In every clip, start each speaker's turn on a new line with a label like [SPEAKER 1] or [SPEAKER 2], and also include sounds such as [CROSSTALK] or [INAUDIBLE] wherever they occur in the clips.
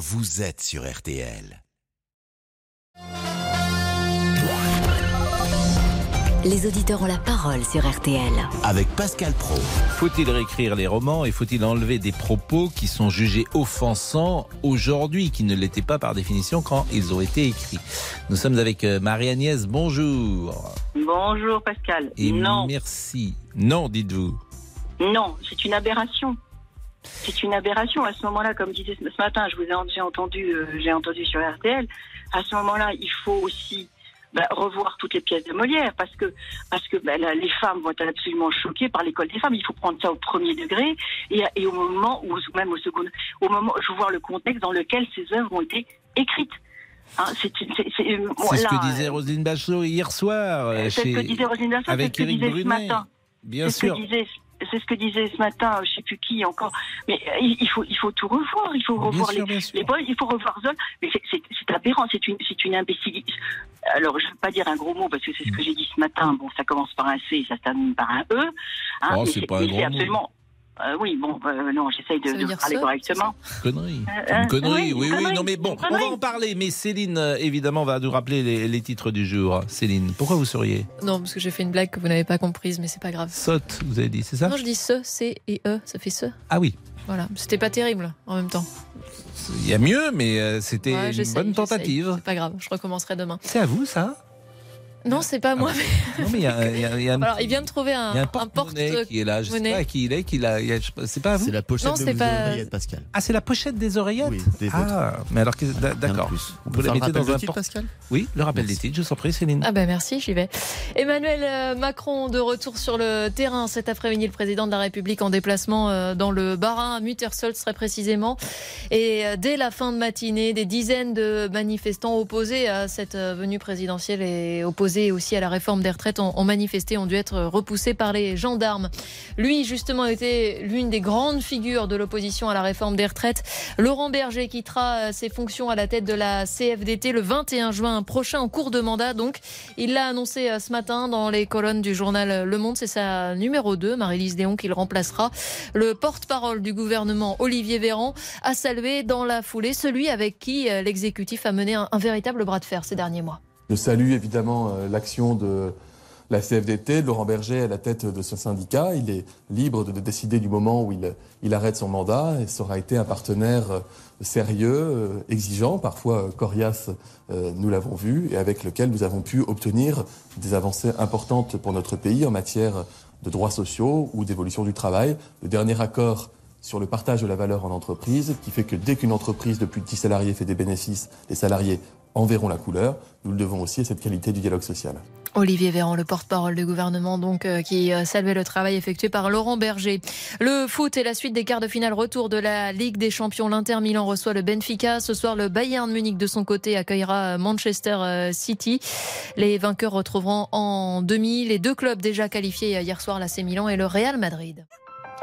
[SPEAKER 1] vous êtes sur RTL.
[SPEAKER 2] Les auditeurs ont la parole sur RTL.
[SPEAKER 1] Avec Pascal Pro.
[SPEAKER 3] Faut-il réécrire les romans et faut-il enlever des propos qui sont jugés offensants aujourd'hui, qui ne l'étaient pas par définition quand ils ont été écrits? Nous sommes avec euh, Marie-Agnès, bonjour.
[SPEAKER 4] Bonjour Pascal.
[SPEAKER 3] Et
[SPEAKER 4] non,
[SPEAKER 3] merci. Non, dites-vous.
[SPEAKER 4] non, c'est une aberration. C'est une aberration. À ce moment-là, comme disait ce matin, je vous ai j'ai entendu, euh, j'ai entendu sur RTL. À ce moment-là, il faut aussi bah, revoir toutes les pièces de Molière parce que parce que bah, là, les femmes vont être absolument choquées par l'école des femmes. Il faut prendre ça au premier degré et, et au moment ou même au second, au moment, je veux voir le contexte dans lequel ces œuvres ont été écrites. Hein, c'est une- c'est- c'est- euh,
[SPEAKER 3] C'est ce
[SPEAKER 4] là,
[SPEAKER 3] que disait Roselyne Bachelot hier soir. euh,
[SPEAKER 4] C'est ce que disait Roselyne Bachelot,
[SPEAKER 3] avec
[SPEAKER 4] ce que
[SPEAKER 3] Éric
[SPEAKER 4] disait ce
[SPEAKER 3] Brunet.
[SPEAKER 4] matin.
[SPEAKER 3] Bien
[SPEAKER 4] C'est ce
[SPEAKER 3] sûr.
[SPEAKER 4] que disait, c'est ce que disait ce matin, je sais plus qui encore. Mais euh, il faut, il faut tout revoir. Il faut revoir les,
[SPEAKER 3] bien sûr.
[SPEAKER 4] les points, il faut revoir Zoll. Mais c'est- aberrant, c'est une, c'est une imbécilité. Alors, je ne veux pas dire un gros mot parce que c'est ce que j'ai dit ce matin. Bon, ça commence par un C et ça se termine par un E. hein,
[SPEAKER 3] Oh, c'est pas un gros mot.
[SPEAKER 4] absolument. Euh, oui, bon, euh, non, j'essaye de, de
[SPEAKER 5] dire
[SPEAKER 4] parler
[SPEAKER 5] ça,
[SPEAKER 4] correctement.
[SPEAKER 3] Connerie.
[SPEAKER 4] Euh,
[SPEAKER 3] Une
[SPEAKER 4] euh,
[SPEAKER 3] connerie,
[SPEAKER 4] oui,
[SPEAKER 3] oui,
[SPEAKER 4] une
[SPEAKER 3] oui.
[SPEAKER 4] connerie,
[SPEAKER 3] Non, mais bon, on va
[SPEAKER 4] connerie.
[SPEAKER 3] en parler. Mais Céline, évidemment, va nous rappeler les, les titres du jour. Céline, pourquoi vous souriez?
[SPEAKER 5] Non, parce que j'ai fait une blague que vous n'avez pas comprise, mais c'est pas grave.
[SPEAKER 3] Saute, vous avez dit, c'est ça?
[SPEAKER 5] Non, je dis ce, C et E, ça fait ce.
[SPEAKER 3] Ah oui.
[SPEAKER 5] Voilà, c'était pas terrible en même temps.
[SPEAKER 3] Il y a mieux, mais c'était
[SPEAKER 5] Ouais,
[SPEAKER 3] une bonne tentative.
[SPEAKER 5] C'est pas grave, je recommencerai demain.
[SPEAKER 3] C'est à vous, ça?
[SPEAKER 5] Non, c'est pas moi.
[SPEAKER 3] Non, mais il y a, il y a- il y a un, [LAUGHS]
[SPEAKER 5] Alors, il vient de trouver un,
[SPEAKER 3] un
[SPEAKER 5] un porte.
[SPEAKER 3] qui est là. Je sais
[SPEAKER 5] monnaie.
[SPEAKER 3] pas à qui il est. Qu'il a, sais pas- c'est pas vous
[SPEAKER 6] C'est la pochette
[SPEAKER 5] Non,
[SPEAKER 6] de
[SPEAKER 5] c'est
[SPEAKER 6] vos
[SPEAKER 5] pas-
[SPEAKER 6] oreillettes, Pascal.
[SPEAKER 3] Ah, c'est la pochette des oreillettes
[SPEAKER 6] Oui, des.
[SPEAKER 3] Ah, mais alors, d'accord. Vous
[SPEAKER 6] peut
[SPEAKER 3] la mettez dans un
[SPEAKER 6] titre, Pascal
[SPEAKER 3] Oui, le rappel
[SPEAKER 6] Merci.
[SPEAKER 3] des titres, je vous en prie, Céline.
[SPEAKER 5] Ah ben merci, j'y vais. Emmanuel euh, Macron de retour sur le terrain cet après-midi, le président de la République en déplacement euh, dans le Bas-Rhin, à Muttersol très précisément. Et euh, dès la fin de matinée, des dizaines de manifestants opposés à cette venue présidentielle et opposés aussi à la réforme des retraites ont, manifesté, ont dû être repoussés par les gendarmes. Lui, justement, était l'une des grandes figures de l'opposition à la réforme des retraites. Laurent Berger quittera euh, ses fonctions à la tête de la CFDT le 21 juin prochain en cours de mandat. Donc, il l'a annoncé euh, ce matin dans les colonnes du journal Le Monde. C'est sa numéro 2, Marie-Lise Léon, qui le remplacera. Le porte-parole du gouvernement, Olivier Véran, a salué dans la foulée celui avec qui euh, l'exécutif a mené un véritable bras de fer ces derniers mois.
[SPEAKER 7] Je salue évidemment euh, l'action de la CFDT, de Laurent Berger à la tête de ce syndicat. Il est libre de, de décider du moment où il, arrête son mandat et ça aura été un partenaire euh, sérieux, euh, exigeant, parfois coriace, nous l'avons vu, et avec lequel nous avons pu obtenir des avancées importantes pour notre pays en matière de droits sociaux ou d'évolution du travail. Le dernier accord sur le partage de la valeur en entreprise, qui fait que dès qu'une entreprise de plus de 10 salariés fait des bénéfices, les salariés en verront la couleur. Nous le devons aussi à cette qualité du dialogue social.
[SPEAKER 5] Olivier Véran, le porte-parole du gouvernement, donc euh, qui euh, saluait le travail effectué par Laurent Berger. Le foot et la suite des quarts de finale retour de la Ligue des Champions. L'Inter Milan reçoit le Benfica. Ce soir, le Bayern Munich de son côté accueillera Manchester euh, City. Les vainqueurs retrouveront en demi les deux clubs déjà qualifiés hier soir, l'AC Milan et le Real Madrid.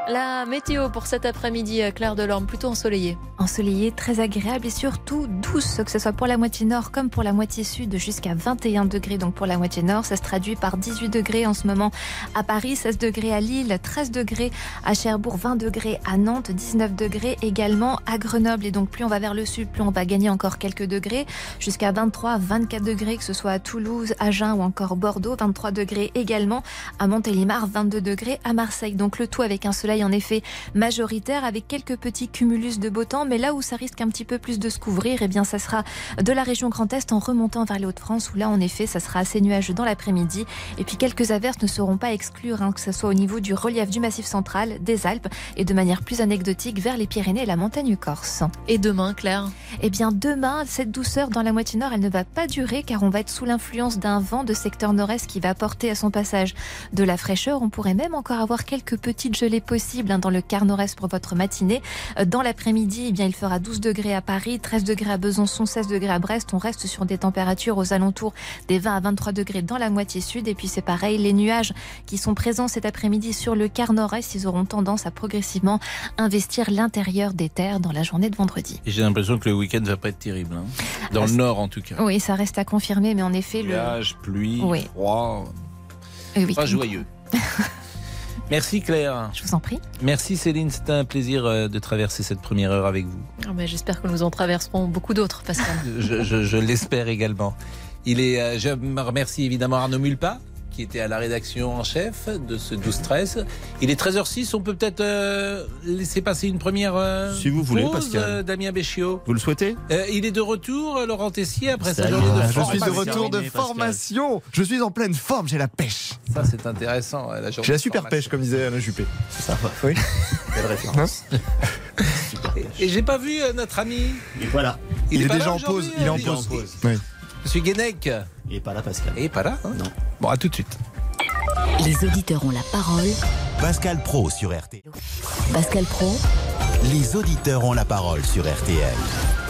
[SPEAKER 5] La météo pour cet après-midi, euh, Claire Delorme, plutôt ensoleillée.
[SPEAKER 8] ensoleillé, très agréable et surtout douce, que ce soit pour la moitié nord comme pour la moitié sud, jusqu'à 21 degrés. Donc pour la moitié nord, ça se traduit par 18 degrés en ce moment à Paris, 16 degrés à Lille, 13 degrés à Cherbourg, 20 degrés à Nantes, 19 degrés également à Grenoble. Et donc plus on va vers le sud, plus on va gagner encore quelques degrés, jusqu'à 23, 24 degrés, que ce soit à Toulouse, Agen ou encore Bordeaux, 23 degrés également à Montélimar, 22 degrés à Marseille. Donc le tout avec un soleil en effet majoritaire avec quelques petits cumulus de beau temps, mais là où ça risque un petit peu plus de se couvrir, eh bien ça sera de la région Grand Est en remontant vers les Hauts-de-France où là en effet ça sera assez nuageux dans l'après-midi et puis quelques averses ne seront pas à exclure, hein, que ce soit au niveau du relief du Massif central, des Alpes et de manière plus anecdotique vers les Pyrénées et la montagne corse.
[SPEAKER 5] Et demain, Claire?
[SPEAKER 8] Eh bien, demain, cette douceur dans la moitié nord, elle ne va pas durer car on va être sous l'influence d'un vent de secteur nord-est qui va apporter à son passage de la fraîcheur. On pourrait même encore avoir quelques petites gelées possibles hein, dans le quart nord-est pour votre matinée. Euh, Dans l'après-midi, eh bien, il fera 12 degrés à Paris, 13 degrés à Besançon, 16 degrés à Brest. On reste sur des températures aux alentours des 20 à 23 degrés dans la moitié sud. Et puis, c'est pareil, les nuages qui sont présents cet après-midi sur le quart nord-est, ils auront tendance à progressivement investir l'intérieur des terres dans la journée de vendredi.
[SPEAKER 3] J'ai l'impression que le week-end va pas être terrible. hein. Dans
[SPEAKER 8] Ah,
[SPEAKER 3] le nord, en tout cas.
[SPEAKER 8] Oui, ça reste à confirmer, mais en effet, le...
[SPEAKER 3] Nuages, pluie,
[SPEAKER 8] Oui.
[SPEAKER 3] froid.
[SPEAKER 8] Oui,
[SPEAKER 3] Pas joyeux. [LAUGHS] Merci Claire.
[SPEAKER 8] Je vous en prie.
[SPEAKER 3] Merci Céline, c'était un plaisir euh, de traverser cette première heure avec vous.
[SPEAKER 5] Ah, J'espère que nous en traverserons beaucoup d'autres, Pascal. [LAUGHS]
[SPEAKER 3] Je, je- je l'espère également. Il est, euh, je me remercie évidemment Arnaud Mulpa qui était à la rédaction en chef de ce 12-13. Il est 13h06, on peut peut-être euh, laisser passer une première euh,
[SPEAKER 6] Si vous voulez,
[SPEAKER 3] pause,
[SPEAKER 6] Pascal.
[SPEAKER 3] euh, Damien Béchiot.
[SPEAKER 6] Vous le souhaitez
[SPEAKER 3] Euh, il est de retour, Laurent Tessier, après sa journée de
[SPEAKER 6] je
[SPEAKER 9] Je suis de
[SPEAKER 3] formation.
[SPEAKER 9] retour de formation. Je suis en pleine forme, j'ai la pêche.
[SPEAKER 3] Ça, c'est intéressant. euh, la journée
[SPEAKER 9] J'ai la super
[SPEAKER 3] formation.
[SPEAKER 9] pêche, comme disait Alain Juppé.
[SPEAKER 6] Ça va. [LAUGHS]
[SPEAKER 9] Oui.
[SPEAKER 6] Belle référence. [LAUGHS]
[SPEAKER 3] Et, et j'ai pas vu euh, notre ami.
[SPEAKER 6] Et voilà.
[SPEAKER 9] Il, est déjà en pause. Il est en pause. Oui.
[SPEAKER 3] Monsieur Guénec.
[SPEAKER 6] Il est pas là, Pascal.
[SPEAKER 3] Et pas là. hein
[SPEAKER 6] Non.
[SPEAKER 3] Bon, à tout de suite.
[SPEAKER 2] Les auditeurs ont la parole.
[SPEAKER 1] Pascal Pro sur RTL.
[SPEAKER 2] Pascal Pro,
[SPEAKER 1] Les auditeurs ont la parole sur RTL.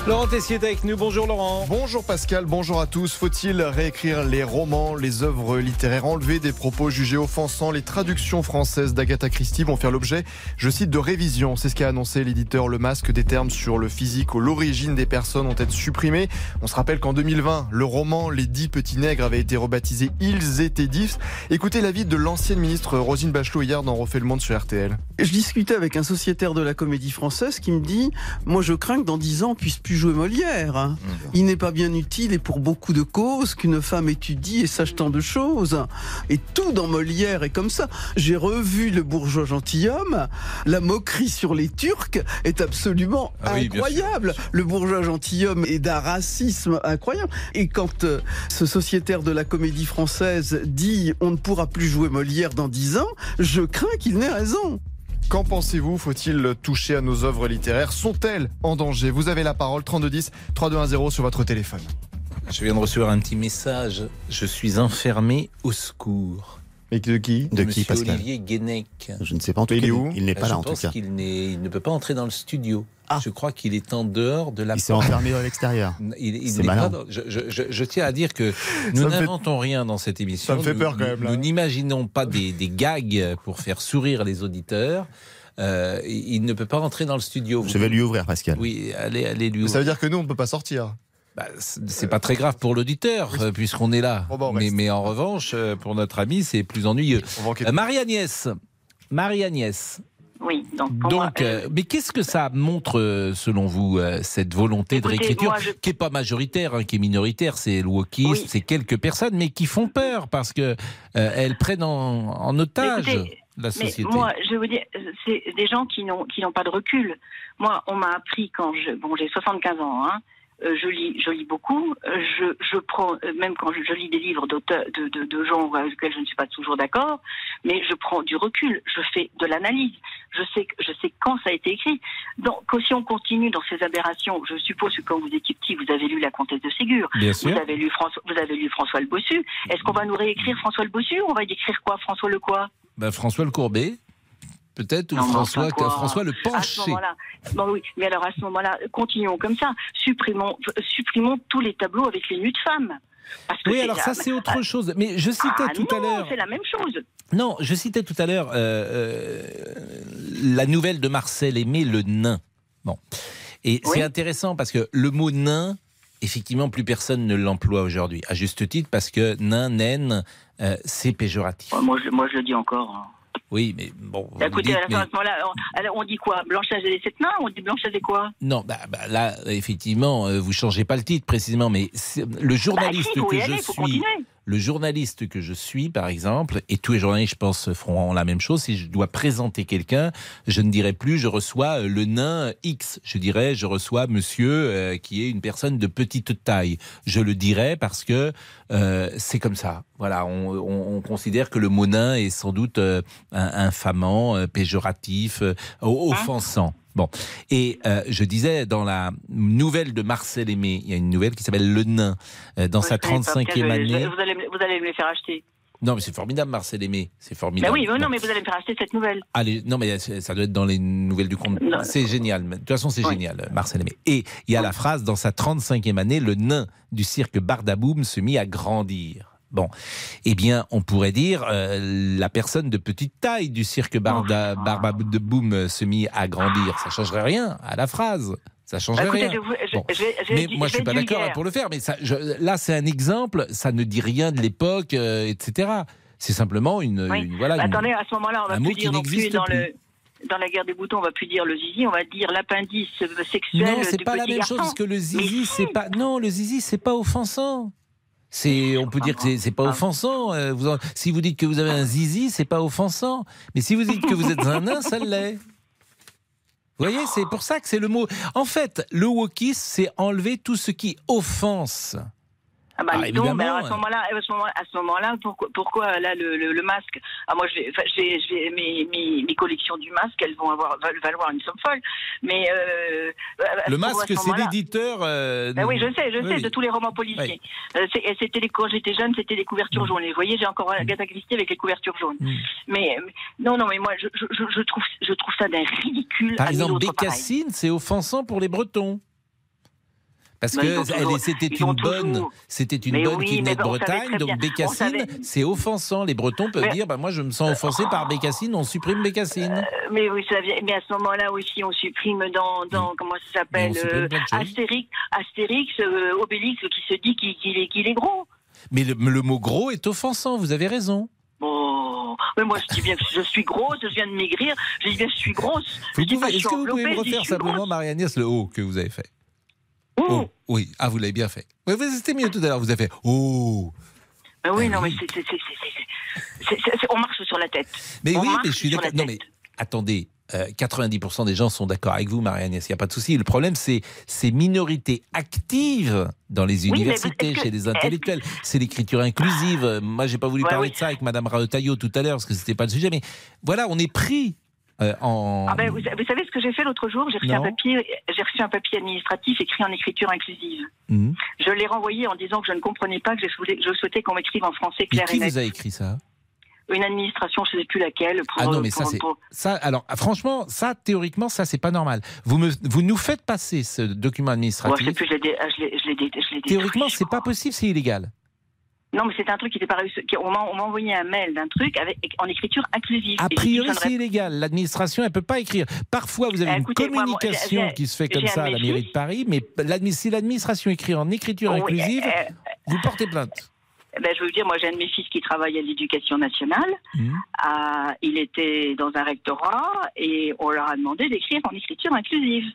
[SPEAKER 3] Laurent Tessier est avec nous. Bonjour Laurent.
[SPEAKER 9] Bonjour Pascal, bonjour à tous. Faut-il réécrire les romans, les œuvres littéraires, enlever des propos jugés offensants? Les traductions françaises d'Agatha Christie vont faire l'objet, je cite, de révision. C'est ce qu'a annoncé l'éditeur Le Masque. Des termes sur le physique ou l'origine des personnes ont été supprimés. On se rappelle qu'en 2020, le roman Les Dix Petits Nègres avait été rebaptisé Ils étaient dix. Écoutez l'avis de l'ancienne ministre Rosine Bachelot hier dans Refait le Monde sur RTL.
[SPEAKER 10] Je discutais avec un sociétaire de la comédie française qui me dit Moi, je crains que dans dix ans, on puisse plus jouer Molière. hein. Il n'est pas bien utile et pour beaucoup de causes qu'une femme étudie et sache tant de choses. Et tout dans Molière est comme ça. J'ai revu Le bourgeois gentilhomme. La moquerie sur les Turcs est absolument
[SPEAKER 3] Ah oui, bien
[SPEAKER 10] incroyable. Le bourgeois gentilhomme est d'un racisme incroyable. Et quand euh, ce sociétaire de la comédie française dit On ne pourra plus jouer Molière dans dix ans, je crains qu'il n'ait raison.
[SPEAKER 9] Qu'en pensez-vous? Faut-il toucher à nos œuvres littéraires? Sont-elles en danger? Vous avez la parole 3210 3210 sur votre téléphone.
[SPEAKER 3] Je viens de recevoir un petit message. Je suis enfermé au secours.
[SPEAKER 9] Et de qui?
[SPEAKER 6] De
[SPEAKER 3] Monsieur
[SPEAKER 6] qui, Pascal?
[SPEAKER 3] Olivier Guénec.
[SPEAKER 6] Je ne sais pas en tout
[SPEAKER 9] Mais il
[SPEAKER 6] cas.
[SPEAKER 9] est où?
[SPEAKER 6] Il n'est pas
[SPEAKER 3] je
[SPEAKER 6] là en tout
[SPEAKER 3] pense
[SPEAKER 6] cas.
[SPEAKER 3] qu'il n'est- il ne peut pas entrer dans le studio.
[SPEAKER 6] Ah.
[SPEAKER 3] Je crois qu'il est en dehors de la
[SPEAKER 6] Il s'est enfermé à l'extérieur. [LAUGHS]
[SPEAKER 3] Il, il
[SPEAKER 6] malin.
[SPEAKER 3] pas dans- je, je- je- je tiens à dire que nous
[SPEAKER 9] Ça me fait-
[SPEAKER 3] n'inventons rien dans cette émission.
[SPEAKER 9] Ça me fait
[SPEAKER 3] Nous-
[SPEAKER 9] peur quand même,
[SPEAKER 3] Nous
[SPEAKER 9] là.
[SPEAKER 3] nous n'imaginons pas des, des gags pour faire sourire les auditeurs. Euh, il ne peut pas entrer dans le studio.
[SPEAKER 6] Je vais lui ouvrir, Pascal.
[SPEAKER 3] Oui, allez, allez lui.
[SPEAKER 9] Mais Ça veut dire que nous, on ne peut pas sortir.
[SPEAKER 3] Bah, c'est pas très grave pour l'auditeur euh, puisqu'on est là.
[SPEAKER 9] Bon, bah, on
[SPEAKER 3] mais, en revanche, euh, pour notre ami, c'est plus ennuyeux. Euh, Marie-Agnès. Marie-Agnès.
[SPEAKER 4] Oui, donc pour moi,
[SPEAKER 3] Donc, euh,
[SPEAKER 4] euh,
[SPEAKER 3] mais qu'est-ce que ça montre, euh, selon vous, euh, cette volonté de réécriture,
[SPEAKER 4] je-
[SPEAKER 3] qui est pas majoritaire, hein, qui est minoritaire, c'est le wokisme,
[SPEAKER 4] Oui.
[SPEAKER 3] c'est quelques personnes, mais qui font peur parce que euh, elles prennent en, en otage
[SPEAKER 4] Écoutez,
[SPEAKER 3] la
[SPEAKER 4] Mais
[SPEAKER 3] société.
[SPEAKER 4] moi, je veux dire, c'est des gens qui n'ont qui n'ont pas de recul. Moi, on m'a appris quand je bon, j'ai 75 ans, hein, euh, je lis je lis beaucoup. euh, Je je prends euh, même quand je, je lis des livres d'auteurs de, de de gens avec lesquels je ne suis pas toujours d'accord, mais je prends du recul. Je fais de l'analyse. Je sais je sais quand ça a été écrit. Donc, si on continue dans ces aberrations, je suppose que quand vous étiez petit, vous avez lu La Comtesse de Ségur.
[SPEAKER 3] Bien
[SPEAKER 4] Vous
[SPEAKER 3] sûr.
[SPEAKER 4] avez lu François, vous avez lu François le Bossu. Est-ce qu'on va nous réécrire François le Bossu ou on va y écrire quoi? François le quoi?
[SPEAKER 3] Bah, François le Courbet, peut-être, ou François,
[SPEAKER 4] quoi.
[SPEAKER 3] François le
[SPEAKER 4] moment-là, bon oui, mais alors à ce moment-là, continuons comme ça. Supprimons, supprimons tous les tableaux avec les nus de femmes. Parce que
[SPEAKER 3] Oui, alors ça, c'est autre chose. Mais je citais
[SPEAKER 4] Ah,
[SPEAKER 3] tout à l'heure.
[SPEAKER 4] c'est la même chose.
[SPEAKER 3] Non, je citais tout à l'heure euh, euh, la nouvelle de Marcel Aimé, le nain. Bon. Et
[SPEAKER 4] Oui.
[SPEAKER 3] c'est intéressant parce que le mot nain, effectivement, plus personne ne l'emploie aujourd'hui. À juste titre, parce que nain, naine, euh, c'est péjoratif.
[SPEAKER 4] Oh, moi, je, moi, je le dis encore.
[SPEAKER 3] Oui, mais bon.
[SPEAKER 4] Bah, Écoutez,
[SPEAKER 3] dites,
[SPEAKER 4] à, la fin,
[SPEAKER 3] mais-
[SPEAKER 4] à ce moment-là, on, dit quoi? Blanchage et les sept nains On dit Blanchage et quoi?
[SPEAKER 3] Non, bah, bah, là, effectivement, euh, vous changez pas le titre précisément, mais le
[SPEAKER 4] Bah,
[SPEAKER 3] journaliste
[SPEAKER 4] si,
[SPEAKER 3] que je
[SPEAKER 4] aller,
[SPEAKER 3] suis. Le journaliste que je suis, par exemple, et tous les journalistes, je pense, feront la même chose. Si je dois présenter quelqu'un, je ne dirai plus je reçois euh, le nain X. Je dirais je reçois monsieur euh, qui est une personne de petite taille. Je le dirai parce que euh, c'est comme ça. Voilà, on, on- on considère que le mot nain est sans doute euh, infamant, péjoratif,
[SPEAKER 4] Hein
[SPEAKER 3] offensant. Bon, et euh, je disais dans la nouvelle de Marcel Aimé, il y a une nouvelle qui s'appelle Le Nain, euh, dans
[SPEAKER 4] Ouais,
[SPEAKER 3] sa
[SPEAKER 4] je connais pas.
[SPEAKER 3] 35e
[SPEAKER 4] Tiens, je- je-
[SPEAKER 3] année.
[SPEAKER 4] Vous allez, me- vous allez me les faire acheter.
[SPEAKER 3] Non, mais c'est formidable, Marcel Aimé. C'est
[SPEAKER 4] Bah
[SPEAKER 3] formidable.
[SPEAKER 4] oui, mais non, mais vous allez me faire acheter cette nouvelle.
[SPEAKER 3] Allez, non, mais ça doit être dans les nouvelles du compte. C'est génial. De toute façon, c'est
[SPEAKER 4] Oui.
[SPEAKER 3] génial, Marcel Aimé. Et il y a la phrase, dans sa 35e année, le nain du cirque Bardaboum se mit à grandir. Bon, eh bien, on pourrait dire euh, la personne de petite taille du cirque Barda,
[SPEAKER 4] Oh.
[SPEAKER 3] Barbaboum se mit à grandir. Ça changerait rien à la phrase. Ça
[SPEAKER 4] Bah,
[SPEAKER 3] changerait
[SPEAKER 4] écoutez,
[SPEAKER 3] rien.
[SPEAKER 4] je, vous- je-
[SPEAKER 3] Bon.
[SPEAKER 4] je
[SPEAKER 3] Mais moi, je suis pas d'accord pour le faire. Mais ça, là, c'est un exemple. Ça ne dit rien de l'époque, euh, etc. C'est simplement une,
[SPEAKER 4] Oui.
[SPEAKER 3] une- voilà. une-
[SPEAKER 4] Attendez, à ce moment-là, on va plus dire non plus dans
[SPEAKER 3] plus.
[SPEAKER 4] le dans la guerre des boutons, on va plus dire le zizi, on va dire l'appendice sexuel
[SPEAKER 3] Non, c'est pas la même
[SPEAKER 4] garçon.
[SPEAKER 3] chose parce que le zizi, c'est pas. Non, le zizi, c'est pas offensant. C'est, on peut dire que c'est- pas offensant. euh, vous en- si vous dites que vous avez un zizi, c'est pas offensant. Mais si vous dites que vous êtes un nain, ça l'est. Vous voyez, c'est pour ça que c'est le mot. En fait, le wokisme, c'est enlever tout ce qui offense.
[SPEAKER 4] Ah bah,
[SPEAKER 3] Ah,
[SPEAKER 4] mais alors, à ce moment-là, à ce moment, pourquoi, pourquoi là le, le, le masque? Ah moi, j'ai, mes, mes, mes collections du masque, elles vont avoir val- valoir une somme folle. Mais euh, à-
[SPEAKER 3] Le masque,
[SPEAKER 4] ce
[SPEAKER 3] c'est l'éditeur. euh,
[SPEAKER 4] Ben oui, je sais, je
[SPEAKER 3] oui,
[SPEAKER 4] sais,
[SPEAKER 3] oui.
[SPEAKER 4] de tous les romans policiers. Euh, c'était les, quand j'étais jeune, c'était les couvertures jaunes. Et vous voyez, j'ai encore Agatha Christie avec les couvertures jaunes.
[SPEAKER 3] Mm.
[SPEAKER 4] Mais, non, non, mais moi, je, je, je, je trouve, je trouve ça d'un ridicule.
[SPEAKER 3] Par exemple. Bécassine, c'est offensant pour les Bretons. Parce
[SPEAKER 4] Mais
[SPEAKER 3] que c'était une bonne,
[SPEAKER 4] toujours-
[SPEAKER 3] c'était une
[SPEAKER 4] Mais
[SPEAKER 3] bonne
[SPEAKER 4] oui,
[SPEAKER 3] qui venait de Bretagne, donc Bécassine,
[SPEAKER 4] savait-
[SPEAKER 3] c'est offensant. Les Bretons peuvent
[SPEAKER 4] Mais-
[SPEAKER 3] dire, bah moi je me sens offensé par Bécassine, on supprime Bécassine.
[SPEAKER 4] Euh, Mais vous savez, mais à ce moment-là aussi, on supprime dans, dans comment ça s'appelle, euh. Astérix, Astérix, euh, Obélix, qui se dit qu'il est, gros.
[SPEAKER 3] Mais le, le mot gros est offensant. Vous avez raison.
[SPEAKER 4] Bon, mais moi je dis bien que je suis grosse, je viens de maigrir, je dis bien que je suis grosse.
[SPEAKER 3] Est-ce que vous pouvez me refaire simplement. Marie-Agnès, le haut que vous avez fait?
[SPEAKER 4] Oh,
[SPEAKER 3] Oh, oui. Ah, vous l'avez bien fait. Oui, vous- c'était mieux tout à l'heure. Vous avez fait oh.
[SPEAKER 4] Ben oui,
[SPEAKER 3] Ah
[SPEAKER 4] non,
[SPEAKER 3] oui.
[SPEAKER 4] mais c'est- on marche sur la tête.
[SPEAKER 3] Mais
[SPEAKER 4] On
[SPEAKER 3] oui, mais je suis d'accord. Non, mais attendez. euh, 90% des gens sont d'accord avec vous, Marie-Agnès, il n'y a pas de souci. Le problème, c'est ces minorités actives dans les universités,
[SPEAKER 4] que-
[SPEAKER 3] chez les intellectuels. C'est l'écriture inclusive. Euh, Moi, j'ai pas voulu
[SPEAKER 4] Ouais,
[SPEAKER 3] parler
[SPEAKER 4] oui.
[SPEAKER 3] de ça avec Madame Raotaillot tout à l'heure, parce que c'était pas le sujet. Mais voilà, on est pris euh, en.
[SPEAKER 4] Ah ben, vous, vous savez ce que j'ai fait l'autre jour? J'ai reçu, un papier, reçu un papier administratif écrit en écriture inclusive.
[SPEAKER 3] Mhm.
[SPEAKER 4] Je l'ai renvoyé en disant que je ne comprenais pas, que je souhaitais, qu'on m'écrive en français clair
[SPEAKER 3] qui
[SPEAKER 4] et net.
[SPEAKER 3] vous a écrit ça?
[SPEAKER 4] Une administration, je ne sais plus laquelle. Pour,
[SPEAKER 3] Ah non, mais
[SPEAKER 4] pour-
[SPEAKER 3] ça, c'est.
[SPEAKER 4] pour-
[SPEAKER 3] Ça, alors, franchement, ça, théoriquement, ça, c'est pas normal. Vous, me, vous nous faites passer ce document
[SPEAKER 4] Moi, je
[SPEAKER 3] administratif.
[SPEAKER 4] sais plus, je l'ai dé-
[SPEAKER 3] Théoriquement, c'est pas possible, c'est illégal.
[SPEAKER 4] Non, mais c'était un truc qui n'était pas réussi. On m'a envoyé un mail d'un truc avec, en écriture inclusive.
[SPEAKER 3] A priori,
[SPEAKER 4] ne
[SPEAKER 3] c'est illégal. L'administration, elle peut pas écrire. Parfois, vous avez
[SPEAKER 4] Eh,
[SPEAKER 3] une
[SPEAKER 4] écoutez, moi, moi,
[SPEAKER 3] communication qui se fait comme ça à la mairie de Paris, mais si l'administration écrit en écriture inclusive,
[SPEAKER 4] euh,
[SPEAKER 3] vous portez plainte.
[SPEAKER 4] eh ben, je veux dire, moi j'ai un de mes fils qui travaille à l'éducation nationale.
[SPEAKER 3] Mhm.
[SPEAKER 4] Ah, il était dans un rectorat et on leur a demandé d'écrire en écriture inclusive.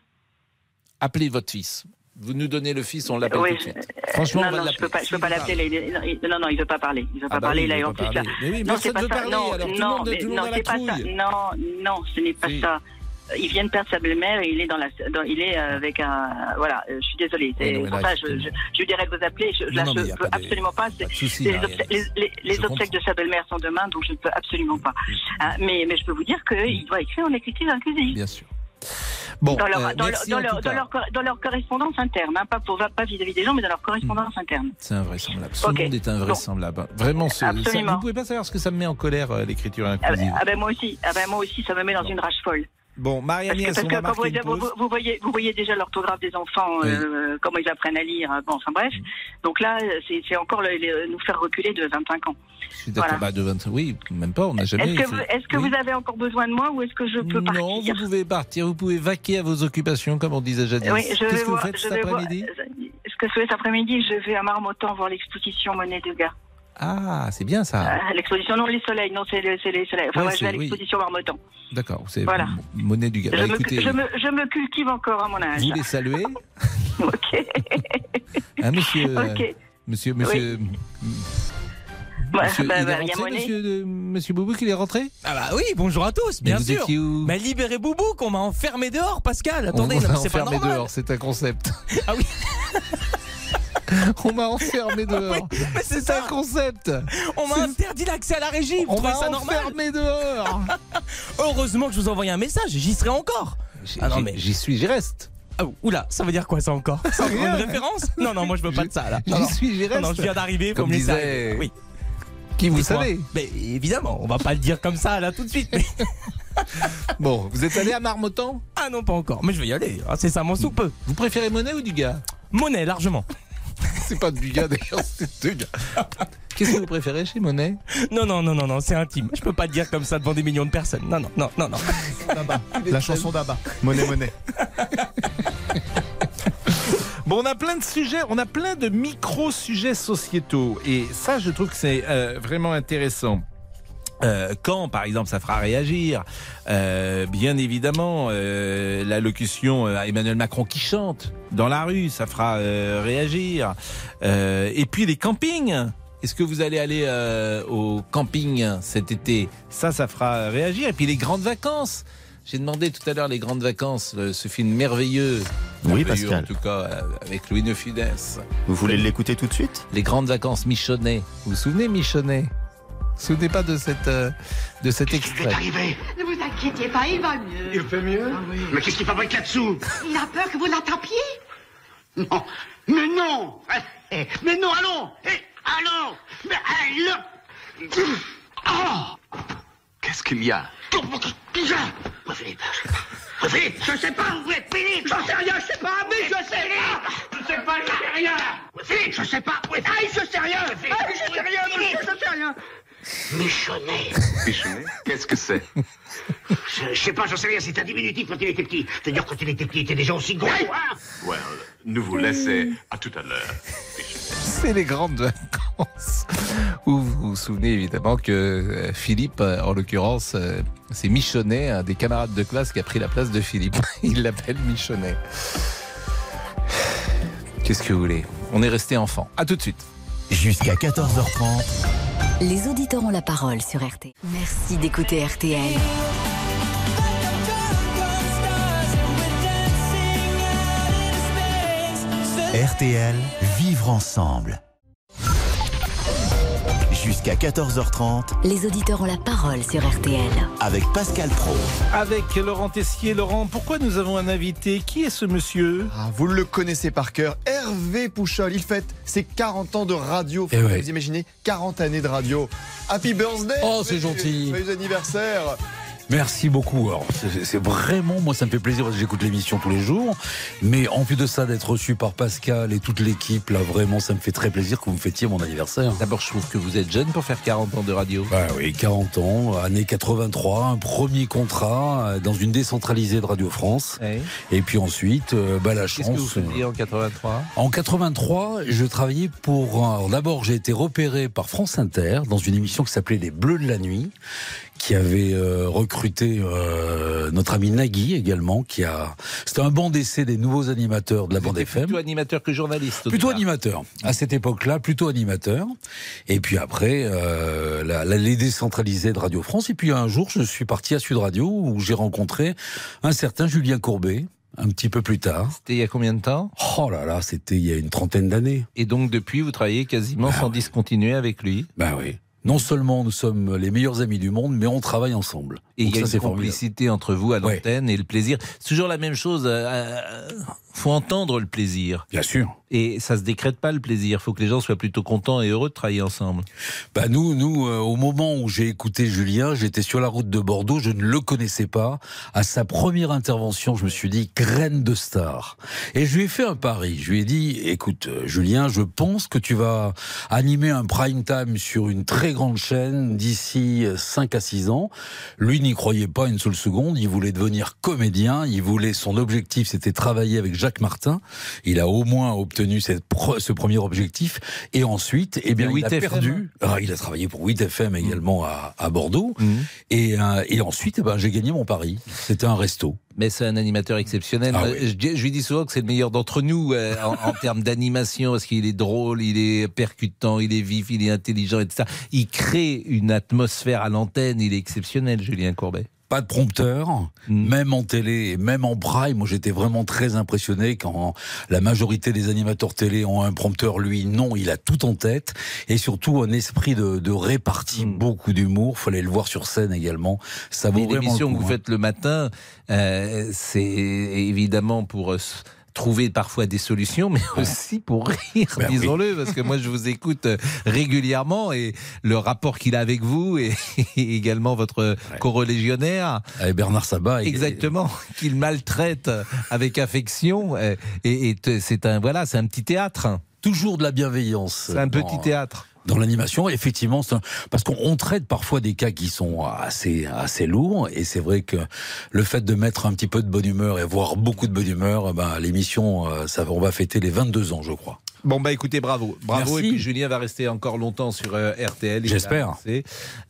[SPEAKER 3] Appelez votre fils. Vous nous donnez le fils, on l'appelle
[SPEAKER 4] Oui,
[SPEAKER 3] tout de suite. Franchement,
[SPEAKER 4] non,
[SPEAKER 3] on va
[SPEAKER 4] non, je peux pas, je peux pas l'appeler. Non, non, il veut pas parler. Il veut pas
[SPEAKER 3] Ah bah
[SPEAKER 4] parler.
[SPEAKER 3] oui,
[SPEAKER 4] là,
[SPEAKER 3] il
[SPEAKER 4] en
[SPEAKER 3] pas
[SPEAKER 4] plus, là.
[SPEAKER 3] parler. Mais oui,
[SPEAKER 4] non, c'est pas
[SPEAKER 3] veut
[SPEAKER 4] ça.
[SPEAKER 3] parler,
[SPEAKER 4] Non,
[SPEAKER 3] alors tout le
[SPEAKER 4] non,
[SPEAKER 3] le monde
[SPEAKER 4] non, c'est pas ça. Non, non, ce n'est pas ça. Il vient de perdre sa belle-mère et il est dans la, dans- il est avec un, voilà. euh, Je suis désolée. C'est pour ça, je, je, je dirais de vous appeler. Je, là, je
[SPEAKER 3] a
[SPEAKER 4] peux
[SPEAKER 3] pas
[SPEAKER 4] absolument pas.
[SPEAKER 3] Pas
[SPEAKER 4] les, obsèques de sa belle-mère sont demain, donc je ne peux absolument pas. Hein, mais, mais je peux vous dire qu'il doit écrire en écriture inclusive.
[SPEAKER 3] Bien sûr. Bon,
[SPEAKER 4] dans, leur,
[SPEAKER 3] euh,
[SPEAKER 4] dans, leur,
[SPEAKER 3] merci
[SPEAKER 4] dans,
[SPEAKER 3] en
[SPEAKER 4] leur,
[SPEAKER 3] tout
[SPEAKER 4] dans,
[SPEAKER 3] cas.
[SPEAKER 4] leur, cor- dans leur correspondance interne, hein, pas pour pas vis-à-vis des gens, mais dans leur correspondance interne.
[SPEAKER 3] C'est invraisemblable. Ce
[SPEAKER 4] Ok.
[SPEAKER 3] monde est invraisemblable. Vraiment, ce- ça, vous pouvez pas savoir ce que ça me met en colère, euh, l'écriture
[SPEAKER 4] Ah,
[SPEAKER 3] inclusive.
[SPEAKER 4] ben- ah ben moi aussi, ah ben moi aussi, ça me met dans une rage folle.
[SPEAKER 3] Bon, Marie-Agnès,
[SPEAKER 4] parce
[SPEAKER 3] on
[SPEAKER 4] que
[SPEAKER 3] va
[SPEAKER 4] vous, voyez, vous voyez déjà l'orthographe des enfants, euh, comment ils apprennent à lire. Bon, enfin bref. Donc là, c'est encore le- le- nous faire reculer de 25 ans.
[SPEAKER 3] Je suis d'accord.
[SPEAKER 4] voilà.
[SPEAKER 3] Bah, de 20 Oui, même pas, on n'a jamais.
[SPEAKER 4] Est-ce que, vous, est-ce que
[SPEAKER 3] Oui.
[SPEAKER 4] vous avez encore besoin de moi ou est-ce que je peux partir
[SPEAKER 3] Non, vous pouvez partir, vous pouvez vaquer à vos occupations, comme on disait jadis.
[SPEAKER 4] Oui,
[SPEAKER 3] Qu'est-ce que vous faites cet après-midi?
[SPEAKER 4] Ce que je fais cet après-midi, je vais à Marmottan voir l'exposition Monnaie de gars.
[SPEAKER 3] Ah, c'est bien ça.
[SPEAKER 4] Euh, l'exposition, non, les soleils, non, c'est le- c'est les soleils. Enfin,
[SPEAKER 3] Ouais,
[SPEAKER 4] moi, je vais à
[SPEAKER 3] c'est- oui.
[SPEAKER 4] l'exposition Marmottan.
[SPEAKER 3] D'accord, c'est
[SPEAKER 4] Voilà.
[SPEAKER 3] monnaie du gars.
[SPEAKER 4] Je,
[SPEAKER 3] Bah,
[SPEAKER 4] me, je, me, je me cultive encore à mon âge.
[SPEAKER 3] vous les saluez, [LAUGHS]
[SPEAKER 4] Ok.
[SPEAKER 3] hein, [LAUGHS] monsieur, euh,
[SPEAKER 4] ok.
[SPEAKER 3] monsieur, monsieur, monsieur,
[SPEAKER 4] bah,
[SPEAKER 3] il est
[SPEAKER 4] bah, il y a
[SPEAKER 3] rentré, monsieur, de- monsieur Boubou, qu'il est rentré?
[SPEAKER 11] Ah bah oui, bonjour à tous, bien sûr. Mais libérez Boubou qu'on m'a enfermé dehors, Pascal. Attendez, c'est pas
[SPEAKER 3] enfermé
[SPEAKER 11] normal.
[SPEAKER 3] dehors, c'est un concept.
[SPEAKER 11] Ah oui. [LAUGHS] [LAUGHS]
[SPEAKER 3] On m'a enfermé dehors.
[SPEAKER 11] Mais c'est
[SPEAKER 3] un concept.
[SPEAKER 11] On m'a interdit l'accès à la régie. Vous
[SPEAKER 3] On
[SPEAKER 11] trouvez
[SPEAKER 3] m'a
[SPEAKER 11] ça normal
[SPEAKER 3] enfermé dehors. [LAUGHS]
[SPEAKER 11] Heureusement que je vous ai envoyé un message. J'y serai encore.
[SPEAKER 3] J'y-
[SPEAKER 11] Ah non, mais-
[SPEAKER 3] J'y suis, j'y reste.
[SPEAKER 11] Ah, oula, ça veut dire quoi ça encore? [LAUGHS] C'est encore une référence? Non, non, moi je veux pas de ça là. Non,
[SPEAKER 3] J'y
[SPEAKER 11] non.
[SPEAKER 3] suis, j'y
[SPEAKER 11] Non,
[SPEAKER 3] reste.
[SPEAKER 11] non, je viens d'arriver,
[SPEAKER 3] Comme
[SPEAKER 11] me
[SPEAKER 3] disait-.
[SPEAKER 11] Oui.
[SPEAKER 3] Qui vous savez
[SPEAKER 11] Mais évidemment, on va pas le dire comme ça là tout de suite. mais-
[SPEAKER 3] Bon, vous êtes allé à Marmottan?
[SPEAKER 11] Ah non, pas encore. Mais je vais y aller. Ah, c'est ça mon soupe.
[SPEAKER 3] Vous préférez Monet ou du gars
[SPEAKER 11] Monnaie, largement. [LAUGHS]
[SPEAKER 3] C'est pas du gars d'ailleurs, c'est deux gars. Qu'est-ce que vous préférez chez Monet?
[SPEAKER 11] Non, non, non, non, non, c'est intime. Je peux pas le dire comme ça devant des millions de personnes. Non, non, non, non, non. [LAUGHS]
[SPEAKER 9] La chanson d'Abba. Monnaie, monnaie. [LAUGHS]
[SPEAKER 3] Bon, on a plein de sujets, on a plein de micro-sujets sociétaux. Et ça, je trouve que c'est euh, vraiment intéressant. Euh, quand, par exemple, ça fera réagir, euh, bien évidemment, euh, l'allocution à Emmanuel Macron qui chante dans la rue, ça fera réagir. Et puis les campings. Est-ce que vous allez aller au camping cet été? Ça, ça fera réagir. Et puis les grandes vacances. J'ai demandé tout à l'heure les grandes vacances, ce film merveilleux.
[SPEAKER 6] Oui,
[SPEAKER 3] Merveilleux,
[SPEAKER 6] Pascal.
[SPEAKER 3] En tout cas, avec Louis de Funès.
[SPEAKER 6] Vous voulez l'écouter tout de suite?
[SPEAKER 3] Les grandes vacances Michonnet. Vous vous souvenez Michonnet souvenez pas de cette euh, de cet extrait.
[SPEAKER 12] arrivé
[SPEAKER 13] Ne vous inquiétez pas, il va mieux.
[SPEAKER 12] Il fait mieux Mais qu'est-ce qu'il fabrique là-dessous [LAUGHS]
[SPEAKER 13] Il a peur que vous l'attrapiez.
[SPEAKER 12] Non. Mais non. Eh, Mais non, allons. Eh, Allons. Mais allons Oh. Qu'est-ce qu'il y a Déjà Oui, Philippe, je sais pas. Oui, Philippe, je sais pas où vous êtes, Philippe J'en sais rien, je sais pas, mais je sais pas Je sais pas, je sais rien. Oui, Philippe, je sais pas Oui, aïe, je sais rien. Aïe, je sais rien, je sais rien Michonnet
[SPEAKER 14] Michonnet Qu'est-ce que c'est?
[SPEAKER 12] Je, je sais pas, j'en sais rien, c'est un diminutif quand il était petit. C'est-à-dire quand il était petit, il était déjà aussi gros, hein
[SPEAKER 14] Well, nous vous laissez à tout à l'heure.
[SPEAKER 3] C'est les grandes vacances. Où vous vous souvenez évidemment que euh, Philippe, euh, en l'occurrence, euh, c'est Michonnet, un des camarades de classe qui a pris la place de Philippe. [LAUGHS] Il l'appelle Michonnet. Qu'est-ce que vous voulez? On est resté enfant. À tout de suite.
[SPEAKER 1] Jusqu'à 14h30.
[SPEAKER 2] Les auditeurs ont la parole sur RT. Merci d'écouter RTL.
[SPEAKER 1] RTL, vivre ensemble. Jusqu'à 14h30
[SPEAKER 2] Les auditeurs ont la parole sur RTL.
[SPEAKER 1] avec Pascal Pro.
[SPEAKER 3] Avec Laurent Tessier. Laurent, pourquoi nous avons un invité Qui est ce monsieur
[SPEAKER 9] Ah, vous le connaissez par cœur, Hervé Pouchol. Il fête ses 40 ans de radio.
[SPEAKER 15] Eh ouais.
[SPEAKER 9] Vous imaginez 40 années de radio. Happy birthday
[SPEAKER 15] Oh, c'est gentil.
[SPEAKER 9] Joyeux anniversaire
[SPEAKER 15] Merci beaucoup. C'est- vraiment, moi, ça me fait plaisir parce que j'écoute l'émission tous les jours. Mais en plus de ça, d'être reçu par Pascal et toute l'équipe, là, vraiment, ça me fait très plaisir que vous me fêtiez mon anniversaire.
[SPEAKER 3] D'abord, je trouve que vous êtes jeune pour faire 40 ans de radio.
[SPEAKER 15] Bah oui, 40 ans, année 83, un premier contrat euh, dans une décentralisée de Radio France.
[SPEAKER 3] Ouais.
[SPEAKER 15] Et puis ensuite, euh, bah, la
[SPEAKER 3] Qu'est-ce que vous
[SPEAKER 15] chance. euh,
[SPEAKER 3] faisiez en 83
[SPEAKER 15] En 83, je travaillais pour. alors D'abord, j'ai été repéré par France Inter dans une émission qui s'appelait Les Bleus de la nuit, qui avait euh, recruté euh, notre ami Nagui également, qui a. C'était un banc d'essai des nouveaux animateurs de la bande FM.
[SPEAKER 3] Plutôt animateur que journaliste.
[SPEAKER 15] Plutôt animateur. À cette époque-là, plutôt animateur. Et puis après, euh, la, la, les décentralisés de Radio France. Et puis un jour, je suis parti à Sud Radio où j'ai rencontré un certain Julien Courbet. Un petit peu plus tard.
[SPEAKER 3] C'était il y a combien de temps?
[SPEAKER 15] Oh là là, c'était il y a une trentaine d'années.
[SPEAKER 3] Et donc depuis, vous travaillez quasiment sans discontinuer avec lui?
[SPEAKER 15] Ben oui. Non seulement nous sommes les meilleurs amis du monde, mais on travaille ensemble.
[SPEAKER 3] Et il y a
[SPEAKER 15] ça, c'est
[SPEAKER 3] une
[SPEAKER 15] formidable.
[SPEAKER 3] complicité entre vous à l'antenne et le plaisir. C'est toujours la même chose. euh, euh, faut entendre le plaisir.
[SPEAKER 15] Bien sûr.
[SPEAKER 3] Et ça se décrète pas le plaisir. faut que les gens soient plutôt contents et heureux de travailler ensemble.
[SPEAKER 15] Bah nous, nous, euh, au moment où j'ai écouté Julien, j'étais sur la route de Bordeaux, je ne le connaissais pas. À sa première intervention, je me suis dit graine de star. Et je lui ai fait un pari. Je lui ai dit, écoute, euh, Julien, je pense que tu vas animer un prime time sur une très grande chaîne d'ici 5 à 6 ans. Lui n'y croyait pas une seule seconde. Il voulait devenir comédien. Il voulait, son objectif, c'était travailler avec Jacques Martin. Il a au moins obtenu cette pro- ce premier objectif. Et ensuite, eh bien,
[SPEAKER 3] Et
[SPEAKER 15] il a
[SPEAKER 3] 8FM.
[SPEAKER 15] perdu. Ah, il a travaillé pour 8FM également à, à Bordeaux.
[SPEAKER 3] Mmh.
[SPEAKER 15] Et, euh, et ensuite, eh ben, j'ai gagné mon pari. C'était un resto.
[SPEAKER 3] Mais c'est un animateur exceptionnel.
[SPEAKER 15] Ah
[SPEAKER 3] Euh,
[SPEAKER 15] oui.
[SPEAKER 3] je, dis- je lui dis souvent que c'est le meilleur d'entre nous euh, en, en [LAUGHS] termes d'animation, parce qu'il est drôle, il est percutant, il est vif, il est intelligent, etc. Il crée une atmosphère à l'antenne, il est exceptionnel, Julien Courbet.
[SPEAKER 15] Pas de prompteur,
[SPEAKER 3] Mm.
[SPEAKER 15] même en télé, et même en prime. Moi, j'étais vraiment très impressionné quand la majorité des animateurs télé ont un prompteur. Lui, non, il a tout en tête. Et surtout, un esprit de, de répartie, beaucoup d'humour. Fallait le voir sur scène également. Ça vaut
[SPEAKER 3] Mais
[SPEAKER 15] vraiment
[SPEAKER 3] l'émission
[SPEAKER 15] le
[SPEAKER 3] que vous
[SPEAKER 15] hein.
[SPEAKER 3] faites le matin, euh, c'est évidemment pour euh, trouver parfois des solutions, mais aussi pour rire,
[SPEAKER 15] Ben oui.
[SPEAKER 3] disons-le, parce que moi je vous écoute euh, régulièrement et le rapport qu'il a avec vous et, et également votre corolégionnaire.
[SPEAKER 15] Avec Bernard Sabat. et-
[SPEAKER 3] Exactement, qu'il maltraite avec affection. euh, Et, et c'est un voilà, c'est un petit théâtre.
[SPEAKER 15] Toujours de la bienveillance.
[SPEAKER 3] C'est un
[SPEAKER 15] dans-
[SPEAKER 3] petit théâtre.
[SPEAKER 15] Dans l'animation, effectivement, un- parce qu'on on traite parfois des cas qui sont assez assez lourds, et c'est vrai que le fait de mettre un petit peu de bonne humeur et voir beaucoup de bonne humeur, eh ben, l'émission, euh, ça, va- on va fêter les 22 ans, je crois.
[SPEAKER 3] Bon bah écoutez, bravo, bravo.
[SPEAKER 15] Merci.
[SPEAKER 3] Et puis Julien va rester encore longtemps sur euh, RTL.
[SPEAKER 15] J'espère.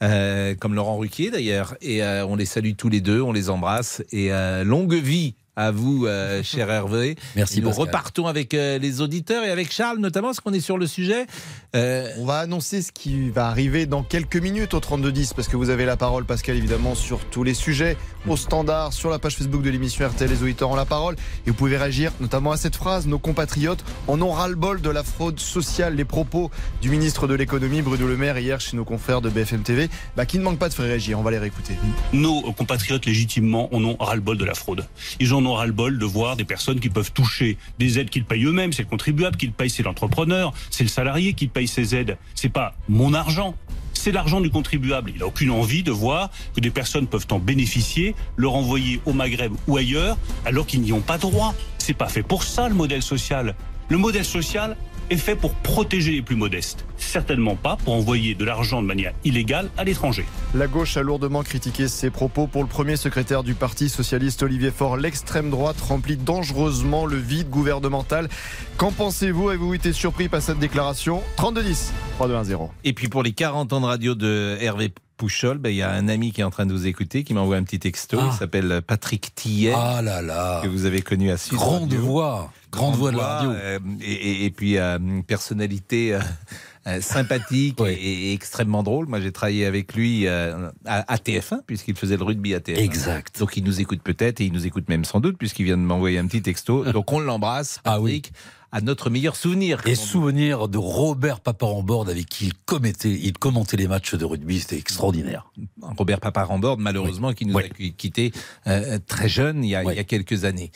[SPEAKER 3] Euh, comme Laurent Ruquier d'ailleurs. Et euh, on les salue tous les deux, on les embrasse. Et euh, longue vie à vous, euh, [LAUGHS] cher Hervé.
[SPEAKER 15] Merci,
[SPEAKER 3] Et nous
[SPEAKER 15] Pascal.
[SPEAKER 3] repartons avec euh, les auditeurs et avec Charles notamment, parce qu'on est sur le sujet. Euh,
[SPEAKER 9] On va annoncer ce qui va arriver dans quelques minutes au 3210 parce que vous avez la parole Pascal évidemment sur tous les sujets au standard sur la page Facebook de l'émission RTL les auditeurs ont la parole et vous pouvez réagir notamment à cette phrase nos compatriotes en ont ras-le-bol de la fraude sociale les propos du ministre de l'économie Bruno Le Maire hier chez nos confrères de BFM TV bah, qui ne manque pas de faire réagir on va les réécouter
[SPEAKER 16] Nos compatriotes légitimement en ont ras-le-bol de la fraude. Ils en ont ras-le-bol de voir des personnes qui peuvent toucher des aides qu'ils payent eux-mêmes. C'est le contribuable qui le paye, c'est l'entrepreneur, c'est le salarié qui paye ces aides. C'est pas mon argent. C'est l'argent du contribuable. Il n'a aucune envie de voir que des personnes peuvent en bénéficier, le renvoyer au Maghreb ou ailleurs, alors qu'ils n'y ont pas droit. C'est pas fait pour ça le modèle social. Le modèle social est fait pour protéger les plus modestes. Certainement pas pour envoyer de l'argent de manière illégale à l'étranger.
[SPEAKER 9] La gauche a lourdement critiqué ses propos pour le premier secrétaire du Parti socialiste Olivier Faure. L'extrême droite remplit dangereusement le vide gouvernemental. Qu'en pensez-vous? Avez-vous été surpris par cette déclaration? 3210 3210.
[SPEAKER 3] Et puis pour les 40 ans de radio de Hervé Pouchol, ben, il y a un ami qui est en train de vous écouter, qui m'envoie un petit texto. Il s'appelle Patrick Tillet.
[SPEAKER 15] Ah là là.
[SPEAKER 3] Que vous avez connu à Sud
[SPEAKER 15] Grande voix. Grande voix de la radio.
[SPEAKER 3] euh, et, et- et puis euh, personnalité euh, euh, sympathique [LAUGHS] et, et extrêmement drôle. Moi, j'ai travaillé avec lui euh, à, à TF1 puisqu'il faisait le rugby à TF1.
[SPEAKER 15] Exact.
[SPEAKER 3] Donc il nous écoute peut-être et il nous écoute même sans doute puisqu'il vient de m'envoyer un petit texto. [LAUGHS] Donc on l'embrasse.
[SPEAKER 15] Ah oui.
[SPEAKER 3] À notre meilleur souvenir.
[SPEAKER 15] Et souvenir de Robert Paparambord avec qui il commentait, il commentait les matchs de rugby, c'était extraordinaire.
[SPEAKER 3] Robert Paparambord, malheureusement, qui nous a quittés euh, très jeune, il y, a, il y a quelques années.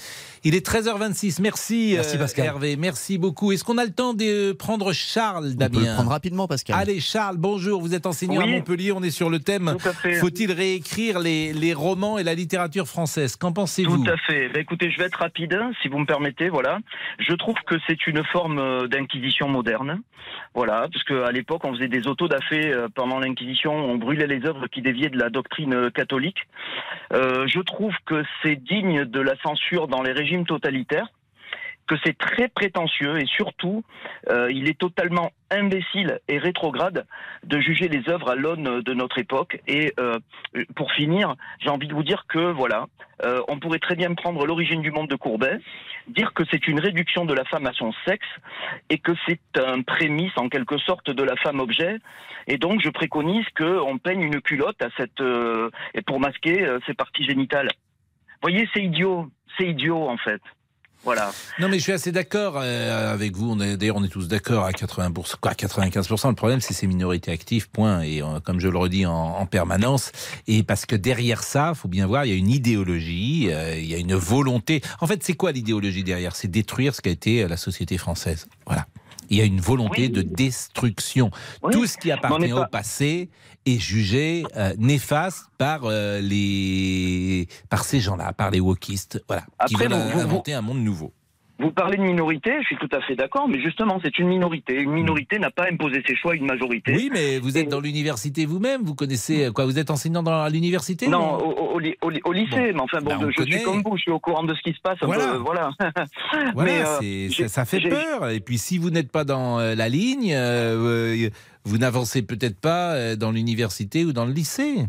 [SPEAKER 3] Il est 13h26. Merci,
[SPEAKER 15] Merci,
[SPEAKER 3] euh,
[SPEAKER 15] Pascal.
[SPEAKER 3] Hervé. Merci beaucoup. Est-ce qu'on a le temps de prendre Charles
[SPEAKER 6] On peut le
[SPEAKER 3] Damien
[SPEAKER 6] prendre rapidement, Pascal.
[SPEAKER 3] Allez, Charles, bonjour. Vous êtes enseignant à. Montpellier. On est sur le thème. Faut-il réécrire les, les romans et la littérature française? Qu'en pensez-vous?
[SPEAKER 17] Tout à fait. Ben, écoutez, je vais être rapide, hein, si vous me permettez. Voilà. Je trouve que c'est une forme euh, d'inquisition moderne. Voilà, parce qu'à l'époque, on faisait des autodafés euh, pendant l'Inquisition, on brûlait les œuvres qui déviaient de la doctrine euh, catholique. Je trouve que c'est digne de la censure dans les régimes totalitaires que c'est très prétentieux et surtout, euh, il est totalement imbécile et rétrograde de juger les œuvres à l'aune de notre époque. Et euh, pour finir, j'ai envie de vous dire que voilà, euh, on pourrait très bien prendre l'origine du monde de Courbet, dire que c'est une réduction de la femme à son sexe et que c'est un prémisse en quelque sorte de la femme objet. Et donc, je préconise qu'on peigne une culotte à cette et pour masquer ses parties génitales. Vous voyez, c'est idiot, c'est idiot en fait. Voilà.
[SPEAKER 3] Non, mais je suis assez d'accord euh, avec vous. On est- D'ailleurs, on est tous d'accord à 80%, quoi, 95%. Le problème, c'est ces minorités actives, point. Et euh, comme je le redis en, en permanence, et parce que derrière ça, faut bien voir, il y a une idéologie, euh, il y a une volonté. En fait, c'est quoi l'idéologie derrière? C'est détruire ce qu'a été la société française. Voilà. Il y a une volonté de destruction. Tout ce qui appartient
[SPEAKER 17] pas-
[SPEAKER 3] au passé est jugé euh, néfaste par euh, les par ces gens-là, par les wokistes, voilà, qui
[SPEAKER 17] Après,
[SPEAKER 3] veulent
[SPEAKER 17] vous- vous-
[SPEAKER 3] inventer un monde nouveau.
[SPEAKER 17] Vous parlez de minorité, je suis tout à fait d'accord, mais justement, c'est une minorité. Une minorité n'a pas imposé ses choix à une majorité.
[SPEAKER 3] Oui, mais vous êtes dans l'université vous-même, vous connaissez quoi Vous êtes enseignant dans l'université
[SPEAKER 17] Non, au, lycée, mais enfin bon,
[SPEAKER 3] Bah, on
[SPEAKER 17] je suis comme vous, je suis au courant de ce qui se passe.
[SPEAKER 3] Voilà.
[SPEAKER 17] peu, voilà.
[SPEAKER 3] Voilà,
[SPEAKER 17] Mais, euh,
[SPEAKER 3] ça, ça fait peur. Et puis si vous n'êtes pas dans euh, la ligne, vous n'avancez peut-être pas euh, dans l'université ou dans le lycée.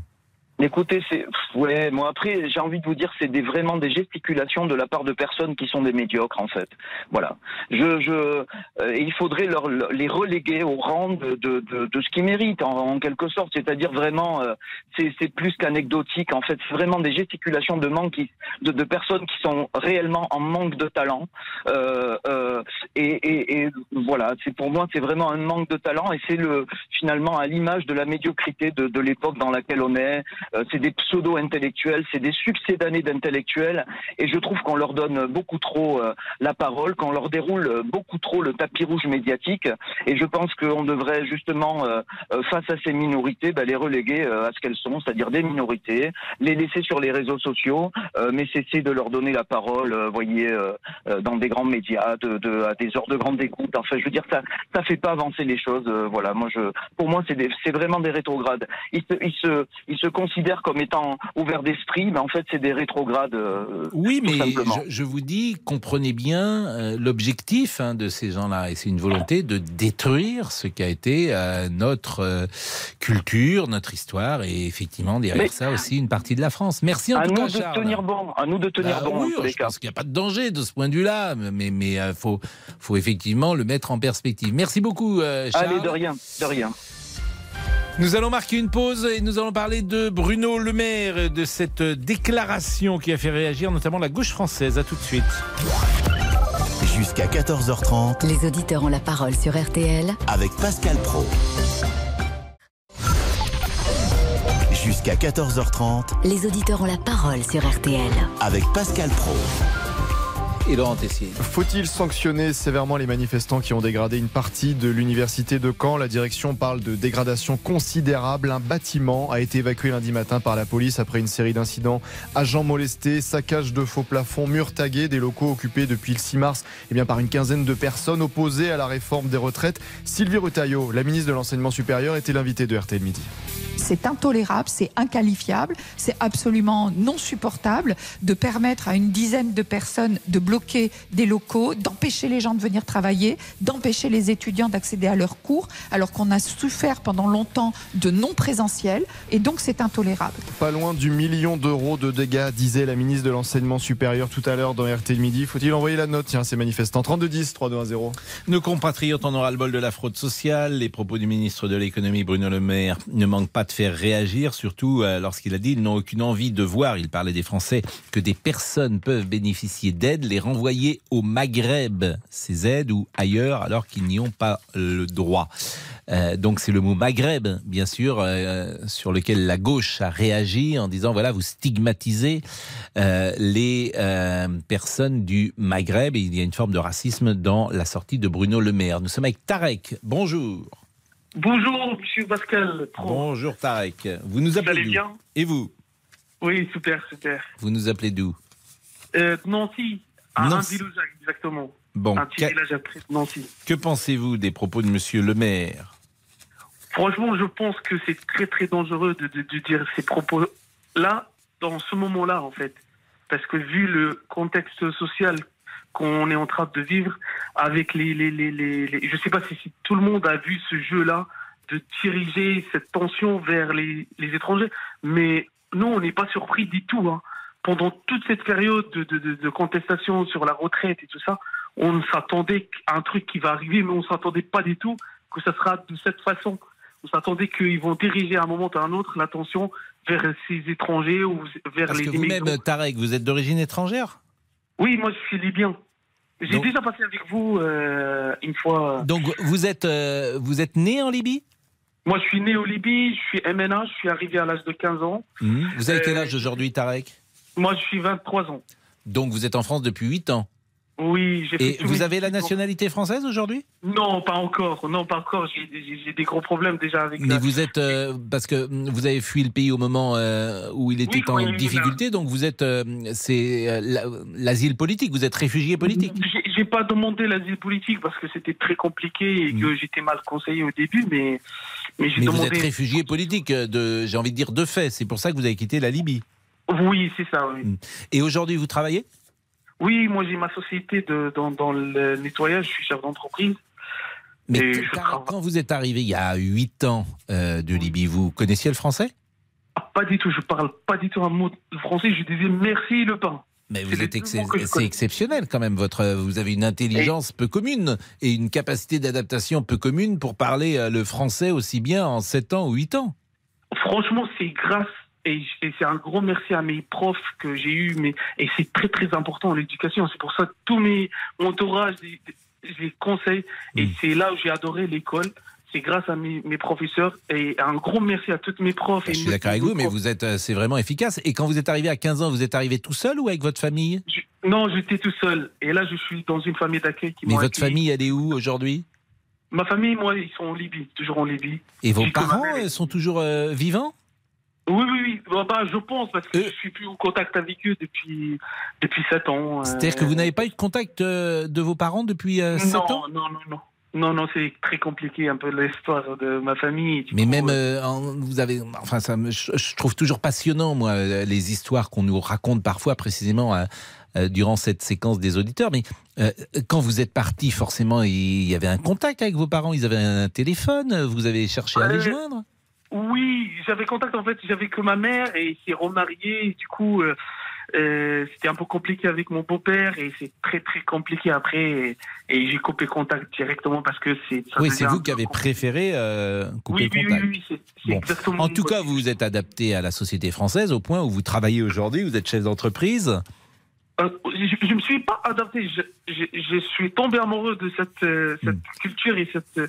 [SPEAKER 17] Écoutez, c'est ouais, moi après, j'ai envie de vous dire, c'est des, vraiment des gesticulations de la part de personnes qui sont des médiocres en fait. Voilà. Je, je, euh, il faudrait leur, les reléguer au rang de, de, de, de ce qu'ils méritent en, quelque sorte, c'est-à-dire vraiment, euh, c'est plus qu'anecdotique en fait, c'est vraiment des gesticulations de manque de, de personnes qui sont réellement en manque de talent. Euh, euh, et, et, et voilà, c'est pour moi, c'est vraiment un manque de talent et c'est le finalement à l'image de la médiocrité de, de l'époque dans laquelle on est. Euh, c'est des pseudo-intellectuels, c'est des succédanés d'intellectuels, et je trouve qu'on leur donne beaucoup trop euh, la parole, qu'on leur déroule beaucoup trop le tapis rouge médiatique, et je pense qu'on devrait justement, euh, face à ces minorités, bah, les reléguer à ce qu'elles sont, c'est-à-dire des minorités, les laisser sur les réseaux sociaux, mais cesser de leur donner la parole, voyez, dans des grands médias, de, de- à des heures de grande écoute. Enfin, je veux dire, ça, ça fait pas avancer les choses. voilà, moi, je, pour moi, c'est vraiment des rétrogrades. Ils se, ils se, ils se comme étant ouverts d'esprit, mais en fait, c'est des rétrogrades. euh,
[SPEAKER 3] Oui, mais je, je vous dis, comprenez bien euh, l'objectif hein, de ces gens-là. Et c'est une volonté de détruire ce qu'a été euh, notre culture, notre histoire. Et effectivement, derrière
[SPEAKER 17] Mais-
[SPEAKER 3] ça aussi, une partie de la France. Merci en
[SPEAKER 17] à
[SPEAKER 3] tout
[SPEAKER 17] nous
[SPEAKER 3] cas,
[SPEAKER 17] de
[SPEAKER 3] Charles.
[SPEAKER 17] tenir bon, à nous de tenir
[SPEAKER 3] Bah
[SPEAKER 17] bon.
[SPEAKER 3] oui, je
[SPEAKER 17] cas.
[SPEAKER 3] pense qu'il n'y a pas de danger de ce point de vue-là, mais mais faut faut effectivement le mettre en perspective. Merci beaucoup, Charles.
[SPEAKER 17] Allez, de rien, de rien.
[SPEAKER 3] Nous allons marquer une pause et nous allons parler de Bruno Le Maire, de cette déclaration qui a fait réagir notamment la gauche française. À tout de suite.
[SPEAKER 1] Jusqu'à 14h30
[SPEAKER 2] Les auditeurs ont la parole sur RTL
[SPEAKER 1] avec Pascal Pro. Jusqu'à 14h30
[SPEAKER 2] Les auditeurs ont la parole sur RTL.
[SPEAKER 1] avec Pascal Pro.
[SPEAKER 3] Et Laurent Tessier.
[SPEAKER 9] Faut-il sanctionner sévèrement les manifestants qui ont dégradé une partie de l'université de Caen? La direction parle de dégradation considérable. Un bâtiment a été évacué lundi matin par la police après une série d'incidents. Agents molestés, saccage de faux plafonds, murs tagués, des locaux occupés depuis le 6 mars eh bien, par une quinzaine de personnes opposées à la réforme des retraites. Sylvie Retailleau, la ministre de l'Enseignement supérieur, était l'invitée de RTL Midi.
[SPEAKER 18] C'est intolérable, c'est inqualifiable, c'est absolument non supportable de permettre à une dizaine de personnes de bloquer des locaux, d'empêcher les gens de venir travailler, d'empêcher les étudiants d'accéder à leurs cours, alors qu'on a souffert pendant longtemps de non présentiel, et donc c'est intolérable.
[SPEAKER 9] Pas loin du million d'euros de dégâts, disait la ministre de l'Enseignement supérieur tout à l'heure dans RTL Midi. Faut-il envoyer la note, tiens, ces manifestants 3210, 3210.
[SPEAKER 3] Nos compatriotes en aura le bol de la fraude sociale. Les propos du ministre de l'économie Bruno Le Maire ne manquent pas de faire réagir, surtout euh, lorsqu'il a dit ils n'ont aucune envie de voir, il parlait des Français, que des personnes peuvent bénéficier d'aides, les renvoyer au Maghreb, ces aides ou ailleurs, alors qu'ils n'y ont pas le droit. Euh, donc c'est le mot Maghreb, bien sûr, euh, sur lequel la gauche a réagi en disant voilà, vous stigmatisez euh, les personnes du Maghreb et il y a une forme de racisme dans la sortie de Bruno Le Maire. Nous sommes avec Tarek. Bonjour.
[SPEAKER 19] Bonjour, monsieur Pascal.
[SPEAKER 3] Bonjour Tarek. Vous nous appelez d'où?
[SPEAKER 19] bien?
[SPEAKER 3] Et vous?
[SPEAKER 19] Oui, super, super.
[SPEAKER 3] Vous nous appelez d'où?
[SPEAKER 19] Nancy, à
[SPEAKER 3] Nancy.
[SPEAKER 19] Andiloujac, exactement.
[SPEAKER 3] Bon,
[SPEAKER 19] Un petit village après Nancy.
[SPEAKER 3] que pensez-vous des propos de Monsieur Le Maire?
[SPEAKER 19] Franchement, je pense que c'est très très dangereux de, de- de dire ces propos-là dans ce moment-là, en fait. Parce que vu le contexte social qu'on est en train de vivre, avec les... les, les, je sais pas si, si tout le monde a vu ce jeu-là, de diriger cette tension vers les, les étrangers, mais nous, on n'est pas surpris du tout. hein. Pendant toute cette période de, de, de, de contestation sur la retraite et tout ça, on s'attendait à un truc qui va arriver, mais on s'attendait pas du tout que ça sera de cette façon. On s'attendait qu'ils vont diriger à un moment ou à un autre l'attention vers ces étrangers ou vers
[SPEAKER 3] Parce
[SPEAKER 19] les
[SPEAKER 3] que vous-même. Tarek, vous êtes d'origine étrangère?
[SPEAKER 19] Oui, moi je suis libyen. J'ai déjà passé avec vous euh, une fois.
[SPEAKER 3] Donc vous êtes, euh, vous êtes né en Libye?
[SPEAKER 19] Moi je suis né au Libye, je suis MNA, je suis arrivé à l'âge de 15 ans.
[SPEAKER 3] Mhm. Vous avez quel
[SPEAKER 19] Euh,
[SPEAKER 3] âge aujourd'hui, Tarek?
[SPEAKER 19] Moi je suis 23 ans.
[SPEAKER 3] Donc vous êtes en France depuis 8 ans.
[SPEAKER 19] Oui, j'ai
[SPEAKER 3] Et vous avez la nationalité française aujourd'hui?
[SPEAKER 19] Non, pas encore. Non, pas encore. J'ai j'ai- j'ai des gros problèmes déjà avec
[SPEAKER 3] Mais
[SPEAKER 19] la-
[SPEAKER 3] vous êtes euh, parce que vous avez fui le pays au moment euh, où il était
[SPEAKER 19] Oui,
[SPEAKER 3] en difficulté, donc vous êtes euh, c'est euh, la- l'asile politique, vous êtes réfugié politique.
[SPEAKER 19] J'ai- J'ai pas demandé l'asile politique parce que c'était très compliqué et que j'étais mal conseillé au début, mais mais j'ai.
[SPEAKER 3] Mais vous
[SPEAKER 19] demandé.
[SPEAKER 3] êtes réfugié politique euh, de j'ai envie de dire de fait, c'est pour ça que vous avez quitté la Libye.
[SPEAKER 19] Oui, c'est ça. Oui.
[SPEAKER 3] Et aujourd'hui vous travaillez?
[SPEAKER 19] Oui, moi j'ai ma société de, dans, dans le nettoyage, je suis chef d'entreprise.
[SPEAKER 3] Mais
[SPEAKER 19] Et
[SPEAKER 3] quand vous êtes arrivé il y a 8 ans euh, de Libye, vous connaissiez le français?
[SPEAKER 19] Ah, pas du tout, je parle pas du tout un mot de français, je disais merci le pain.
[SPEAKER 3] Mais
[SPEAKER 19] C'est
[SPEAKER 3] vous êtes ex- c'est exceptionnel quand même. Votre, vous avez une intelligence peu commune et une capacité d'adaptation peu commune pour parler euh, le français aussi bien en 7 ans ou 8 ans.
[SPEAKER 19] Franchement, c'est grâce et, et c'est un gros merci à mes profs que j'ai eu, mais et c'est très très important l'éducation. C'est pour ça que tous mes mon entourage, les- je les conseille
[SPEAKER 3] Mm.
[SPEAKER 19] et c'est là où j'ai adoré l'école. C'est grâce à mes, mes professeurs et un gros merci à toutes mes profs.
[SPEAKER 3] Bah, Je
[SPEAKER 19] et
[SPEAKER 3] suis d'accord avec vous, mais vous êtes, euh, c'est vraiment efficace. Et quand vous êtes arrivé à 15 ans, vous êtes arrivé tout seul ou avec votre famille?
[SPEAKER 19] Non, j'étais tout seul. Et là, je suis dans une famille d'accueil qui
[SPEAKER 3] Mais votre
[SPEAKER 19] accueilli.
[SPEAKER 3] famille, elle est où aujourd'hui?
[SPEAKER 19] Ma famille, moi, ils sont en Libye, toujours en Libye.
[SPEAKER 3] Et vos parents
[SPEAKER 19] mère.
[SPEAKER 3] euh, sont toujours euh, vivants?
[SPEAKER 19] Oui, oui, oui. Bah, bah, je pense, parce que je suis plus en contact avec eux depuis, depuis 7 ans. euh.
[SPEAKER 3] C'est-à-dire que vous n'avez pas eu de contact euh, de vos parents depuis 7
[SPEAKER 19] non,
[SPEAKER 3] ans?
[SPEAKER 19] non, non, non. Non, non, c'est très compliqué un peu l'histoire de ma famille.
[SPEAKER 3] Mais
[SPEAKER 19] coup,
[SPEAKER 3] même,
[SPEAKER 19] euh,
[SPEAKER 3] euh, vous avez, enfin, ça me- je, je trouve toujours passionnant, moi, euh, les histoires qu'on nous raconte parfois, précisément euh, euh, durant cette séquence des auditeurs. Mais euh, quand vous êtes parti, forcément, il y avait un contact avec vos parents, ils avaient un téléphone, vous avez cherché à les
[SPEAKER 19] Euh,
[SPEAKER 3] joindre?
[SPEAKER 19] Oui, j'avais contact en fait, j'avais que ma mère et il s'est remarié. et du coup, euh, euh, c'était un peu compliqué avec mon beau-père et c'est très très compliqué après. Et, et j'ai coupé contact directement parce que c'est.
[SPEAKER 3] Oui, c'est vous qui avez préféré euh, couper
[SPEAKER 19] Oui,
[SPEAKER 3] contact.
[SPEAKER 19] oui, oui, c'est
[SPEAKER 3] Bon.
[SPEAKER 19] exactement.
[SPEAKER 3] En tout cas, vous vous êtes adapté à la société française au point où vous travaillez aujourd'hui, vous êtes chef d'entreprise.
[SPEAKER 19] Euh, je, je me suis pas adapté. Je, je, je suis tombé amoureux de cette, euh, cette culture et cette,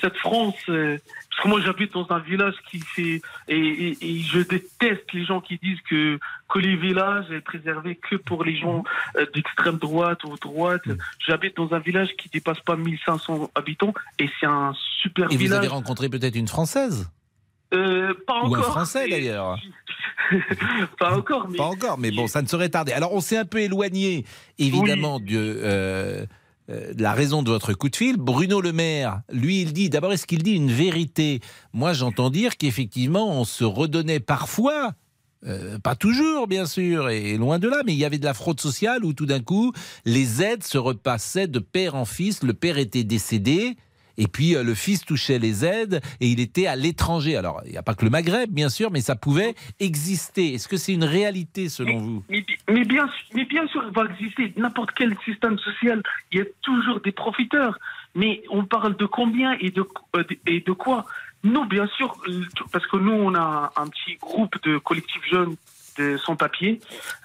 [SPEAKER 19] cette France. euh, parce que moi, j'habite dans un village qui fait et, et, et je déteste les gens qui disent que que les villages est préservé que pour les gens euh, d'extrême droite ou droite. J'habite dans un village qui dépasse pas 1500 habitants et c'est un super
[SPEAKER 3] Et vous
[SPEAKER 19] village.
[SPEAKER 3] avez rencontré peut-être une Française
[SPEAKER 19] Euh, pas
[SPEAKER 3] Ou un
[SPEAKER 19] encore.
[SPEAKER 3] Français d'ailleurs [LAUGHS]
[SPEAKER 19] Pas encore, mais
[SPEAKER 3] Pas encore, mais bon, ça ne serait tardé. Alors, on s'est un peu éloigné, évidemment, de, euh, euh, la raison de votre coup de fil. Bruno Le Maire, lui, il dit, d'abord, est-ce qu'il dit une vérité? Moi, j'entends dire qu'effectivement, on se redonnait parfois. euh, pas toujours, bien sûr, et loin de là, mais il y avait de la fraude sociale où tout d'un coup, les aides se repassaient de père en fils. Le père était décédé, et puis euh, le fils touchait les aides, et il était à l'étranger. Alors, il n'y a pas que le Maghreb, bien sûr, mais ça pouvait exister. Est-ce que c'est une réalité selon vous
[SPEAKER 19] Mais, mais bien, sûr- mais bien sûr, il va exister n'importe quel système social. Il y a toujours des profiteurs. Mais on parle de combien et de, euh, de- et de quoi? Nous, bien sûr, euh, parce que nous, on a un petit groupe de collectifs jeunes de sans-papiers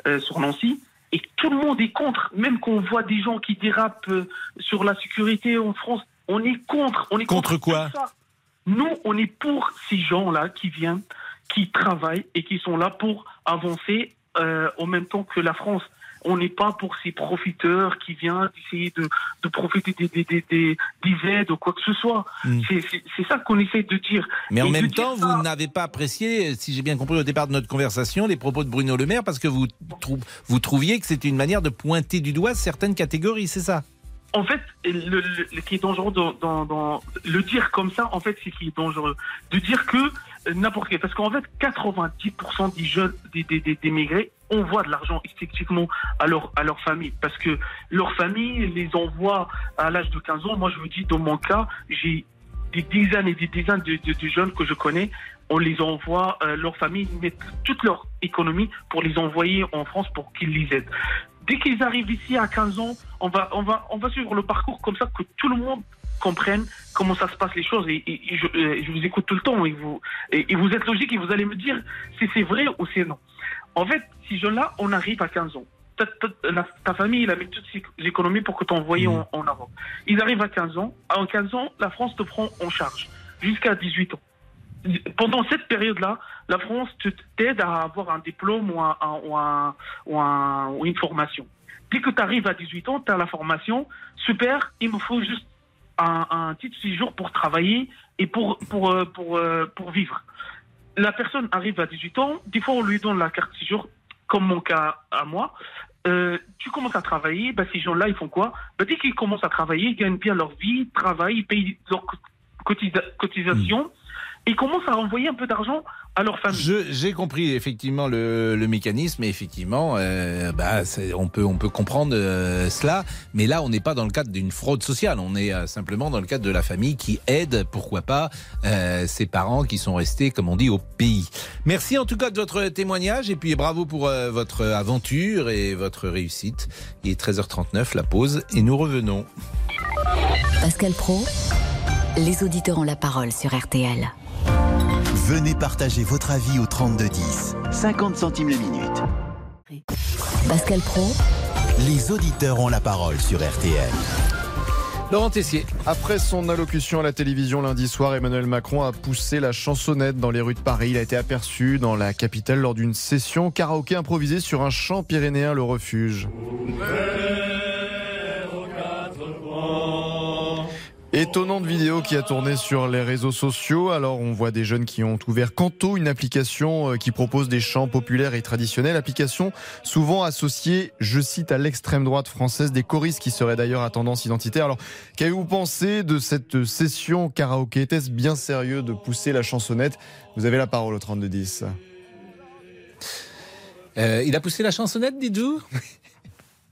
[SPEAKER 19] euh, sur Nancy. Et tout le monde est contre. Même qu'on voit des gens qui dérapent euh, sur la sécurité en France, on est contre. On est
[SPEAKER 3] Contre quoi
[SPEAKER 19] ça. Nous, on est pour ces gens-là qui viennent, qui travaillent et qui sont là pour avancer euh, en même temps que la France. On n'est pas pour ces profiteurs qui viennent essayer de, de profiter des, des, des, des, des aides ou quoi que ce soit.
[SPEAKER 3] Mm.
[SPEAKER 19] C'est- ça qu'on essaie de dire.
[SPEAKER 3] Mais en
[SPEAKER 19] Et
[SPEAKER 3] même temps,
[SPEAKER 19] ça-
[SPEAKER 3] vous n'avez pas apprécié, si j'ai bien compris au départ de notre conversation, les propos de Bruno Le Maire parce que vous, trou- vous trouviez que c'était une manière de pointer du doigt certaines catégories, c'est ça?
[SPEAKER 19] En fait, le, qui est dangereux dans, le dire comme ça, en fait, c'est qui est dangereux. De dire que euh, n'importe quel, parce qu'en fait, 90% des jeunes, des, des, des, migrés envoient de l'argent effectivement à leur, à leur famille, parce que leur famille les envoie à l'âge de 15 ans. Moi, je vous dis, dans mon cas, j'ai des dizaines et des dizaines de jeunes que je connais. On les envoie, euh, leur famille met toute leur économie pour les envoyer en France pour qu'ils les aident dès qu'ils arrivent ici à 15 ans, on va, on va, on va suivre le parcours comme ça que tout le monde comprenne comment ça se passe les choses. Et, et- et je, euh, je vous écoute tout le temps et vous, et, et vous êtes logique et vous allez me dire si c'est vrai ou c'est non. En fait, ces jeunes-là, on arrive à 15 ans. Ta, ta- la- ta famille, il a mis toutes ses économies pour que tu envoies en, en avant. Ils arrivent à 15 ans. À 15 ans, la France te prend en charge jusqu'à 18 ans pendant cette période-là, la France t'aide à avoir un diplôme ou, un- ou un- ou un- ou une formation. Dès que tu arrives à 18 ans, tu as la formation, super, il me faut juste un, titre de séjour pour travailler et pour, pour, euh, pour, euh, pour vivre. La personne arrive à 18 ans, des fois on lui donne la carte de séjour, comme mon cas à moi. Euh, tu commences à travailler, bah, ces gens-là, ils font quoi? Bah, Dès qu'ils commencent à travailler, ils gagnent bien leur vie, travaillent, ils payent leurs cotisa- cotisations, et ils commencent à envoyer un peu d'argent à leur famille.
[SPEAKER 3] J'ai compris effectivement le, le mécanisme et effectivement, euh, bah, on, peut, on peut comprendre euh, cela, mais là on n'est pas dans le cadre d'une fraude sociale, on est euh, simplement dans le cadre de la famille qui aide, pourquoi pas, euh, ses parents qui sont restés, comme on dit, au pays. Merci en tout cas de votre témoignage et puis bravo pour euh, votre aventure et votre réussite. Il est 13h39, la pause et nous revenons.
[SPEAKER 2] Pascal Pro, les auditeurs ont la parole sur RTL.
[SPEAKER 1] Venez partager votre avis au 3210. 50 centimes la minute.
[SPEAKER 2] Pascal Pro,
[SPEAKER 1] Les auditeurs ont la parole sur RTL.
[SPEAKER 3] Laurent Tessier.
[SPEAKER 9] Après son allocution à la télévision lundi soir, Emmanuel Macron a poussé la chansonnette dans les rues de Paris. Il a été aperçu dans la capitale lors d'une session karaoké improvisée sur un champ pyrénéen, le refuge. Étonnante vidéo qui a tourné sur les réseaux sociaux. Alors, on voit des jeunes qui ont ouvert Canto, une application euh, qui propose des chants populaires et traditionnels. Application souvent associée, je cite, à l'extrême droite française, des choristes qui seraient d'ailleurs à tendance identitaire. Alors, qu'avez-vous pensé de cette session karaoké? Était-ce bien sérieux de pousser la chansonnette? Vous avez la parole au 32-10.
[SPEAKER 3] Euh, il a poussé la chansonnette, dites-vous?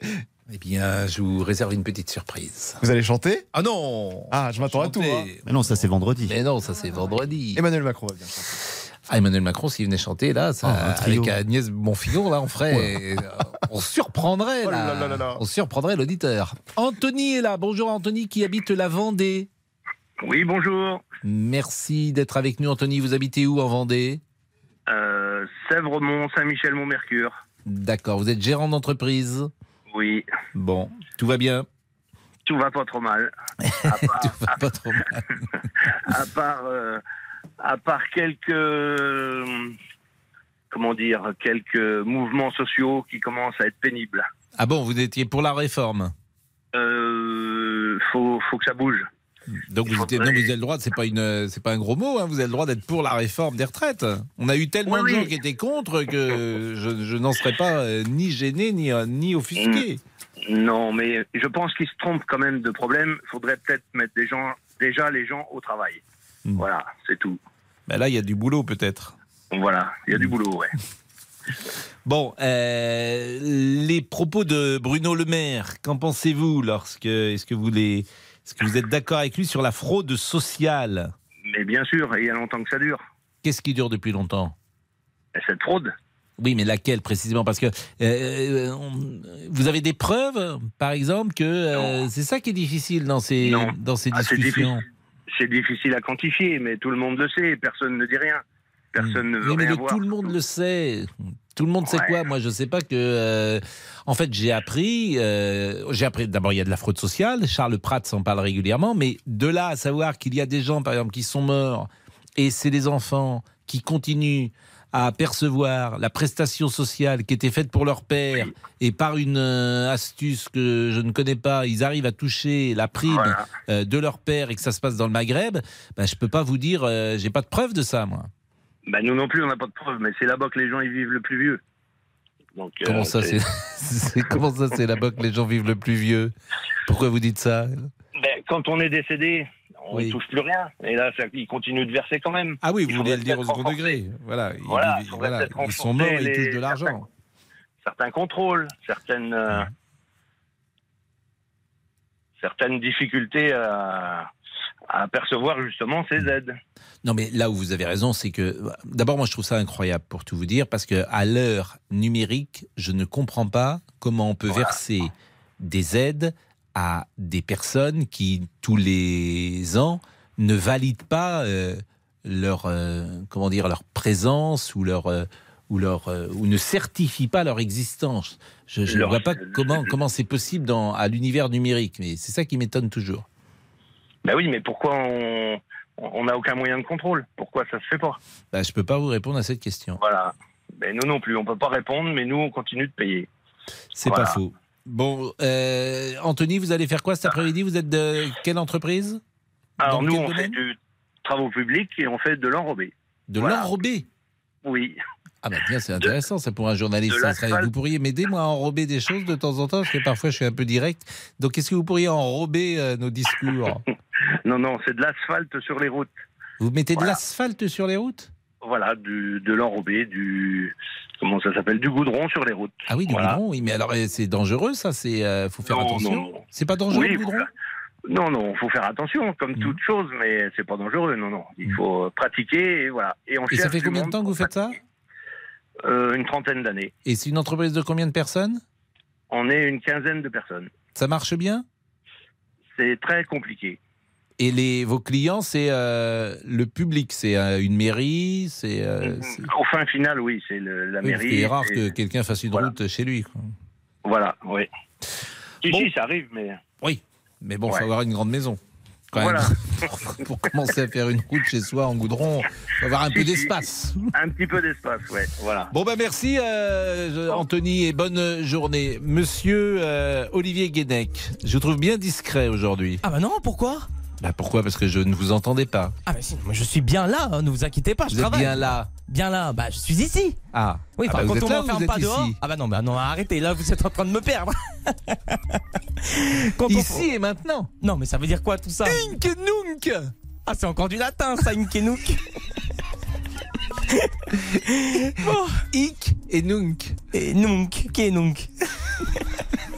[SPEAKER 3] [LAUGHS] Eh bien, je vous réserve une petite surprise.
[SPEAKER 9] Vous allez chanter?
[SPEAKER 3] Ah non
[SPEAKER 9] Ah, je m'attends à tout. hein.
[SPEAKER 6] Mais non, ça c'est vendredi.
[SPEAKER 3] Mais non, ça c'est vendredi.
[SPEAKER 9] Emmanuel Macron va bien chanter.
[SPEAKER 3] Ah, Emmanuel Macron, s'il venait chanter, là, ça,
[SPEAKER 6] Oh, un trio.
[SPEAKER 3] avec Agnès Bonfillon, là, on ferait. on surprendrait,
[SPEAKER 9] Oh
[SPEAKER 3] là.
[SPEAKER 9] là là là là.
[SPEAKER 3] On surprendrait l'auditeur. Anthony est là. Bonjour, Anthony, qui habite la Vendée.
[SPEAKER 20] Oui, bonjour.
[SPEAKER 3] Merci d'être avec nous, Anthony. Vous habitez où en Vendée?
[SPEAKER 20] Euh, Sèvres-Mont, Saint-Michel-Mont-Mercure.
[SPEAKER 3] D'accord. Vous êtes gérant d'entreprise?
[SPEAKER 20] Oui,
[SPEAKER 3] Bon, tout va bien.
[SPEAKER 20] tout va pas trop mal. [LAUGHS] À part,
[SPEAKER 3] Tout va pas trop mal. [LAUGHS]
[SPEAKER 20] à part, euh, à part quelques, comment dire, quelques mouvements sociaux qui commencent à être pénibles.
[SPEAKER 3] Ah bon, vous étiez pour la réforme?
[SPEAKER 20] Euh, faut, faut que ça bouge.
[SPEAKER 3] Donc vous, étiez- non, vous avez le droit, c'est pas une, c'est pas un gros mot. hein, vous avez le droit d'être pour la réforme des retraites. On a eu tellement
[SPEAKER 20] Oui,
[SPEAKER 3] de
[SPEAKER 20] oui.
[SPEAKER 3] gens qui étaient contre que je, je n'en serais pas euh, ni gêné ni euh, ni offusqué.
[SPEAKER 20] Non, mais je pense qu'ils se trompent quand même de problème. Il faudrait peut-être mettre des gens, déjà les gens au travail.
[SPEAKER 3] Hmm.
[SPEAKER 20] Voilà, c'est tout.
[SPEAKER 3] Ben là, il y a du boulot peut-être.
[SPEAKER 20] Voilà, il y a du boulot, ouais. [LAUGHS]
[SPEAKER 3] Bon, euh, les propos de Bruno Le Maire, qu'en pensez-vous lorsque est-ce que vous les, est-ce que vous êtes d'accord avec lui sur la fraude sociale
[SPEAKER 20] Mais bien sûr, et il y a longtemps que ça dure.
[SPEAKER 3] Qu'est-ce qui dure depuis longtemps?
[SPEAKER 20] Cette fraude.
[SPEAKER 3] Oui, mais laquelle précisément? Parce que euh, on- vous avez des preuves, par exemple, que euh, c'est ça qui est difficile dans ces,
[SPEAKER 20] Non.
[SPEAKER 3] dans ces
[SPEAKER 20] Ah,
[SPEAKER 3] discussions?
[SPEAKER 20] C'est difficile à quantifier, mais tout le monde le sait, personne ne dit rien. Personne ne veut
[SPEAKER 3] Oui, mais
[SPEAKER 20] rien
[SPEAKER 3] le-
[SPEAKER 20] voir.
[SPEAKER 3] tout le monde le sait. Tout le monde sait
[SPEAKER 20] Ouais.
[SPEAKER 3] quoi Moi, je sais pas que. euh, en fait, j'ai appris. euh, j'ai appris. D'abord, il y a de la fraude sociale. Charles Pratt s'en parle régulièrement. Mais de là à savoir qu'il y a des gens, par exemple, qui sont morts et c'est les enfants qui continuent à percevoir la prestation sociale qui était faite pour leur père et par une euh, astuce que je ne connais pas, ils arrivent à toucher la prime
[SPEAKER 20] Voilà.
[SPEAKER 3] de leur père et que ça se passe dans le Maghreb, ben, je peux pas vous dire, j'ai pas de preuve de ça, moi.
[SPEAKER 20] Bah, nous non plus, on n'a pas de preuves, mais c'est là-bas que les gens y vivent le plus vieux. Donc, euh,
[SPEAKER 3] Comment ça, [LAUGHS] c'est comment ça, c'est là-bas que les gens vivent le plus vieux? Pourquoi vous dites ça?
[SPEAKER 20] Ben, quand on est décédé, on ne
[SPEAKER 3] Oui.
[SPEAKER 20] touche plus rien. Et là, ça, ils continuent de verser quand même.
[SPEAKER 3] Ah oui, vous voulez le dire au second degré. Voilà, ils,
[SPEAKER 20] Voilà,
[SPEAKER 3] voilà, sont morts, ils touchent de l'argent.
[SPEAKER 20] Certains contrôles, certaines, euh, certaines difficultés à, à percevoir justement ces aides.
[SPEAKER 3] Non, mais là où vous avez raison, c'est que d'abord, moi, je trouve ça incroyable pour tout vous dire, parce que à l'heure numérique, je ne comprends pas comment on peut verser des aides à des personnes qui tous les ans ne valident pas euh, leur euh, comment dire leur présence ou leur euh, ou leur ou ne certifient pas leur existence. Je ne vois pas comment comment c'est possible dans à l'univers numérique, mais c'est ça qui m'étonne toujours.
[SPEAKER 20] Ben oui, mais pourquoi on on n'a aucun moyen de contrôle? Pourquoi ça se fait pas?
[SPEAKER 3] Bah, je peux pas vous répondre à cette question.
[SPEAKER 20] Voilà. Ben nous non plus, on peut pas répondre, mais nous on continue de payer.
[SPEAKER 3] C'est
[SPEAKER 20] Voilà.
[SPEAKER 3] pas faux. Bon, euh, Anthony, vous allez faire quoi cet après-midi? Vous êtes de quelle entreprise?
[SPEAKER 20] Alors
[SPEAKER 3] Dans
[SPEAKER 20] nous on fait du travaux publics et on fait de l'enrobé.
[SPEAKER 3] De
[SPEAKER 20] Voilà.
[SPEAKER 3] l'enrobé?
[SPEAKER 20] Oui.
[SPEAKER 3] Ah bah tiens, c'est intéressant ça pour un journaliste. ça vous pourriez m'aider moi à enrober des choses de temps en temps, parce que parfois je suis un peu direct. Donc est-ce que vous pourriez enrober euh, nos discours? [LAUGHS]
[SPEAKER 20] Non non, c'est de l'asphalte sur les routes.
[SPEAKER 3] Vous mettez de l'asphalte sur les routes?
[SPEAKER 20] Voilà, du, de l'enrobé, du comment ça s'appelle, du goudron sur les routes.
[SPEAKER 3] Ah oui, du
[SPEAKER 20] Voilà.
[SPEAKER 3] goudron, oui, mais alors euh, c'est dangereux ça, c'est euh, faut faire
[SPEAKER 20] Non,
[SPEAKER 3] attention. C'est pas dangereux
[SPEAKER 20] Oui,
[SPEAKER 3] le goudron?
[SPEAKER 20] Non, non, faut faire attention, comme toute chose, mais c'est pas dangereux, non, non. Il faut pratiquer et voilà. Et, on
[SPEAKER 3] Et ça fait combien de temps que vous faites ça?
[SPEAKER 20] Euh, Une trentaine d'années.
[SPEAKER 3] Et c'est une entreprise de combien de personnes?
[SPEAKER 20] On est une quinzaine de personnes.
[SPEAKER 3] Ça marche bien?
[SPEAKER 20] C'est très compliqué.
[SPEAKER 3] Et les, vos clients, c'est euh, le public, c'est euh, une mairie, c'est. euh, c'est-
[SPEAKER 20] Au fin final, oui, c'est le- la
[SPEAKER 3] oui,
[SPEAKER 20] mairie.
[SPEAKER 3] qu'il est rare
[SPEAKER 20] c'est-
[SPEAKER 3] que quelqu'un fasse une
[SPEAKER 20] Voilà.
[SPEAKER 3] route chez lui. quoi.
[SPEAKER 20] Voilà, oui. Si,
[SPEAKER 3] Bon.
[SPEAKER 20] si, ça arrive, mais.
[SPEAKER 3] Oui, mais bon, il
[SPEAKER 20] Ouais.
[SPEAKER 3] faut avoir une grande maison. Quand
[SPEAKER 20] Voilà.
[SPEAKER 3] même. [LAUGHS] pour, pour commencer à faire une route chez soi en goudron, il faut avoir un
[SPEAKER 20] Si,
[SPEAKER 3] peu
[SPEAKER 20] si.
[SPEAKER 3] d'espace.
[SPEAKER 20] Un petit peu d'espace, ouais, voilà.
[SPEAKER 3] Bon, bah merci euh, Anthony et bonne journée. Monsieur euh, Olivier Guénec, je vous trouve bien discret aujourd'hui.
[SPEAKER 11] Ah bah non, pourquoi?
[SPEAKER 3] Bah pourquoi? Parce que je ne vous entendais pas.
[SPEAKER 11] Ah mais si, moi je suis bien là, hein, ne vous inquiétez pas, je
[SPEAKER 3] Vous êtes
[SPEAKER 11] travaille.
[SPEAKER 3] bien là.
[SPEAKER 11] Bien là, bah je suis ici.
[SPEAKER 3] Ah.
[SPEAKER 11] Oui,
[SPEAKER 3] Ah bah,
[SPEAKER 11] quand
[SPEAKER 3] êtes
[SPEAKER 11] on m'enferme pas
[SPEAKER 3] êtes
[SPEAKER 11] dehors. Ah bah non, bah non, arrêtez, là vous êtes en train de me perdre. [LAUGHS] Quand on-
[SPEAKER 3] Ici et maintenant.
[SPEAKER 11] Non, mais ça veut dire quoi tout ça?
[SPEAKER 3] Ink nunc.
[SPEAKER 11] Ah, c'est encore du latin ça, Inkenuk. [LAUGHS] oh.
[SPEAKER 3] Ik et nunc.
[SPEAKER 11] Et nunc, qui est nunc [LAUGHS]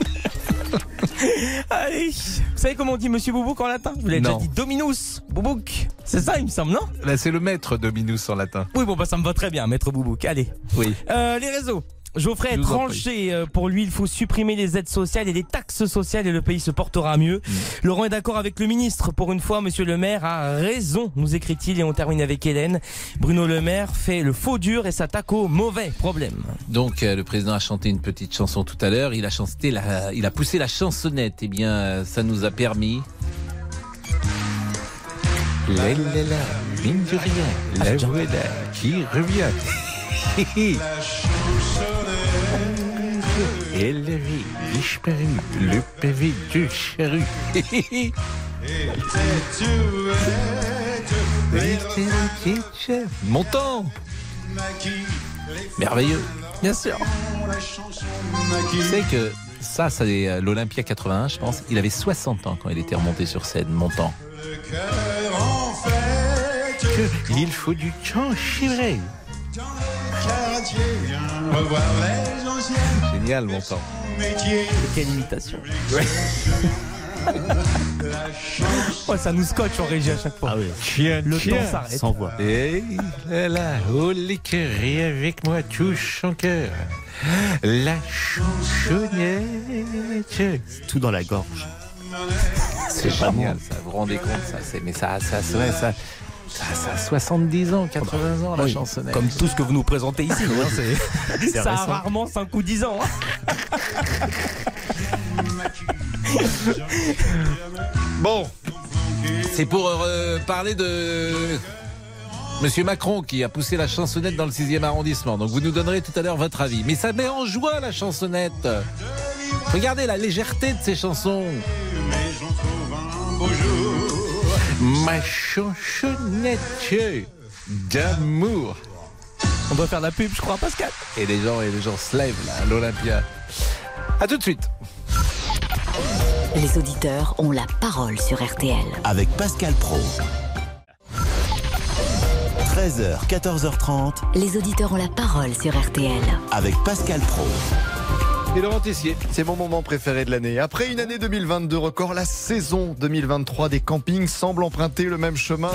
[SPEAKER 11] [LAUGHS] Allez, vous savez comment on dit Monsieur Boubouk en latin Je vous l'ai déjà dit Dominus, Boubouk. C'est ça, il me semble, non?
[SPEAKER 3] Là, c'est le maître Dominus en latin.
[SPEAKER 11] Oui, bon, bah ça me va très bien, maître Boubouk. Allez.
[SPEAKER 3] Oui.
[SPEAKER 11] Euh, les réseaux. Geoffrey
[SPEAKER 3] Je
[SPEAKER 11] est tranché. Euh, Pour lui, il faut supprimer les aides sociales et les taxes sociales et le pays se portera mieux.
[SPEAKER 3] Mm.
[SPEAKER 11] Laurent est d'accord avec le ministre. Pour une fois, monsieur le maire a raison, nous écrit-il. Et on termine avec Hélène. Bruno Le Maire fait le faux dur et s'attaque au mauvais problème.
[SPEAKER 3] Donc euh, le président a chanté une petite chanson tout à l'heure. Il a chanté la, il a poussé la chansonnette. Eh bien, euh, ça nous a permis. La, la, la, mine de rien, la voilà qui revient. [LAUGHS] Elle avait disparu, le pavé de charrue. Montant Merveilleux
[SPEAKER 11] Bien sûr
[SPEAKER 3] Tu sais que ça, c'est l'Olympia 81, je pense. Il avait 60 ans quand il était remonté sur scène, montant. Que il faut du temps, c'est vrai. Génial, montant.
[SPEAKER 11] Quelle imitation. [LAUGHS] Ouais, ça nous scotche en régie à chaque fois.
[SPEAKER 3] Tiens,
[SPEAKER 11] Le
[SPEAKER 3] tiens.
[SPEAKER 11] temps s'arrête.
[SPEAKER 6] Sans voix.
[SPEAKER 3] Et là, là, oh les cœurs, et avec moi touche son cœur. La chansonnette.
[SPEAKER 6] Tout dans la gorge.
[SPEAKER 3] C'est génial, ça. Vous vous rendez compte, ça c'est, Mais ça, ça, c'est vrai, ça, ça, ça a 70 ans, 80 ans, la
[SPEAKER 11] Oui,
[SPEAKER 3] chansonnette.
[SPEAKER 11] Comme tout ce que vous nous présentez ici. [LAUGHS] hein, c'est-
[SPEAKER 6] C'est
[SPEAKER 11] ça a rarement 5 ou 10 ans. hein. [LAUGHS]
[SPEAKER 3] Bon, c'est pour euh, parler de Monsieur Macron qui a poussé la chansonnette dans le 6e arrondissement. Donc vous nous donnerez tout à l'heure votre avis. Mais ça met en joie la chansonnette. Regardez la légèreté de ces chansons. Ma chansonnette d'amour.
[SPEAKER 11] On doit faire de la pub, je crois, Pascal.
[SPEAKER 3] Et les gens et les gens se lèvent là, à l'Olympia. À tout de suite.
[SPEAKER 2] Les auditeurs ont la parole sur RTL.
[SPEAKER 1] Avec Pascal Pro. 13h, 14h30
[SPEAKER 2] Les auditeurs ont la parole sur RTL.
[SPEAKER 1] avec Pascal Pro.
[SPEAKER 3] Et Laurent Tessier.
[SPEAKER 9] C'est mon moment préféré de l'année. Après une année 2022 record, la saison 2023 des campings semble emprunter le même chemin.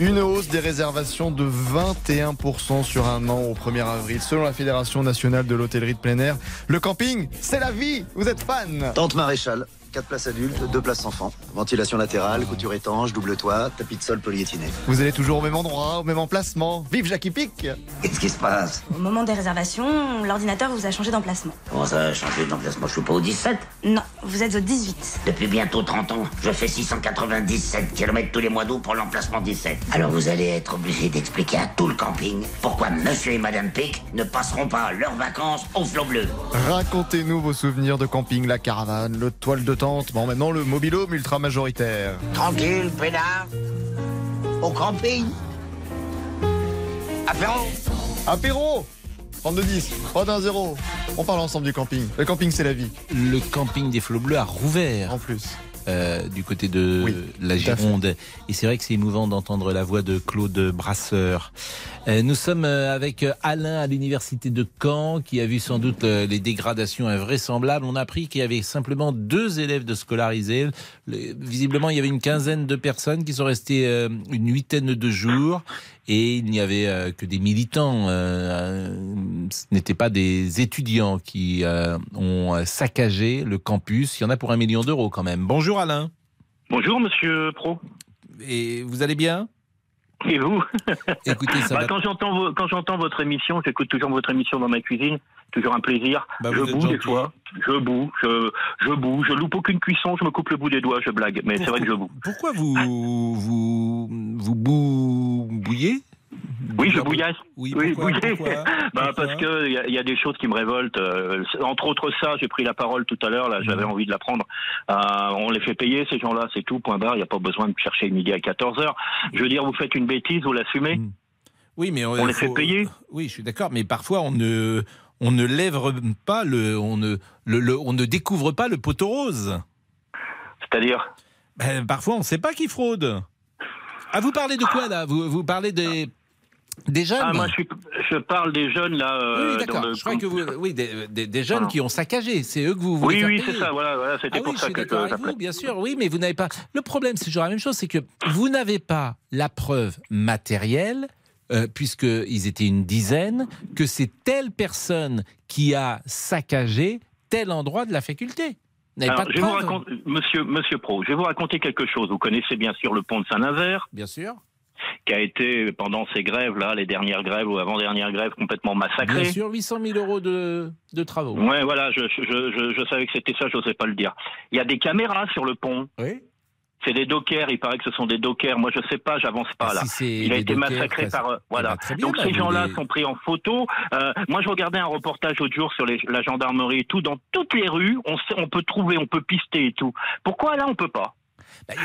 [SPEAKER 9] Une hausse des réservations de 21% sur un an au 1er avril. Selon la Fédération nationale de l'hôtellerie de plein air, le camping, c'est la vie. Vous êtes fan
[SPEAKER 21] Tente Maréchal, 4 places adultes, 2 places enfants. Ventilation latérale, couture étanche, double toit, tapis de sol polyéthiné.
[SPEAKER 9] Vous allez toujours au même endroit, au même emplacement. Vive Jackie Pic
[SPEAKER 21] Qu'est-ce qui se passe?
[SPEAKER 22] Au moment des réservations, l'ordinateur vous a changé d'emplacement.
[SPEAKER 23] Comment ça a changé d'emplacement? Je suis pas au 17
[SPEAKER 22] Non, vous êtes au 18.
[SPEAKER 23] Depuis bientôt 30 ans, je fais 697 km tous les mois d'août pour l'emplacement 17. Alors vous allez être obligé d'expliquer à tout le camping pourquoi monsieur et madame Pic ne passeront pas leurs vacances au flot bleu.
[SPEAKER 9] Racontez-nous vos souvenirs de camping, la caravane, le toile de tente, bon maintenant le mobilhome ultra majoritaire.
[SPEAKER 23] Tranquille, pédard. Au camping. Apéro.
[SPEAKER 9] Apéro 32-10, 3-1-0. On parle ensemble du camping. Le camping, c'est la vie.
[SPEAKER 3] Le camping des Flots Bleus a rouvert.
[SPEAKER 9] En plus.
[SPEAKER 3] Euh, du côté de
[SPEAKER 9] Oui,
[SPEAKER 3] la. Gironde. Et c'est vrai que c'est émouvant d'entendre la voix de Claude Brasseur. Euh, nous sommes euh, avec Alain à l'université de Caen qui a vu sans doute les dégradations invraisemblables. On a appris qu'il y avait simplement deux élèves de scolarisés. Visiblement, il y avait une quinzaine de personnes qui sont restées une huitaine de jours. Et il n'y avait euh, que des militants. euh, euh, ce n'étaient pas des étudiants qui ont saccagé le campus. Il y en a pour un million d'euros quand même. Bonjour Alain.
[SPEAKER 19] Bonjour, monsieur Pro.
[SPEAKER 3] Et vous allez bien?
[SPEAKER 19] Et vous [LAUGHS]
[SPEAKER 3] Écoutez, ça
[SPEAKER 19] Bah,
[SPEAKER 3] va-
[SPEAKER 19] Quand j'entends vo- quand j'entends votre émission, j'écoute toujours votre émission dans ma cuisine. Toujours un plaisir.
[SPEAKER 3] Bah,
[SPEAKER 19] je boue des fois. Je boue. Je, je boue. Je loupe aucune cuisson. Je me coupe le bout des doigts. Je blague. Mais c'est vrai que je boue.
[SPEAKER 3] Pourquoi vous vous vous bou- bouillez?
[SPEAKER 24] Oui, je bouillasse.
[SPEAKER 3] Oui,
[SPEAKER 24] oui
[SPEAKER 3] pourquoi,
[SPEAKER 24] bouillais.
[SPEAKER 3] pourquoi? [LAUGHS]
[SPEAKER 24] Bah, parce que il y, y a des choses qui me révoltent. euh, entre autres ça, j'ai pris la parole tout à l'heure. Là, j'avais
[SPEAKER 3] Mhm.
[SPEAKER 24] envie de la prendre. Euh, on les fait payer ces gens-là, c'est tout. Point barre. Il n'y a pas besoin de chercher midi à 14 heures. Je veux dire, vous faites une bêtise, vous l'assumez?
[SPEAKER 3] Oui, mais
[SPEAKER 24] On les fait payer?
[SPEAKER 3] Oui, je suis d'accord, mais parfois on ne, on ne lève pas le, on ne, le, le- on ne découvre pas le poteau rose.
[SPEAKER 24] C'est-à-dire?
[SPEAKER 3] Ben, Parfois, on ne sait pas qui fraude. Ah, vous parlez de quoi là? Vous, vous parlez des, des jeunes
[SPEAKER 24] Ah, moi, je, suis- je parle des jeunes là. euh,
[SPEAKER 3] Oui, d'accord. Je crois que vous, oui, des, des- des jeunes
[SPEAKER 24] Voilà.
[SPEAKER 3] qui ont saccagé. C'est eux que vous voulez
[SPEAKER 24] Oui, oui, c'est ça. Voilà, voilà. C'était
[SPEAKER 3] Ah
[SPEAKER 24] pour
[SPEAKER 3] oui, je
[SPEAKER 24] ça
[SPEAKER 3] suis
[SPEAKER 24] que je
[SPEAKER 3] avec
[SPEAKER 24] l'appelais.
[SPEAKER 3] vous, bien sûr. Oui, mais vous n'avez pas. Le problème, c'est toujours la même chose, c'est que vous n'avez pas la preuve matérielle, euh, puisqu'ils étaient une dizaine, que c'est telle personne qui a saccagé tel endroit de la faculté.
[SPEAKER 24] Alors,
[SPEAKER 3] pas de
[SPEAKER 24] je vous
[SPEAKER 3] preuve.
[SPEAKER 24] raconter, monsieur, monsieur Pro, je vais vous raconter quelque chose. Vous connaissez bien sûr le pont de Saint-Nazaire.
[SPEAKER 3] Bien sûr.
[SPEAKER 24] Qui a été, pendant ces grèves, là, les dernières grèves ou avant-dernières grèves, complètement massacré.
[SPEAKER 3] Bien sûr, 800 000 euros de, de travaux.
[SPEAKER 24] Ouais, voilà, je, je, je, je savais que c'était ça, je n'osais pas le dire. Il y a des caméras sur le pont.
[SPEAKER 3] Oui.
[SPEAKER 24] C'est des dockers, il paraît que ce sont des dockers. Moi, je sais pas, j'avance pas
[SPEAKER 3] Ah,
[SPEAKER 24] là.
[SPEAKER 3] si
[SPEAKER 24] il a été
[SPEAKER 3] dockers,
[SPEAKER 24] massacré
[SPEAKER 3] ça,
[SPEAKER 24] par. euh, voilà.
[SPEAKER 3] bien,
[SPEAKER 24] Donc
[SPEAKER 3] bah,
[SPEAKER 24] ces gens-là sont pris en photo. Euh, moi, je regardais un reportage l'autre jour sur les- la gendarmerie et tout. Dans toutes les rues, on, on peut trouver, on peut pister et tout. Pourquoi là, on peut pas?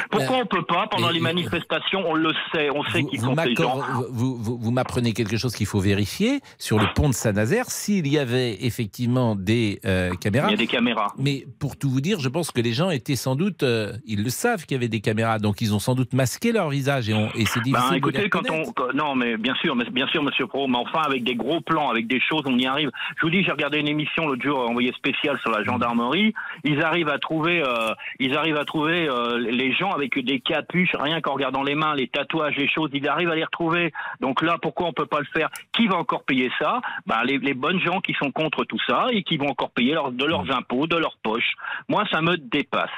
[SPEAKER 24] Pourquoi on peut pas pendant les manifestations? On le sait, on sait qui
[SPEAKER 3] Vous,
[SPEAKER 24] sont gens.
[SPEAKER 3] m'accor- vous, vous- vous m'apprenez quelque chose qu'il faut vérifier sur le pont de Saint-Nazaire, s'il y avait effectivement des euh, caméras.
[SPEAKER 24] Il y a des caméras.
[SPEAKER 3] Mais pour tout vous dire, je pense que les gens étaient sans doute, euh, ils le savent qu'il y avait des caméras, donc ils ont sans doute masqué leur visage et, on- et c'est difficile
[SPEAKER 24] Ben,
[SPEAKER 3] de les
[SPEAKER 24] écoutez, quand
[SPEAKER 3] reconnaître.
[SPEAKER 24] on, quand- non, mais bien sûr, mais bien sûr, Monsieur Pro, mais enfin avec des gros plans, avec des choses, on y arrive. Je vous dis, j'ai regardé une émission l'autre jour, envoyée spéciale sur la gendarmerie. Ils arrivent à trouver, euh, ils arrivent à trouver les gens avec des capuches, rien qu'en regardant les mains, les tatouages, les choses, ils arrivent à les retrouver. Donc là, pourquoi on peut pas le faire? Qui va encore payer ça? Ben les, les bonnes gens qui sont contre tout ça et qui vont encore payer leur- de leurs impôts, de leurs poches. Moi, ça me dépasse.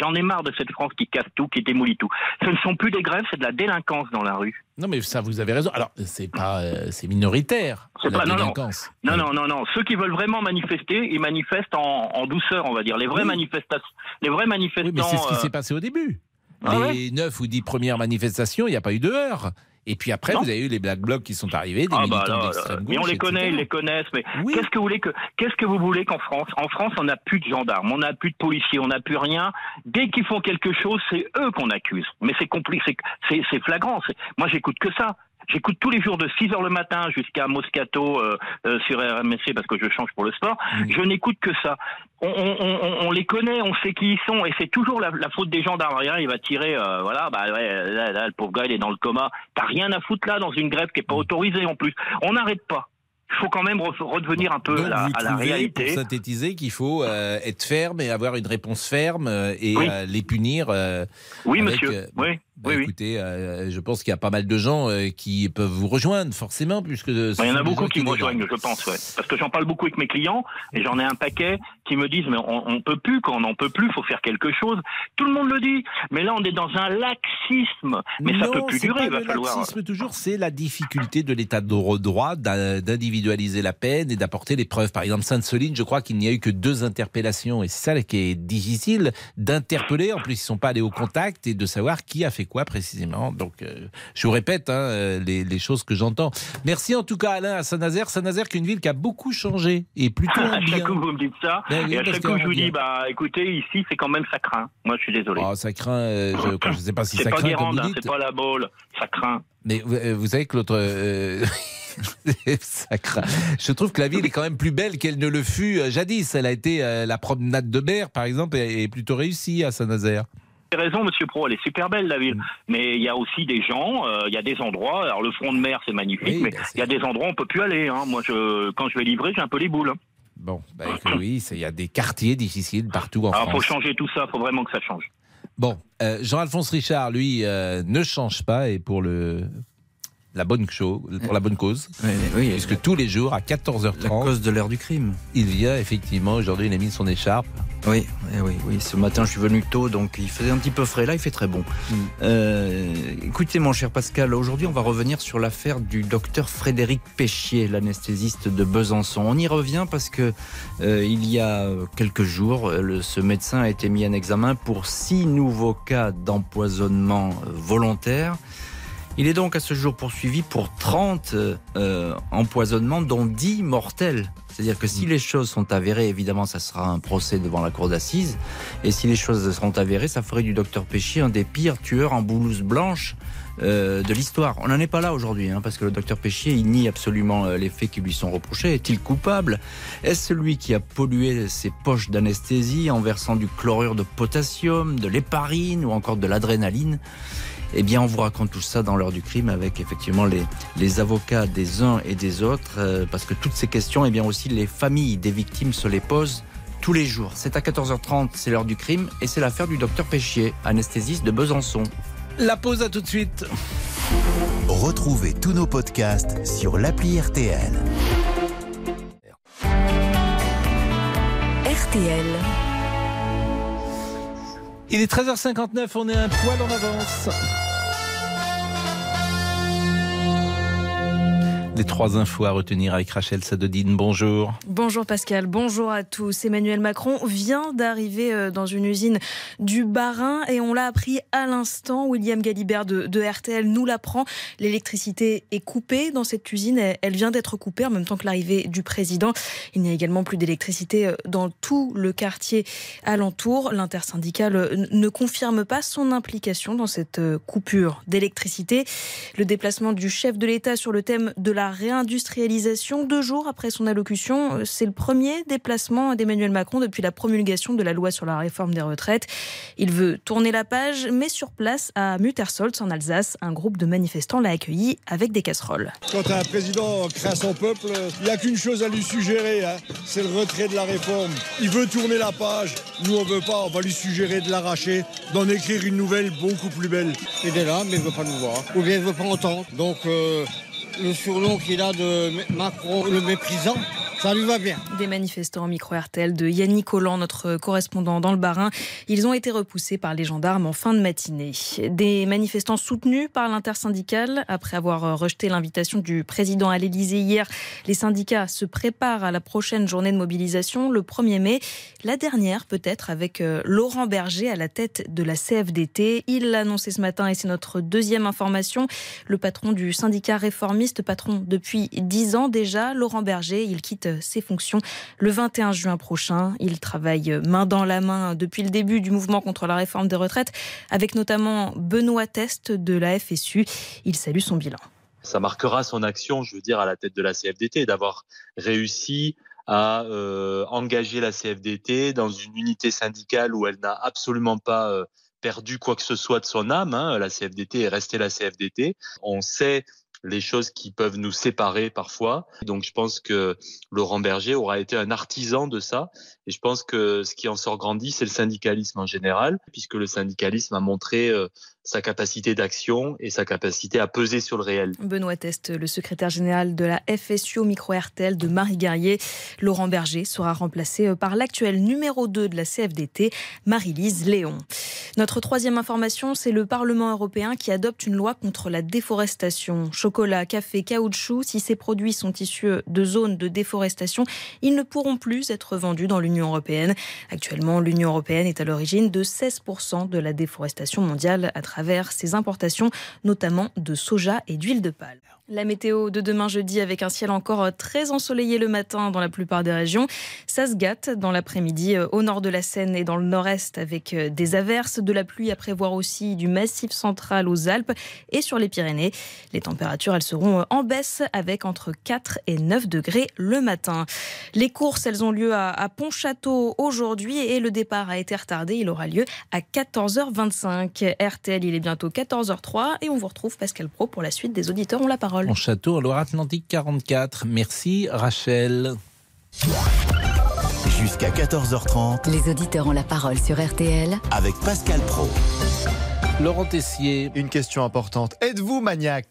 [SPEAKER 24] J'en ai, marre de cette France qui casse tout, qui démolit tout. Ce ne sont plus des grèves, c'est de la délinquance dans la rue.
[SPEAKER 3] Non, mais ça, vous avez raison. Alors, c'est pas, euh, c'est minoritaire.
[SPEAKER 24] C'est pas- non,
[SPEAKER 3] délinquance.
[SPEAKER 24] Non, non, non, non. Ceux qui veulent vraiment manifester, ils manifestent en, en douceur, on va dire. Les vrais manifestations, les vrais manifestants.
[SPEAKER 3] Oui, mais c'est ce qui
[SPEAKER 24] euh,
[SPEAKER 3] s'est passé au début.
[SPEAKER 24] Ah
[SPEAKER 3] les neuf ou dix premières manifestations, il n'y a pas eu de heurts. Et puis après,
[SPEAKER 24] Non.
[SPEAKER 3] vous avez eu les Black Blocs qui sont arrivés, des
[SPEAKER 24] Ah
[SPEAKER 3] militants
[SPEAKER 24] bah là.
[SPEAKER 3] d'extrême
[SPEAKER 24] mais on
[SPEAKER 3] gauche,
[SPEAKER 24] les
[SPEAKER 3] etc.
[SPEAKER 24] connaît, ils les connaissent. Mais qu'est-ce que vous voulez que qu'est-ce que vous voulez qu'en France, en France, on n'a plus de gendarmes, on n'a plus de policiers, on n'a plus rien. Dès qu'ils font quelque chose, c'est eux qu'on accuse. Mais c'est compli- c'est c'est c'est flagrant. Moi, j'écoute que ça. J'écoute tous les jours de 6 heures le matin jusqu'à Moscato euh, euh, sur RMC parce que je change pour le sport. Je n'écoute que ça. On, on- on- on les connaît, on sait qui ils sont et c'est toujours la, la faute des gendarmes. Rien, il va tirer, euh, voilà, bah ouais, là, là, le pauvre gars il est dans le coma. T'as rien à foutre là dans une grève qui est pas autorisée en plus. On n'arrête pas. Il faut quand même re- redevenir un peu
[SPEAKER 3] Donc,
[SPEAKER 24] à la,
[SPEAKER 3] vous
[SPEAKER 24] à la réalité.
[SPEAKER 3] pour synthétiser, qu'il faut euh, être ferme et avoir une réponse ferme euh, et
[SPEAKER 24] Oui.
[SPEAKER 3] euh, les punir. euh,
[SPEAKER 24] Oui,
[SPEAKER 3] avec,
[SPEAKER 24] monsieur.
[SPEAKER 3] euh,
[SPEAKER 24] Oui.
[SPEAKER 3] Bah, écoutez, euh, je pense qu'il y a pas mal de gens euh, qui peuvent vous rejoindre, forcément, puisque.
[SPEAKER 24] Bah, Il y en a beaucoup qui me rejoignent, je pense, ouais. Parce que j'en parle beaucoup avec mes clients et j'en ai un paquet qui me disent mais on, on peut plus, quand on n'en peut plus, faut faire quelque chose. Tout le monde le dit, mais là on est dans un laxisme. Mais ça
[SPEAKER 3] non,
[SPEAKER 24] peut plus durer, il va
[SPEAKER 3] le
[SPEAKER 24] falloir.
[SPEAKER 3] laxisme toujours, c'est la difficulté de l'état de droit d'in- d'individualiser la peine et d'apporter les preuves. Par exemple, Sainte-Soline, je crois qu'il n'y a eu que deux interpellations et c'est ça qui est difficile d'interpeller. En plus, ils sont pas allés au contact et de savoir qui a fait quoi précisément? Donc, euh, je vous répète hein, euh, les, les choses que j'entends. Merci en tout cas Alain à Saint-Nazaire. Saint-Nazaire qui est une ville qui a beaucoup changé et plutôt [LAUGHS]
[SPEAKER 24] À chaque coup, vous me dites ça.
[SPEAKER 3] Ben
[SPEAKER 24] et à chaque coup, je vous dis, bah, écoutez, ici, c'est quand même ça craint. Moi, je suis désolé.
[SPEAKER 3] Oh, ça craint, euh, je [LAUGHS] ne sais pas si
[SPEAKER 24] c'est
[SPEAKER 3] ça
[SPEAKER 24] pas
[SPEAKER 3] craint vous
[SPEAKER 24] hein,
[SPEAKER 3] dites.
[SPEAKER 24] c'est pas la boule. Ça craint.
[SPEAKER 3] Mais vous, euh, vous savez que l'autre. [LAUGHS] ça craint. Je trouve que la ville est quand même plus belle qu'elle ne le fut jadis. Elle a été la promenade de mer, par exemple, est plutôt réussie à Saint-Nazaire.
[SPEAKER 24] Avez raison, Monsieur Pro, elle est super belle la ville.
[SPEAKER 3] Mm.
[SPEAKER 24] Mais il y a aussi des gens, euh, il y a des endroits. Alors le front de mer, c'est magnifique,
[SPEAKER 3] Oui,
[SPEAKER 24] mais
[SPEAKER 3] ben,
[SPEAKER 24] il y a des endroits où on peut plus aller. Hein. Moi, je, quand je vais livrer, j'ai un peu les boules. hein.
[SPEAKER 3] Bon, bah, écoute, oui, il y a des quartiers difficiles partout en
[SPEAKER 24] Alors, faut
[SPEAKER 3] France.
[SPEAKER 24] changer tout ça. Faut vraiment que ça change.
[SPEAKER 3] Bon, euh, Jean-Alphonse Richard, lui, euh, ne change pas et pour le. La bonne, cho- pour la bonne cause. Puisque tous les jours, à 14h30.
[SPEAKER 25] La cause de l'heure du crime.
[SPEAKER 3] Il vient, effectivement. Aujourd'hui, il a mis son écharpe.
[SPEAKER 25] Oui, eh oui, oui. Ce matin, je suis venu tôt, donc il faisait un petit peu frais. Là, il fait très bon.
[SPEAKER 3] Mm.
[SPEAKER 25] Euh, écoutez, mon cher Pascal, aujourd'hui, on va revenir sur l'affaire du docteur Frédéric Péchier, l'anesthésiste de Besançon. On y revient parce que euh, il y a quelques jours, euh, le- ce médecin a été mis en examen pour six nouveaux cas d'empoisonnement volontaire. Il est donc à ce jour poursuivi pour 30 euh, empoisonnements, dont 10 mortels. C'est-à-dire que si les choses sont avérées, évidemment, ça sera un procès devant la cour d'assises. Et si les choses seront avérées, ça ferait du docteur Péchier un des pires tueurs en blouse blanche euh, de l'histoire. On n'en est pas là aujourd'hui, hein, parce que le docteur Péchier, il nie absolument euh, les faits qui lui sont reprochés. Est-il coupable? Est-ce celui qui a pollué ses poches d'anesthésie en versant du chlorure de potassium, de l'héparine ou encore de l'adrénaline? Eh bien, on vous raconte tout ça dans l'heure du crime avec effectivement les, les avocats des uns et des autres, euh, parce que toutes ces questions, eh bien aussi les familles des victimes se les posent tous les jours. C'est à 14h30, c'est l'heure du crime, et c'est l'affaire du docteur Péchier, anesthésiste de Besançon.
[SPEAKER 3] La pause à tout de suite.
[SPEAKER 1] Retrouvez tous nos podcasts sur l'appli RTL.
[SPEAKER 2] RTL.
[SPEAKER 3] Il est 13h59, on est un poil en avance. Les trois infos à retenir avec Rachel Sadodine. Bonjour.
[SPEAKER 26] Bonjour Pascal, bonjour à tous. Emmanuel Macron vient d'arriver euh, dans une usine du Barin et on l'a appris à l'instant. William Galibert de, RTL nous l'apprend. L'électricité est coupée dans cette usine. Elle vient d'être coupée en même temps que l'arrivée du président. Il n'y a également plus d'électricité euh, dans tout le quartier alentour. L'intersyndicale euh, ne confirme pas son implication dans cette coupure d'électricité. Le déplacement du chef de l'État sur le thème de la réindustrialisation. Deux jours après son allocution, euh, c'est le premier déplacement d'Emmanuel Macron depuis la promulgation de la loi sur la réforme des retraites. Il veut tourner la page, mais sur place à Muttersolz en Alsace, un groupe de manifestants l'a accueilli avec des casseroles.
[SPEAKER 27] Quand un président crée son peuple, il n'y a qu'une chose à lui suggérer, hein. c'est le retrait de la réforme. Il veut tourner la page, nous on veut pas, on va lui suggérer de l'arracher, d'en écrire une nouvelle beaucoup plus belle.
[SPEAKER 28] Il est là, mais il ne veut pas nous voir, ou bien il ne veut pas entendre. Donc euh, le surnom qu'il a de Macron, le méprisant, ça lui va bien.
[SPEAKER 26] Des manifestants micro-RTL de Yannick Holland, notre correspondant dans le Barin, ils ont été repoussés par les gendarmes en fin de matinée. Des manifestants soutenus par l'intersyndicale après avoir rejeté l'invitation du président à l'Élysée hier. Les syndicats se préparent à la prochaine journée de mobilisation le 1er mai, la dernière peut-être avec euh, Laurent Berger à la tête de la CFDT. Il l'a annoncé ce matin et c'est notre deuxième information. Le patron du syndicat réformiste, patron depuis dix ans déjà, Laurent Berger, il quitte ses fonctions le 21 juin prochain. Il travaille main dans la main depuis le début du mouvement contre la réforme des retraites, avec notamment Benoît Test de la FSU. Il salue son bilan.
[SPEAKER 29] Ça marquera son action, je veux dire, à la tête de la CFDT, d'avoir réussi à euh, engager la CFDT dans une unité syndicale où elle n'a absolument pas euh, perdu quoi que ce soit de son âme. Hein. La CFDT est restée la CFDT. On sait les choses qui peuvent nous séparer parfois. Donc je pense que Laurent Berger aura été un artisan de ça. Et je pense que ce qui en sort grandi, c'est le syndicalisme en général, puisque le syndicalisme a montré euh, sa capacité d'action et sa capacité à peser sur le réel.
[SPEAKER 26] Benoît Test, le secrétaire général de la FSU micro-RTL de Marie Guerrier. Laurent Berger sera remplacé euh, par l'actuel numéro 2 de la CFDT, Marie-Lise Léon. Notre troisième information, c'est le Parlement européen qui adopte une loi contre la déforestation. Chocolat, café, caoutchouc, si ces produits sont issus de zones de déforestation, ils ne pourront plus être vendus dans l'Union européenne. Actuellement, l'Union européenne est à l'origine de 16% de la déforestation mondiale travers ses importations, notamment de soja et d'huile de palme. La météo de demain jeudi avec un ciel encore très ensoleillé le matin dans la plupart des régions. Ça se gâte dans l'après-midi euh, au nord de la Seine et dans le nord-est avec euh, des averses, de la pluie à prévoir aussi du massif central aux Alpes et sur les Pyrénées. Les températures, elles seront euh, en baisse avec entre 4 et 9 degrés le matin. Les courses, elles ont lieu à, Pontchâteau aujourd'hui et le départ a été retardé. Il aura lieu à 14h25. RTL, il est bientôt 14h03 et on vous retrouve Pascal Pro pour la suite des auditeurs ont la parole.
[SPEAKER 3] En château en Loire-Atlantique 44. Merci Rachel.
[SPEAKER 1] Jusqu'à 14h30.
[SPEAKER 2] Les auditeurs ont la parole sur RTL.
[SPEAKER 1] Avec Pascal Pro.
[SPEAKER 3] Laurent Tessier.
[SPEAKER 9] Une question importante. Êtes-vous maniaque?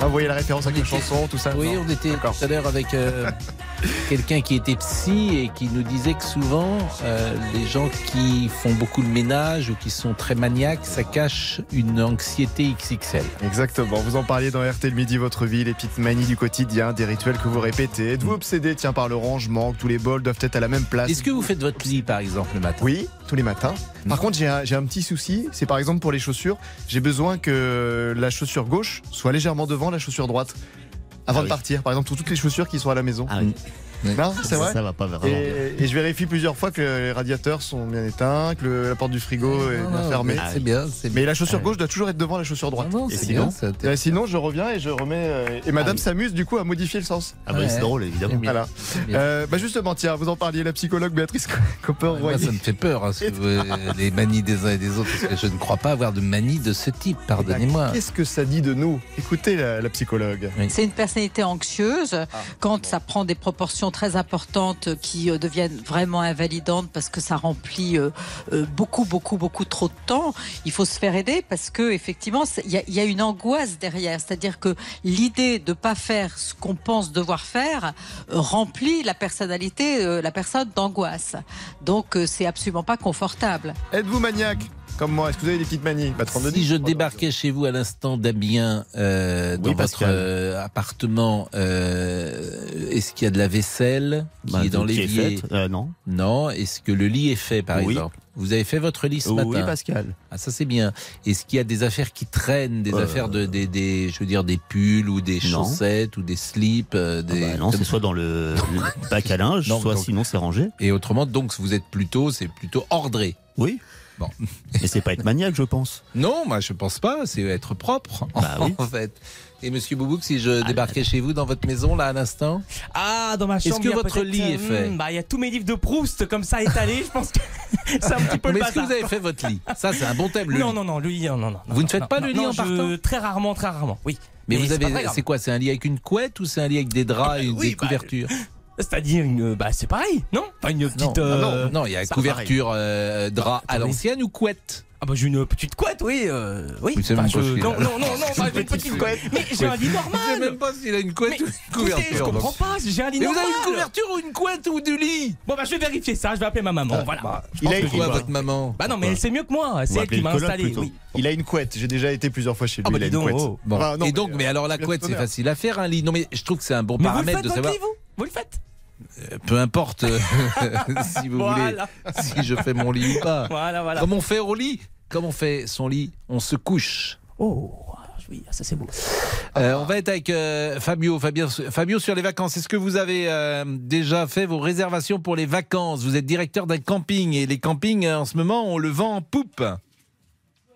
[SPEAKER 9] Ah, vous voyez la référence à une chanson, tout ça
[SPEAKER 3] Oui, on était tout à l'heure avec euh, [LAUGHS] quelqu'un qui était psy et qui nous disait que souvent, euh, les gens qui font beaucoup de ménage ou qui sont très maniaques, ça cache une anxiété XXL.
[SPEAKER 9] Exactement. Vous en parliez dans RT le midi, votre vie, les petites manies du quotidien, des rituels que vous répétez. Êtes-vous obsédé, tiens, par le rangement, que tous les bols doivent être à la même place
[SPEAKER 3] Est-ce que vous faites votre lit, par exemple, le matin?
[SPEAKER 9] Oui, tous les matins. Par contre, j'ai un, j'ai un petit souci. C'est par exemple pour les chaussures. J'ai besoin que la chaussure gauche soit légèrement devant la chaussure droite. Avant
[SPEAKER 6] Ah
[SPEAKER 9] de partir, par exemple, pour toutes les chaussures qui sont à la maison.
[SPEAKER 6] Ah oui.
[SPEAKER 9] Non, c'est vrai
[SPEAKER 6] Ça va pas vraiment.
[SPEAKER 9] Et, et je vérifie plusieurs fois que les radiateurs sont bien éteints, que le- la porte du frigo est bien
[SPEAKER 3] non,
[SPEAKER 9] fermée.
[SPEAKER 3] mais c'est bien, c'est
[SPEAKER 9] Mais la chaussure gauche doit toujours être devant la chaussure droite.
[SPEAKER 3] non,
[SPEAKER 9] et
[SPEAKER 3] c'est
[SPEAKER 9] sinon,
[SPEAKER 3] bien,
[SPEAKER 9] euh, sinon, je reviens et je remets. euh, et madame
[SPEAKER 6] oui.
[SPEAKER 9] s'amuse du coup à modifier le sens.
[SPEAKER 6] Ah bah, c'est drôle, évidemment.
[SPEAKER 3] Bien.
[SPEAKER 9] Voilà.
[SPEAKER 3] Bien.
[SPEAKER 9] Euh, bah justement, tiens, vous en parliez, la psychologue Béatrice
[SPEAKER 3] Moi,
[SPEAKER 9] Copper-Royer.
[SPEAKER 3] ça me fait peur, hein, ce que vous- [LAUGHS] les manies des uns et des autres, parce que je ne crois pas avoir de manie de ce type, pardonnez-moi.
[SPEAKER 9] Qu'est-ce que ça dit de nous? Écoutez la, la psychologue.
[SPEAKER 30] C'est une personnalité anxieuse. Quand ça prend des proportions très importantes qui euh, deviennent vraiment invalidantes parce que ça remplit euh, euh, beaucoup, beaucoup, beaucoup trop de temps, il faut se faire aider parce que effectivement, il y y a une angoisse derrière. C'est-à-dire que l'idée de pas faire ce qu'on pense devoir faire remplit la personnalité, la personne d'angoisse. Donc c'est absolument pas confortable.
[SPEAKER 9] Êtes-vous maniaque? Comme moi Est-ce que vous avez des petites manies bah, 32
[SPEAKER 3] Si je débarquais chez vous à l'instant d'Amiens, euh, dans
[SPEAKER 6] Oui,
[SPEAKER 3] votre euh, appartement, euh, est-ce qu'il y a de la vaisselle qui
[SPEAKER 6] Bah,
[SPEAKER 3] est dans l'évier
[SPEAKER 6] Euh, Non.
[SPEAKER 3] Non. Est-ce que le lit est fait, par
[SPEAKER 6] Oui.
[SPEAKER 3] exemple? Vous avez fait votre lit ce
[SPEAKER 6] Oui,
[SPEAKER 3] matin?
[SPEAKER 6] Pascal.
[SPEAKER 3] Ah, ça c'est bien. Est-ce qu'il y a des affaires qui traînent, des
[SPEAKER 6] Euh,
[SPEAKER 3] affaires de, des, des, je veux dire, des pulls ou des
[SPEAKER 6] Non.
[SPEAKER 3] chaussettes ou des slips,
[SPEAKER 6] Ah
[SPEAKER 3] des.
[SPEAKER 6] bah non, c'est soit dans le, le bac à linge,
[SPEAKER 3] Non,
[SPEAKER 6] soit
[SPEAKER 3] donc-
[SPEAKER 6] sinon c'est rangé.
[SPEAKER 3] Et autrement, donc vous êtes plutôt, c'est plutôt ordré.
[SPEAKER 6] Oui.
[SPEAKER 3] Bon.
[SPEAKER 6] Mais c'est pas être maniaque, je pense.
[SPEAKER 3] Non, moi je pense pas. C'est être propre,
[SPEAKER 6] Bah oui.
[SPEAKER 3] en fait. Et Monsieur Boubouk, si je débarquais chez vous dans votre maison là à l'instant,
[SPEAKER 11] Ah, dans ma chambre.
[SPEAKER 3] Est-ce que votre lit est
[SPEAKER 11] euh,
[SPEAKER 3] fait?
[SPEAKER 11] hmm, Bah, il y a tous mes livres de Proust comme ça étalés. je pense que [LAUGHS] c'est un petit peu
[SPEAKER 3] mais est-ce que vous avez fait votre lit? Ça, c'est un bon thème. Le
[SPEAKER 11] Non,
[SPEAKER 3] lit.
[SPEAKER 11] non, non, le lit, non, non. non,
[SPEAKER 3] Vous ne faites
[SPEAKER 11] non,
[SPEAKER 3] pas
[SPEAKER 11] non,
[SPEAKER 3] le lit
[SPEAKER 11] non,
[SPEAKER 3] en
[SPEAKER 11] je-
[SPEAKER 3] partant?
[SPEAKER 11] Très rarement, très rarement, oui.
[SPEAKER 3] Mais, vous avez, c'est quoi C'est un lit avec une couette ou c'est un lit avec des draps et
[SPEAKER 11] oui,
[SPEAKER 3] des
[SPEAKER 11] bah,
[SPEAKER 3] couvertures
[SPEAKER 11] C'est-à-dire, une, bah, c'est pareil, non? Pas une
[SPEAKER 3] non,
[SPEAKER 11] petite.
[SPEAKER 3] ah
[SPEAKER 11] euh,
[SPEAKER 3] non, non, il y a couverture euh, drap à l'ancienne ou couette?
[SPEAKER 11] Ah bah j'ai une petite couette, oui, euh, oui.
[SPEAKER 3] C'est
[SPEAKER 11] Enfin, je- non, non, non, [LAUGHS] non, bah, j'ai une petite couette. Mais j'ai un lit
[SPEAKER 3] Je sais
[SPEAKER 11] normal.
[SPEAKER 3] même pas s'il a une couette
[SPEAKER 11] Mais
[SPEAKER 3] ou une
[SPEAKER 11] écoutez,
[SPEAKER 3] couverture.
[SPEAKER 11] je comprends
[SPEAKER 3] donc.
[SPEAKER 11] pas, j'ai un lit
[SPEAKER 3] Mais vous
[SPEAKER 11] normal.
[SPEAKER 3] avez une couverture ou une couette ou du lit?
[SPEAKER 11] Bon bah je vais vérifier ça, je vais appeler ma maman,
[SPEAKER 3] Ah,
[SPEAKER 11] voilà.
[SPEAKER 3] bah,
[SPEAKER 9] il a
[SPEAKER 3] Quoi,
[SPEAKER 11] vais-
[SPEAKER 3] votre maman
[SPEAKER 11] Bah non, mais elle sait mieux que moi, c'est elle qui m'a installé,
[SPEAKER 6] plutôt.
[SPEAKER 11] oui.
[SPEAKER 9] Il a une couette. J'ai déjà été plusieurs fois chez lui.
[SPEAKER 11] Ah bah
[SPEAKER 9] il a
[SPEAKER 11] dis
[SPEAKER 9] une couette.
[SPEAKER 11] oh.
[SPEAKER 3] Bon.
[SPEAKER 9] Enfin, non,
[SPEAKER 3] et donc, mais,
[SPEAKER 9] euh,
[SPEAKER 3] alors la couette, c'est facile à faire un lit. Non, mais je trouve que c'est un bon
[SPEAKER 11] Mais vous
[SPEAKER 3] paramètre de savoir.
[SPEAKER 11] vous? Vous le faites?
[SPEAKER 3] Euh, Peu importe euh, [LAUGHS] si vous
[SPEAKER 11] Voilà.
[SPEAKER 3] voulez, si je fais mon lit ou pas.
[SPEAKER 11] Voilà, voilà.
[SPEAKER 3] Comme on fait au lit Comme on fait son lit On se couche.
[SPEAKER 11] Oh, oui, ça c'est beau.
[SPEAKER 3] Euh, on va être avec euh, Fabio. Fabio. Fabio sur les vacances. Est-ce que vous avez euh, déjà fait vos réservations pour les vacances? Vous êtes directeur d'un camping et les campings euh, en ce moment on le vend en poupe.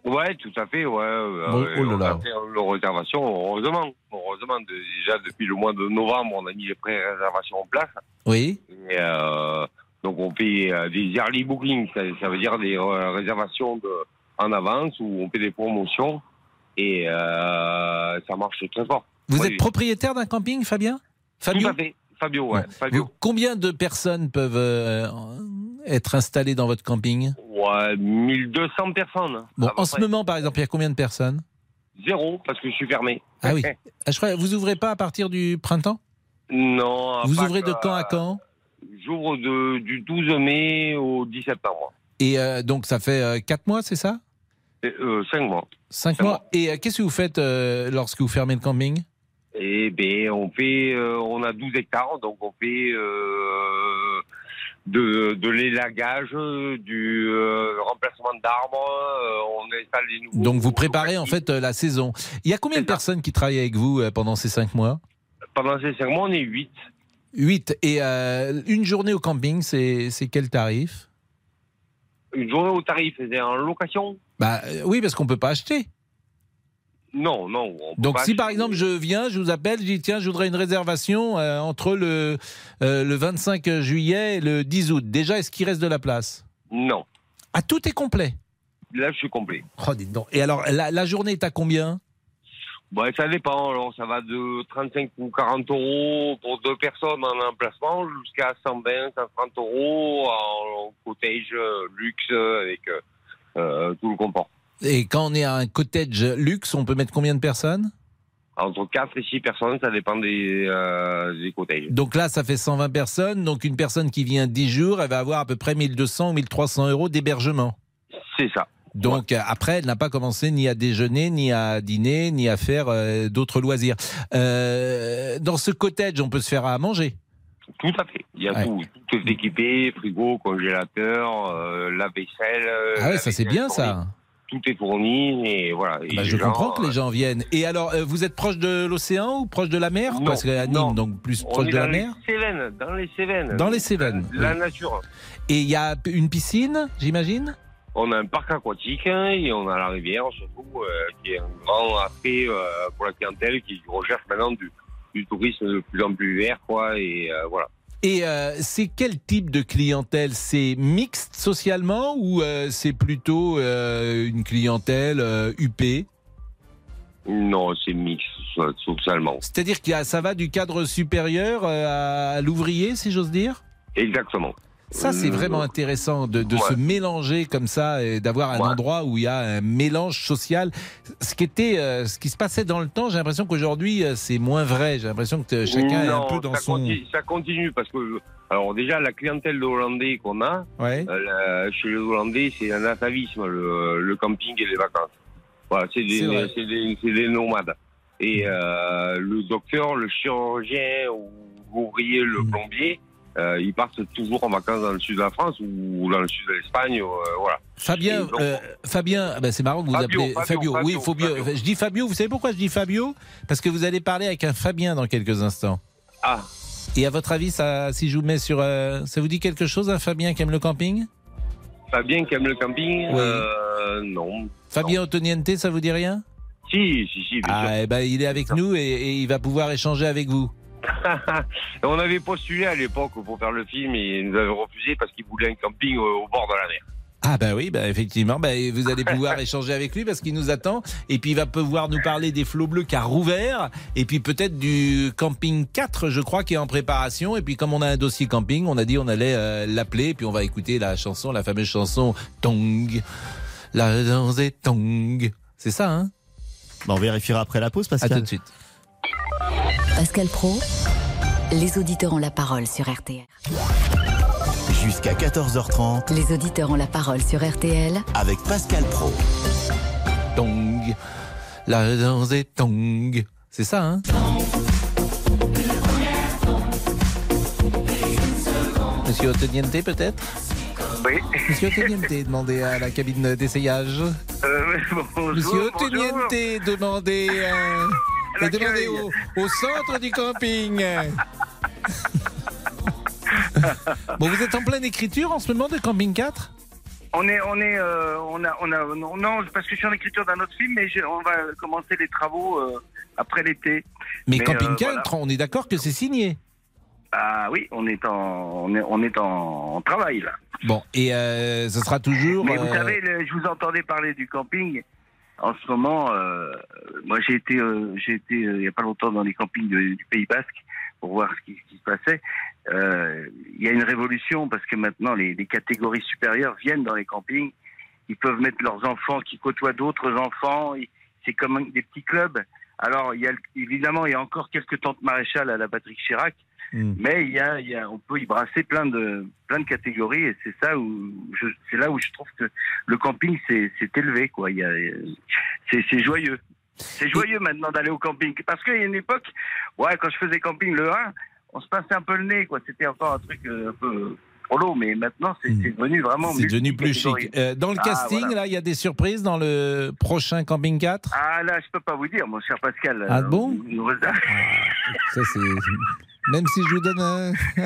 [SPEAKER 31] Ouais, tout à fait. Ouais, euh,
[SPEAKER 3] Bon,
[SPEAKER 31] euh,
[SPEAKER 3] oh là
[SPEAKER 31] on a fait nos réservations, heureusement. Heureusement, déjà depuis le mois de novembre, on a mis les pré-réservations en place.
[SPEAKER 3] Oui.
[SPEAKER 31] Et, euh, donc on fait euh, des early bookings, ça, ça veut dire des réservations de, en avance où on fait des promotions et euh, ça marche très fort.
[SPEAKER 3] Vous êtes propriétaire d'un camping, Fabien? Fabio
[SPEAKER 31] Tout à fait. Fabio, ouais. Fabio.
[SPEAKER 3] Vous- Combien de personnes peuvent être installées dans votre camping
[SPEAKER 31] Ouais, 1200 personnes.
[SPEAKER 3] Bon, en ce
[SPEAKER 31] près.
[SPEAKER 3] moment, par exemple, il y a combien de personnes
[SPEAKER 31] Zéro, parce que je suis fermé.
[SPEAKER 3] Ah oui. [LAUGHS] Ah, je crois, vous ouvrez pas à partir du printemps?
[SPEAKER 31] Non.
[SPEAKER 3] Vous ouvrez de quand à
[SPEAKER 31] euh,
[SPEAKER 3] quand?
[SPEAKER 31] J'ouvre du 12 mai au 10 septembre.
[SPEAKER 3] Et euh, donc ça fait 4 mois, c'est ça?
[SPEAKER 31] Et, euh, 5 mois.
[SPEAKER 3] 5 mois. Et euh, qu'est-ce que vous faites euh, lorsque vous fermez le camping?
[SPEAKER 31] Et ben, on fait, euh, on a 12 hectares, donc on fait euh, de, de l'élagage, du euh, remplacement d'arbres, euh, on installe des nouveaux.
[SPEAKER 3] Donc vous préparez en fait euh, la saison. Il y a combien de personnes qui travaillent avec vous pendant ces 5 mois?
[SPEAKER 31] Pendant ces 5 mois, on est 8.
[SPEAKER 3] 8. Et euh, une journée au camping, c'est quel tarif?
[SPEAKER 31] Une journée au tarif, c'est en location?
[SPEAKER 3] Bah oui, parce qu'on peut pas acheter.
[SPEAKER 31] Non, non. on peut
[SPEAKER 3] Donc
[SPEAKER 31] pas
[SPEAKER 3] si par exemple je viens, je vous appelle, je dis tiens, je voudrais une réservation euh, entre le, euh, le 25 juillet et le 10 août. Déjà, est-ce qu'il reste de la place?
[SPEAKER 31] Non.
[SPEAKER 3] Ah, tout est complet
[SPEAKER 31] Là, je suis complet.
[SPEAKER 3] Oh, dites donc. Et alors, la, la journée est à combien?
[SPEAKER 31] Bon, ça dépend. Alors, ça va de 35 ou 40 euros pour deux personnes en emplacement jusqu'à 120, 130 euros en cottage euh, luxe avec euh, tout le confort.
[SPEAKER 3] Et quand on est à un cottage luxe, on peut mettre combien de personnes?
[SPEAKER 31] Entre 4 et 6 personnes, ça dépend des, euh, des cottages.
[SPEAKER 3] Donc là, ça fait 120 personnes. Donc une personne qui vient 10 jours, elle va avoir à peu près 1200 ou 1300 euros d'hébergement.
[SPEAKER 31] C'est ça.
[SPEAKER 3] Donc euh, après, elle n'a pas commencé ni à déjeuner, ni à dîner, ni à faire euh, d'autres loisirs. Euh, dans ce cottage, on peut se faire à manger?
[SPEAKER 31] Tout à fait. Il y a
[SPEAKER 3] Ouais.
[SPEAKER 31] tout. Tout est équipé, frigo, congélateur, lave-vaisselle. euh,
[SPEAKER 3] Ah ouais, ça c'est bien ça.
[SPEAKER 31] Tout est fourni et voilà. Et
[SPEAKER 3] Bah, je
[SPEAKER 31] gens,
[SPEAKER 3] comprends que les gens viennent. Et alors, euh, vous êtes proche de l'océan ou proche de la mer?
[SPEAKER 31] Non,
[SPEAKER 3] Parce qu'à Nîmes,
[SPEAKER 31] non.
[SPEAKER 3] donc plus proche de la mer.
[SPEAKER 31] Cévennes, dans les Cévennes.
[SPEAKER 3] Dans les Cévennes.
[SPEAKER 31] La
[SPEAKER 3] oui.
[SPEAKER 31] nature.
[SPEAKER 3] Et il y a une piscine, j'imagine?
[SPEAKER 31] On a un parc aquatique hein, et on a la rivière surtout, euh, qui est un grand attrait euh, pour la clientèle qui recherche maintenant du, du tourisme de plus en plus vert, quoi. Et euh, voilà.
[SPEAKER 3] Et euh, c'est quel type de clientèle? C'est mixte socialement ou euh, c'est plutôt euh, une clientèle UP
[SPEAKER 31] Non, c'est mix so- socialement.
[SPEAKER 3] C'est-à-dire que ça va du cadre supérieur à l'ouvrier, si j'ose dire?
[SPEAKER 31] Exactement.
[SPEAKER 3] Ça, c'est
[SPEAKER 31] Euh,
[SPEAKER 3] vraiment intéressant de, de se mélanger comme ça et d'avoir un endroit où il y a un mélange social. Ce qui était, euh, ce qui se passait dans le temps, j'ai l'impression qu'aujourd'hui euh, c'est moins vrai. J'ai l'impression que chacun est un
[SPEAKER 31] Non,
[SPEAKER 3] peu dans
[SPEAKER 31] ça
[SPEAKER 3] son.
[SPEAKER 31] Continue, ça continue parce que, alors déjà, la clientèle de Hollandais qu'on a,
[SPEAKER 3] Ouais.
[SPEAKER 31] euh, la- chez les Hollandais, c'est un atavisme, le, le camping et les vacances. Voilà, c'est des, des, des nomades. Et euh, le docteur, le chirurgien ou l'ouvrier, le plombier, euh, ils partent toujours en vacances dans le sud de la France ou dans le sud de l'Espagne. euh, voilà.
[SPEAKER 3] Fabien,
[SPEAKER 31] Et donc-
[SPEAKER 3] euh, Fabien, ben c'est marrant que vous
[SPEAKER 31] Fabio,
[SPEAKER 3] appelez
[SPEAKER 31] Fabio,
[SPEAKER 3] Oui,
[SPEAKER 31] Fabio,
[SPEAKER 3] Fabio.
[SPEAKER 31] Fabio.
[SPEAKER 3] Je dis Fabio. Vous savez pourquoi je dis Fabio? Parce que vous allez parler avec un Fabien dans quelques instants.
[SPEAKER 31] Ah.
[SPEAKER 3] Et à votre avis, ça, si je vous mets sur, ça vous dit quelque chose, un Fabien qui aime le camping?
[SPEAKER 31] Fabien qui aime le camping
[SPEAKER 3] Oui.
[SPEAKER 31] euh, Non.
[SPEAKER 3] Fabien Otoniente, ça vous dit rien?
[SPEAKER 31] Si, si, si. bien sûr.
[SPEAKER 3] Ah, eh ben, il est avec nous et, et il va pouvoir échanger avec vous. [LAUGHS]
[SPEAKER 31] on avait postulé à l'époque pour faire le film et ils nous avaient refusé parce qu'ils voulaient un camping au, bord de la mer.
[SPEAKER 3] Ah bah oui, bah effectivement, bah, vous allez pouvoir [LAUGHS] échanger avec lui parce qu'il nous attend et puis il va pouvoir nous parler des flots bleus qu'a rouvert et puis peut-être du camping 4 je crois qui est en préparation et puis comme on a un dossier camping, on a dit on allait euh, l'appeler et puis on va écouter la chanson, la fameuse chanson Tong. La danse est Tong. C'est ça hein?
[SPEAKER 6] Bah, on vérifiera après la pause,
[SPEAKER 3] À
[SPEAKER 6] Pascal.
[SPEAKER 3] tout de suite.
[SPEAKER 2] Pascal Pro, les auditeurs ont la parole sur RTL.
[SPEAKER 1] Jusqu'à 14h30
[SPEAKER 2] Les auditeurs ont la parole sur RTL
[SPEAKER 1] avec Pascal Pro.
[SPEAKER 3] Tong. La danse est Tong. C'est ça hein? Monsieur Otoniente peut-être?
[SPEAKER 20] Oui.
[SPEAKER 3] Monsieur Otoniente, demandez à la cabine d'essayage.
[SPEAKER 20] Euh, [LAUGHS] bonjour,
[SPEAKER 3] Monsieur
[SPEAKER 20] bonjour.
[SPEAKER 3] Otoniente, demandez, euh, et demandez au, au centre du camping. [LAUGHS] bon, vous êtes en pleine écriture en ce moment de Camping 4
[SPEAKER 20] On est, on est, euh, on a, on a, non, non, parce que je suis en écriture d'un autre film, mais je- on va commencer les travaux euh, après l'été.
[SPEAKER 3] Mais,
[SPEAKER 20] Mais,
[SPEAKER 3] Camping
[SPEAKER 20] euh,
[SPEAKER 3] 4,
[SPEAKER 20] voilà.
[SPEAKER 3] on est d'accord que c'est signé?
[SPEAKER 20] Ah oui, on est en, on est, on est en, en travail là.
[SPEAKER 3] Bon, et euh, ce sera toujours.
[SPEAKER 20] Mais vous
[SPEAKER 3] euh,
[SPEAKER 20] savez, le- je vous entendais parler du camping. En ce moment, euh, moi j'ai été, euh, j'ai été euh, il y a pas longtemps dans les campings du Pays Basque pour voir ce qui, ce qui se passait. Euh, Il y a une révolution parce que maintenant les, les catégories supérieures viennent dans les campings. Ils peuvent mettre leurs enfants qui côtoient d'autres enfants. C'est comme des petits clubs. Alors il y a évidemment il y a encore quelques tentes maréchales à la Patrick Chirac.
[SPEAKER 3] Hmm.
[SPEAKER 20] Mais il y a, il y a, on peut y brasser plein de, plein de catégories et c'est ça où c'est là où je trouve que le camping c'est, c'est élevé quoi. Il y a, c'est, c'est joyeux. C'est joyeux maintenant d'aller au camping parce qu'il y a une époque, ouais, quand je faisais camping le 1, on se passait un peu le nez quoi. C'était encore un truc euh, un peu prolo, mais maintenant c'est, c'est devenu vraiment.
[SPEAKER 3] C'est devenu plus chic. Euh, dans le
[SPEAKER 20] Ah,
[SPEAKER 3] casting,
[SPEAKER 20] voilà.
[SPEAKER 3] là, il y a des surprises dans le prochain Camping 4
[SPEAKER 20] Ah là, je peux pas vous dire, mon cher Pascal.
[SPEAKER 3] Ah
[SPEAKER 20] Euh,
[SPEAKER 3] bon
[SPEAKER 20] vous- vous-
[SPEAKER 3] Ça, c'est. [LAUGHS] Même si je vous donne un- [LAUGHS]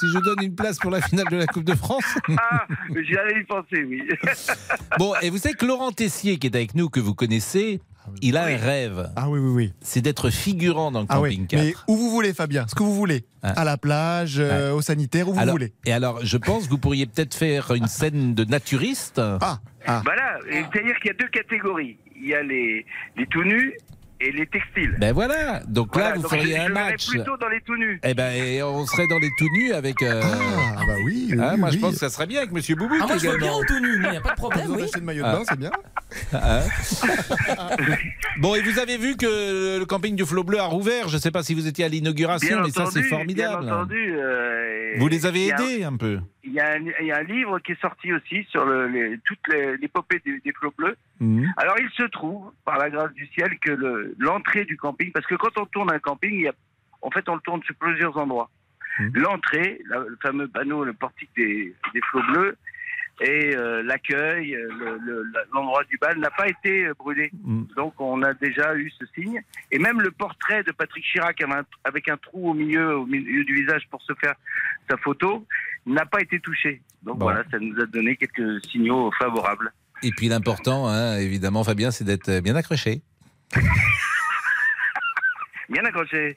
[SPEAKER 3] si je vous donne une place pour la finale de la Coupe de France.
[SPEAKER 20] Ah, j'y allais y penser, oui. [LAUGHS]
[SPEAKER 3] Bon, et vous savez que Laurent Tessier, qui est avec nous, que vous connaissez, il a un rêve.
[SPEAKER 9] Ah oui, oui, oui.
[SPEAKER 3] C'est d'être figurant dans le
[SPEAKER 9] Ah
[SPEAKER 3] Camping
[SPEAKER 9] oui,
[SPEAKER 3] 4.
[SPEAKER 9] mais où vous voulez, Fabien, ce que vous voulez. À la plage, euh, au sanitaire, où vous
[SPEAKER 3] alors,
[SPEAKER 9] voulez.
[SPEAKER 3] Et alors, je pense que vous pourriez peut-être faire une scène de naturiste.
[SPEAKER 9] Ah,
[SPEAKER 20] Voilà, et c'est-à-dire qu'il y a deux catégories. Il y a les, les tout nus et les textiles.
[SPEAKER 3] Ben voilà, donc là vous
[SPEAKER 20] donc
[SPEAKER 3] feriez
[SPEAKER 20] je,
[SPEAKER 3] un
[SPEAKER 20] je
[SPEAKER 3] match.
[SPEAKER 20] plutôt dans les tout nus.
[SPEAKER 3] Eh ben, et on serait dans les tout nus avec. euh,
[SPEAKER 9] Ah, bah oui.
[SPEAKER 3] hein,
[SPEAKER 9] oui,
[SPEAKER 3] moi, je pense que ça serait bien avec Monsieur Boubou
[SPEAKER 11] Ah, moi, je veux bien en tout nu, il n'y a pas de problème.
[SPEAKER 9] Vous
[SPEAKER 11] oui.
[SPEAKER 9] achetez le maillot de bain, c'est bien.
[SPEAKER 3] Hein [LAUGHS] bon, et vous avez vu que le camping du Flot Bleu a rouvert. Je ne sais pas si vous étiez à l'inauguration, mais ça, c'est formidable.
[SPEAKER 20] Bien entendu. euh,
[SPEAKER 3] Vous les avez aidés un peu
[SPEAKER 20] Il y, a un, il y a un livre qui est sorti aussi sur le, les, toute l'épopée des, des flots bleus.
[SPEAKER 3] Mhm.
[SPEAKER 20] Alors, il se trouve, par la grâce du ciel, que le- l'entrée du camping, parce que quand on tourne un camping, il y a, en fait, on le tourne sur plusieurs endroits. L'entrée, la- le fameux panneau, le portique des, des flots bleus, et euh, l'accueil, euh, le- l'endroit du bal n'a pas été euh, brûlé. Donc, on a déjà eu ce signe. Et même le portrait de Patrick Chirac avec un, avec un trou au milieu, au milieu du visage pour se faire sa photo n'a pas été touché. Donc
[SPEAKER 3] Bon.
[SPEAKER 20] voilà, ça nous a donné quelques signaux favorables.
[SPEAKER 3] Et puis l'important, hein, évidemment, Fabien, c'est d'être bien accroché. [LAUGHS]
[SPEAKER 20] Bien accroché.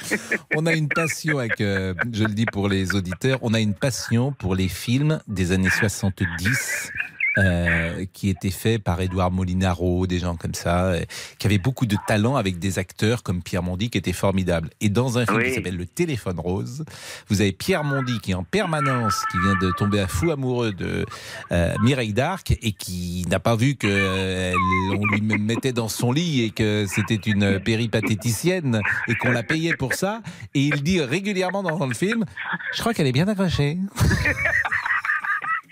[SPEAKER 20] [LAUGHS]
[SPEAKER 3] On a une passion avec, euh, je le dis pour les auditeurs, on a une passion pour les films des années 70. Euh, qui étaient faits par Édouard Molinaro, des gens comme ça, euh, qui avaient beaucoup de talent avec des acteurs comme Pierre Mondy qui était formidable. Et dans un film
[SPEAKER 20] Oui.
[SPEAKER 3] qui s'appelle Le Téléphone Rose, vous avez Pierre Mondy qui est en permanence, qui vient de tomber à fou amoureux de euh, Mireille Darc et qui n'a pas vu que euh, on lui mettait dans son lit et que c'était une péripatéticienne et qu'on la payait pour ça. Et il dit régulièrement dans le film, je crois qu'elle est bien accrochée.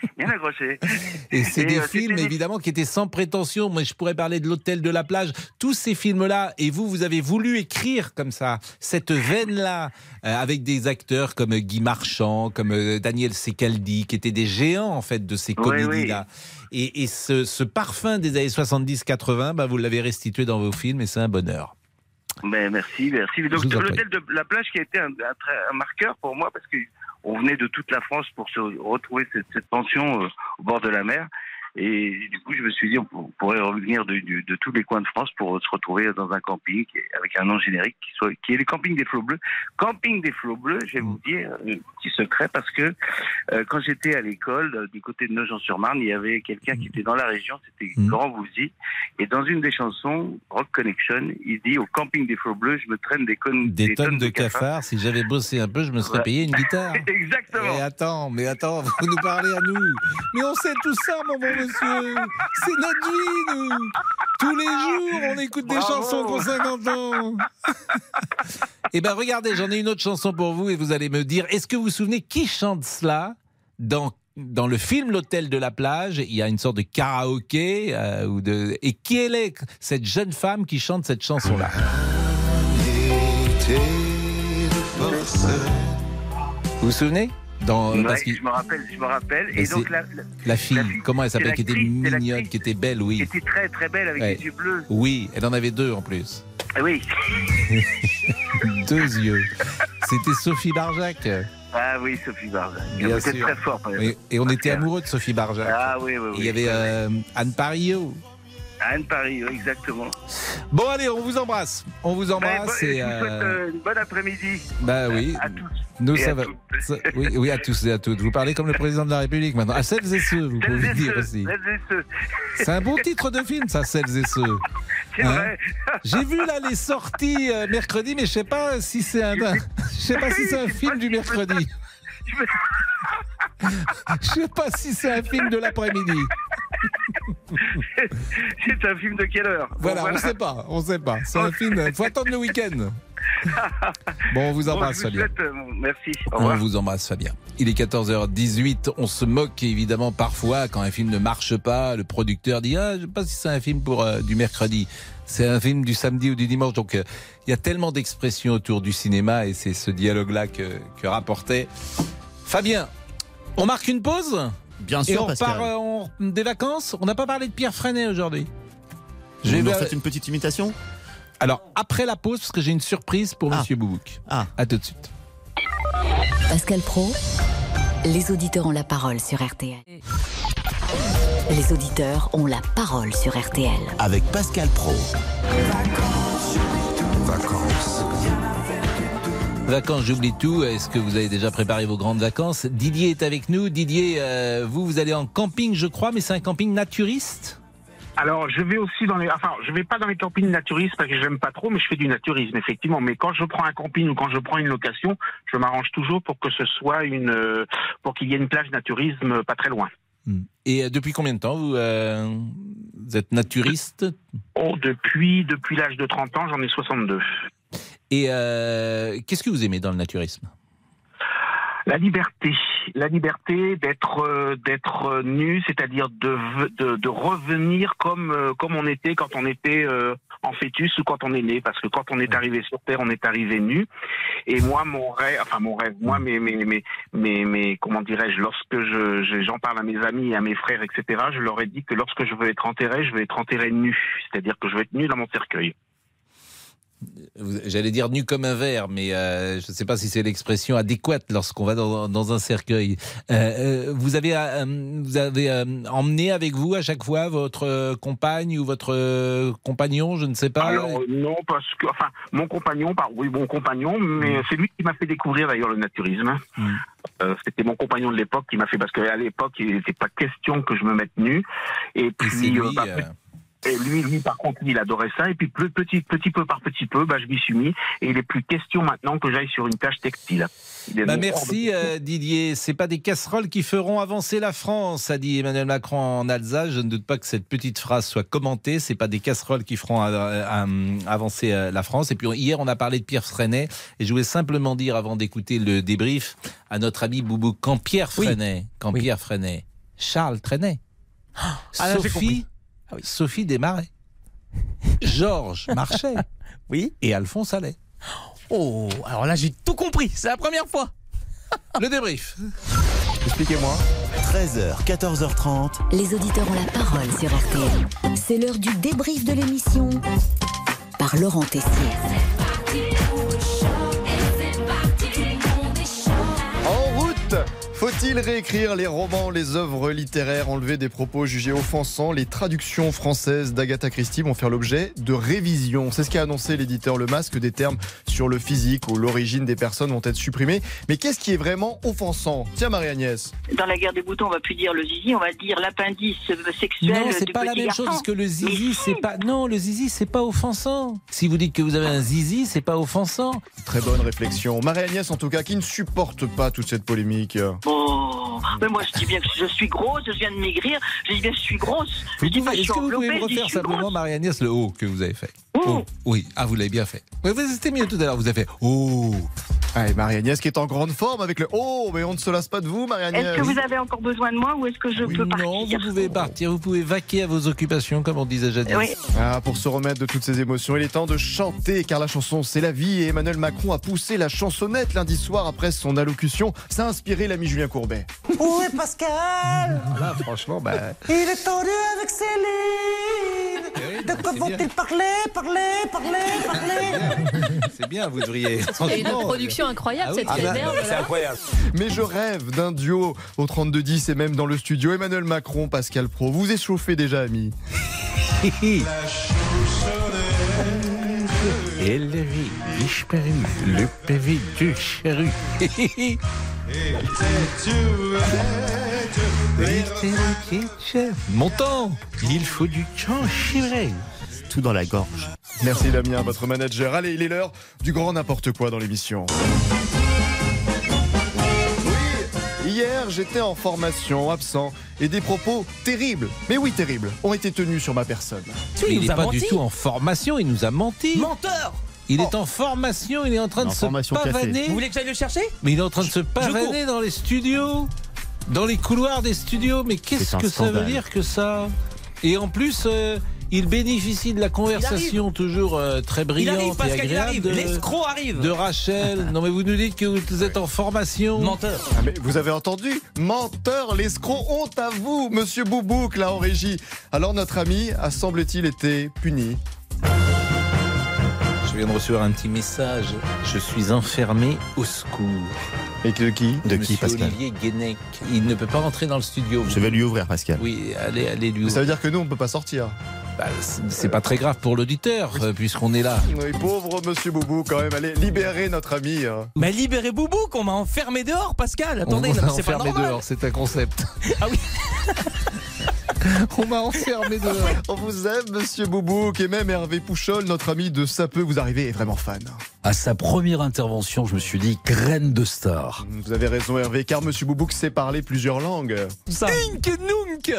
[SPEAKER 3] [LAUGHS]
[SPEAKER 20] Bien accroché.
[SPEAKER 3] Et c'est des
[SPEAKER 20] euh,
[SPEAKER 3] films évidemment qui étaient sans prétention. Moi, je pourrais parler de l'hôtel de la plage, tous ces films-là. Et vous, vous avez voulu écrire comme ça cette veine-là euh, avec des acteurs comme Guy Marchand, comme euh, Daniel Secaldi, qui étaient des géants en fait de ces
[SPEAKER 20] Oui,
[SPEAKER 3] comédies-là. Et, et ce, ce parfum des années 70-80, bah, vous l'avez restitué dans vos films, et c'est un bonheur.
[SPEAKER 20] Ben, merci, merci. Donc, l'hôtel de la plage qui a été un, un marqueur pour moi parce que on venait de toute la France pour se retrouver cette, cette pension euh, au bord de la mer. Et du coup, je me suis dit, on pour- pourrait revenir de, tous les coins de France pour se retrouver dans un camping avec un nom générique qui, soit, qui est le camping des flots bleus. Camping des flots bleus, je vais vous dire un petit secret parce que euh, quand j'étais à l'école, euh, du côté de Nogent-sur-Marne, il y avait quelqu'un qui était dans la région, c'était Laurent Voulzy. Et dans une des chansons, Rock Connection, il dit au camping des flots bleus, je me traîne des, connes,
[SPEAKER 3] Des, tonnes, de cafards. Si j'avais bossé un peu, je me serais payé une guitare. [LAUGHS]
[SPEAKER 20] Exactement.
[SPEAKER 3] Mais attends, mais attends, vous nous parlez à nous. Mais on sait tout ça, mon bon monsieur. C'est notre vie, nous. Tous les jours, on écoute des chansons qui ont 50 ans. [LAUGHS] Eh ben, regardez, j'en ai une autre chanson pour vous et vous allez me dire, est-ce que vous vous souvenez qui chante cela? Dans dans le film L'Hôtel de la plage, il y a une sorte de karaoké euh, ou de et qui elle est cette jeune femme qui chante cette chanson-là? Vous vous souvenez? Dans,
[SPEAKER 20] Ouais,
[SPEAKER 3] parce
[SPEAKER 20] je me rappelle, je me rappelle. Et donc
[SPEAKER 3] c'est-
[SPEAKER 20] la, la-
[SPEAKER 3] La fille, comment elle s'appelle Qui était mignonne, qui était belle, oui.
[SPEAKER 20] qui était très très belle avec
[SPEAKER 3] Ouais.
[SPEAKER 20] les yeux bleus.
[SPEAKER 3] Oui, elle en avait deux en plus.
[SPEAKER 20] Ah Oui. [LAUGHS]
[SPEAKER 3] deux yeux. C'était Sophie Barjac.
[SPEAKER 20] Ah oui, Sophie Barjac.
[SPEAKER 3] Bien sûr.
[SPEAKER 20] très fort.
[SPEAKER 3] Et, et on était amoureux de Sophie Barjac.
[SPEAKER 20] Ah oui, oui, oui.
[SPEAKER 3] Et Il y avait euh, Anne Parillo.
[SPEAKER 20] Anne Paris, oui, exactement.
[SPEAKER 3] Bon, allez, on vous embrasse. On vous
[SPEAKER 20] Ben,
[SPEAKER 3] embrasse.
[SPEAKER 20] bon,
[SPEAKER 3] et,
[SPEAKER 20] souhaite
[SPEAKER 3] euh,
[SPEAKER 20] euh, une bonne après-midi.
[SPEAKER 3] Bah oui.
[SPEAKER 20] À tous.
[SPEAKER 3] Nous,
[SPEAKER 20] Et
[SPEAKER 3] ça
[SPEAKER 20] à
[SPEAKER 3] va. ça- oui, oui, à tous et à toutes. Vous parlez comme le président de la République maintenant. À celles et ceux, vous
[SPEAKER 20] Celles
[SPEAKER 3] pouvez dire
[SPEAKER 20] ceux,
[SPEAKER 3] aussi.
[SPEAKER 20] celles et ceux.
[SPEAKER 3] C'est un bon titre de film, ça, celles et ceux. Hein. J'ai vu là les sorties euh, mercredi, mais je sais pas si c'est un, je sais pas si c'est un film du mercredi. [LAUGHS] Je sais pas si c'est un film de l'après-midi. [LAUGHS]
[SPEAKER 20] C'est un film de quelle heure Bon,
[SPEAKER 3] Voilà, on sait pas, on sait pas. C'est un film. Faut attendre le week-end. [LAUGHS] Bon, on vous embrasse,
[SPEAKER 20] vous
[SPEAKER 3] Fabien.
[SPEAKER 20] souhaite, euh, merci. Au
[SPEAKER 3] On
[SPEAKER 20] revoir.
[SPEAKER 3] vous embrasse, Fabien. Il est 14h18. On se moque évidemment parfois quand un film ne marche pas. Le producteur dit Ah, je sais pas si c'est un film pour euh, du mercredi. C'est un film du samedi ou du dimanche. Donc, euh, il y a tellement d'expressions autour du cinéma et c'est ce dialogue-là que, que rapportait Fabien. On marque une pause?
[SPEAKER 6] Bien
[SPEAKER 3] Et
[SPEAKER 6] sûr,
[SPEAKER 3] on
[SPEAKER 6] Pascal.
[SPEAKER 3] repart euh, on- des vacances? On n'a pas parlé de Pierre Freinet aujourd'hui.
[SPEAKER 6] Je vais vous faites une petite imitation?
[SPEAKER 3] Alors, après la pause, parce que j'ai une surprise pour Monsieur Boubouk.
[SPEAKER 6] Ah.
[SPEAKER 3] À tout de suite.
[SPEAKER 2] Pascal Pro, les auditeurs ont la parole sur RTL. Les auditeurs ont la parole sur RTL.
[SPEAKER 1] Avec Pascal Pro. Vacances.
[SPEAKER 3] Vacances, j'oublie tout. Est-ce que vous avez déjà préparé vos grandes vacances? Didier est avec nous. Didier, euh, vous, vous allez en camping, je crois, mais c'est un camping naturiste?
[SPEAKER 32] Alors, je vais aussi dans les, enfin, je vais pas dans les campings naturistes parce que j'aime pas trop, mais je fais du naturisme effectivement. Mais quand je prends un camping ou quand je prends une location, je m'arrange toujours pour que ce soit une, euh, pour qu'il y ait une plage naturisme pas très loin.
[SPEAKER 3] Et euh, depuis combien de temps vous, euh, vous êtes naturiste?
[SPEAKER 32] Oh, depuis depuis l'âge de 30 ans, j'en ai 62.
[SPEAKER 3] Et euh, qu'est-ce que vous aimez dans le naturisme?
[SPEAKER 32] La liberté, la liberté d'être euh, d'être euh, nu, c'est-à-dire de, revenir comme comme on était quand on était en fœtus ou quand on est né, parce que quand on est arrivé sur terre, on est arrivé nu. Et moi, mon rêve, enfin mon rêve, moi, mes mes mes mes, mes- comment dirais-je, lorsque je- j'en parle à mes amis et à mes frères, etc., je leur ai dit que lorsque je veux être enterré, je veux être enterré nu, c'est-à-dire que je veux être nu dans mon cercueil.
[SPEAKER 3] J'allais dire nu comme un verre, mais euh, je ne sais pas si c'est l'expression adéquate lorsqu'on va dans, dans un cercueil. Euh, euh, vous avez, vous avez emmené avec vous à chaque fois votre compagne ou votre compagnon, je ne sais pas.
[SPEAKER 32] Alors non, parce que enfin mon compagnon, par oui mon compagnon, mais
[SPEAKER 3] Mm.
[SPEAKER 32] c'est lui qui m'a fait découvrir d'ailleurs le naturisme. Euh, C'était mon compagnon de l'époque qui m'a fait parce qu'à l'époque il n'était pas question que je me mette nu. Et puis
[SPEAKER 3] lui,
[SPEAKER 32] bah, et lui, lui par contre, il adorait ça. Et puis petit, petit peu par petit peu, bah, je m'y suis mis. Et il est plus question maintenant que j'aille sur une tâche textile. Il est
[SPEAKER 3] Bah,
[SPEAKER 32] de
[SPEAKER 3] merci
[SPEAKER 32] question.
[SPEAKER 3] euh, Didier. C'est pas des casseroles qui feront avancer la France, a dit Emmanuel Macron en Alsace. Je ne doute pas que cette petite phrase soit commentée. C'est pas des casseroles qui feront euh, euh, avancer euh, la France. Et puis hier, on a parlé de Pierre Freinet, et je voulais simplement dire, avant d'écouter le débrief, à notre ami Boubou, quand Pierre Freinet, quand Pierre Freinet, Charles Trenet,
[SPEAKER 11] Ah, là,
[SPEAKER 3] Sophie, Sophie Desmarais, [LAUGHS] Georges Marchais,
[SPEAKER 11] oui,
[SPEAKER 3] et Alphonse Allais.
[SPEAKER 11] Oh, alors là, j'ai tout compris. C'est la première fois.
[SPEAKER 3] Le débrief.
[SPEAKER 9] Expliquez-moi.
[SPEAKER 1] 13h, 14h30.
[SPEAKER 2] Les auditeurs ont la parole sur RTL. C'est l'heure du débrief de l'émission par Laurent Tessier.
[SPEAKER 9] Faut-il réécrire les romans, les œuvres littéraires, enlever des propos jugés offensants? Les traductions françaises d'Agatha Christie vont faire l'objet de révision. C'est ce qu'a annoncé l'éditeur Le Masque. Des termes sur le physique ou l'origine des personnes vont être supprimés. Mais qu'est-ce qui est vraiment offensant? Tiens, Marie-Agnès.
[SPEAKER 33] Dans la guerre des boutons, on va plus dire le zizi, on va dire l'appendice sexuel
[SPEAKER 3] Non, c'est pas la même
[SPEAKER 33] garçon.
[SPEAKER 3] chose parce que le zizi, c'est pas. Non, le zizi, c'est pas offensant. Si vous dites que vous avez un zizi, c'est pas offensant.
[SPEAKER 9] Très bonne réflexion. Marie-Agnès, en tout cas, qui ne supporte pas toute cette polémique.
[SPEAKER 33] Oh, Oh. Mais moi je dis bien que je suis grosse, je viens de maigrir, je dis bien que je suis grosse. Je
[SPEAKER 3] Vous
[SPEAKER 33] dis pas que je
[SPEAKER 3] Est-ce
[SPEAKER 33] suis
[SPEAKER 3] que vous pouvez me
[SPEAKER 33] je
[SPEAKER 3] refaire
[SPEAKER 33] je
[SPEAKER 3] simplement,
[SPEAKER 33] grosse.
[SPEAKER 3] Marie-Agnès, le haut que vous avez fait? Oh, Oui, ah, vous l'avez bien fait. Oui, vous- c'était mieux tout à l'heure, vous avez fait Oh
[SPEAKER 9] Allez, Marie-Agnès qui est en grande forme avec le Oh, mais on ne se lasse pas de vous, Marie-Agnès.
[SPEAKER 33] Est-ce que vous avez encore besoin de moi ou est-ce que je peux partir?
[SPEAKER 3] Non, vous pouvez partir, vous pouvez vaquer à vos occupations, comme on disait jadis.
[SPEAKER 33] Oui.
[SPEAKER 9] Ah, pour se remettre de toutes ces émotions, il est temps de chanter car la chanson c'est la vie et Emmanuel Macron a poussé la chansonnette lundi soir après son allocution. Ça a inspiré l'ami Julien Courbet.
[SPEAKER 34] Où est Pascal?
[SPEAKER 3] Là, franchement, bah.
[SPEAKER 34] Il est tendu avec Céline. De quoi vont-ils parler, parler, parler, parler
[SPEAKER 3] C'est bien, vous devriez.
[SPEAKER 35] Et une production incroyable, cette
[SPEAKER 9] Ah
[SPEAKER 35] réverb. là.
[SPEAKER 9] Mais je rêve d'un duo au 32-10 et même dans le studio. Emmanuel Macron, Pascal Pro, vous échauffez déjà, amis. [LAUGHS]
[SPEAKER 3] Elle disparu, le pavé du charru. [LAUGHS] Mon temps, il faut du temps chivré.
[SPEAKER 9] Tout dans la gorge. Merci Damien, votre manager. Allez, il est l'heure du grand n'importe quoi dans l'émission. Oui, hier j'étais en formation, absent, et des propos terribles, mais oui terribles, ont été tenus sur ma personne.
[SPEAKER 3] Il n'est pas du tout en formation, il nous a menti.
[SPEAKER 11] Menteur
[SPEAKER 3] Il est en formation, il est en train de se pavaner.
[SPEAKER 11] Vous voulez que j'aille le chercher?
[SPEAKER 3] Mais il est en train de se pavaner dans les studios, dans les couloirs des studios. Mais qu'est-ce que ça veut dire que ça? Et en plus, euh, il bénéficie de la conversation toujours euh, très
[SPEAKER 11] Il
[SPEAKER 3] brillante
[SPEAKER 11] arrive,
[SPEAKER 3] et
[SPEAKER 11] Pascal, il
[SPEAKER 3] agréable
[SPEAKER 11] arrive.
[SPEAKER 3] de,
[SPEAKER 11] L'escroc arrive.
[SPEAKER 3] de Rachel. [LAUGHS] non mais vous nous dites que vous êtes en formation.
[SPEAKER 11] Menteur.
[SPEAKER 9] Ah, mais vous avez entendu? Menteur, l'escroc, honte à vous, monsieur Boubouk, là en régie. Alors notre ami a semble-t-il été puni.
[SPEAKER 3] Je viens de recevoir un petit message. Je suis enfermé au secours.
[SPEAKER 6] Et de qui De qui,
[SPEAKER 3] Monsieur
[SPEAKER 6] Pascal
[SPEAKER 3] Olivier Guénec. Il ne peut pas rentrer dans le studio.
[SPEAKER 6] Je vais lui ouvrir, Pascal.
[SPEAKER 3] Oui, allez, allez lui
[SPEAKER 9] Ça
[SPEAKER 3] ouvrir.
[SPEAKER 9] veut dire que nous, on ne peut pas sortir.
[SPEAKER 3] Bah, c'est- pas très grave pour l'auditeur, euh, puisqu'on est là.
[SPEAKER 9] Oui, pauvre monsieur Boubou, quand même. Allez, libérez notre ami. hein.
[SPEAKER 11] Mais libérez Boubou qu'on m'a enfermé dehors, Pascal. Attendez, c'est pas
[SPEAKER 3] enfermer
[SPEAKER 11] normal.
[SPEAKER 3] dehors, c'est un concept. [LAUGHS]
[SPEAKER 11] Ah oui. [LAUGHS]
[SPEAKER 3] On m'a enfermé dehors.
[SPEAKER 9] On vous aime, monsieur Boubouk, et même Hervé Pouchol, notre ami de Sapeux, vous arrivez, est vraiment fan.
[SPEAKER 15] À sa première intervention, je me suis dit graine de star.
[SPEAKER 9] Vous avez raison, Hervé, car monsieur Boubouk sait parler plusieurs langues.
[SPEAKER 11] Ça.
[SPEAKER 3] Ink nunk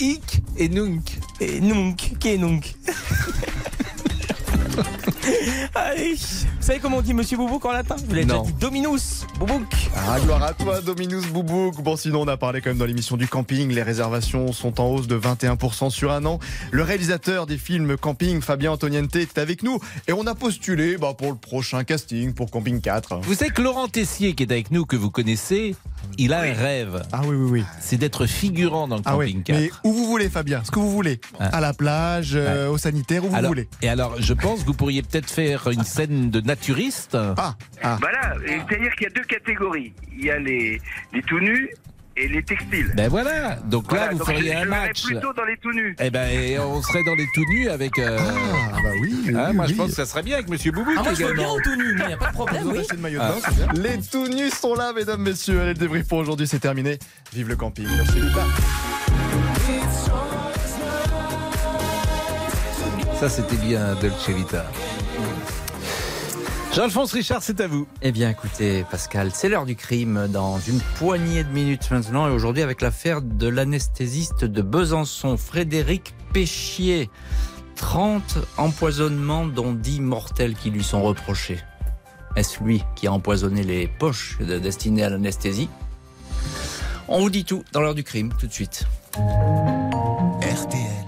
[SPEAKER 3] Ik et nunk.
[SPEAKER 11] Et nunk, qui est nunk? [LAUGHS] Allez, vous savez comment on dit Monsieur Boubouk en latin vous l'ai déjà dit Dominus Boubouk.
[SPEAKER 9] Ah, gloire à toi, Dominus Boubouk. Bon, sinon, on a parlé quand même dans l'émission du camping. Les réservations sont en hausse de 21% sur un an. Le réalisateur des films Camping, Fabien Antoniente, est avec nous. Et on a postulé bah, pour le prochain casting, pour Camping 4.
[SPEAKER 3] Vous savez que Laurent Tessier, qui est avec nous, que vous connaissez, il a un rêve.
[SPEAKER 9] Ah oui, oui, oui.
[SPEAKER 3] C'est d'être figurant dans le
[SPEAKER 9] Ah oui,
[SPEAKER 3] Camping 4.
[SPEAKER 9] mais où vous voulez, Fabien? Ce que vous voulez. À la plage, euh, au sanitaire, où vous
[SPEAKER 3] Alors-
[SPEAKER 9] voulez.
[SPEAKER 3] Et alors, je pense vous pourriez peut-être faire une scène de naturiste.
[SPEAKER 9] Ah,
[SPEAKER 20] Voilà, et c'est-à-dire qu'il y a deux catégories. Il y a les, les tout nus et les textiles.
[SPEAKER 3] Ben voilà. Donc
[SPEAKER 20] Voilà,
[SPEAKER 3] là, vous
[SPEAKER 20] donc
[SPEAKER 3] feriez
[SPEAKER 20] je-
[SPEAKER 3] un
[SPEAKER 20] je
[SPEAKER 3] match.
[SPEAKER 20] plutôt dans les tout nus.
[SPEAKER 3] Eh ben, et on serait dans les tout nus avec. euh,
[SPEAKER 9] Ah, bah oui.
[SPEAKER 3] hein,
[SPEAKER 9] oui,
[SPEAKER 3] moi, je
[SPEAKER 9] oui.
[SPEAKER 3] pense que ça serait bien avec Monsieur Boubou
[SPEAKER 11] Ah, moi je veux bien
[SPEAKER 3] également.
[SPEAKER 11] en tout nu, il n'y a pas de problème.
[SPEAKER 9] Vous
[SPEAKER 11] oui.
[SPEAKER 9] attachez le maillot de
[SPEAKER 3] Ah.
[SPEAKER 9] Les tout nus sont là, mesdames, messieurs. Allez, le débrief pour aujourd'hui, c'est terminé. Vive le camping. Merci.
[SPEAKER 3] Ça, c'était bien Dolce Vita. Jean-Alphonse Richard, c'est à vous.
[SPEAKER 36] Eh bien, écoutez, Pascal, c'est l'heure du crime dans une poignée de minutes maintenant. Et aujourd'hui, avec l'affaire de l'anesthésiste de Besançon, Frédéric Péchier. 30 empoisonnements, dont 10 mortels qui lui sont reprochés. Est-ce lui qui a empoisonné les poches de- destinées à l'anesthésie? On vous dit tout dans l'heure du crime, tout de suite.
[SPEAKER 1] RTL.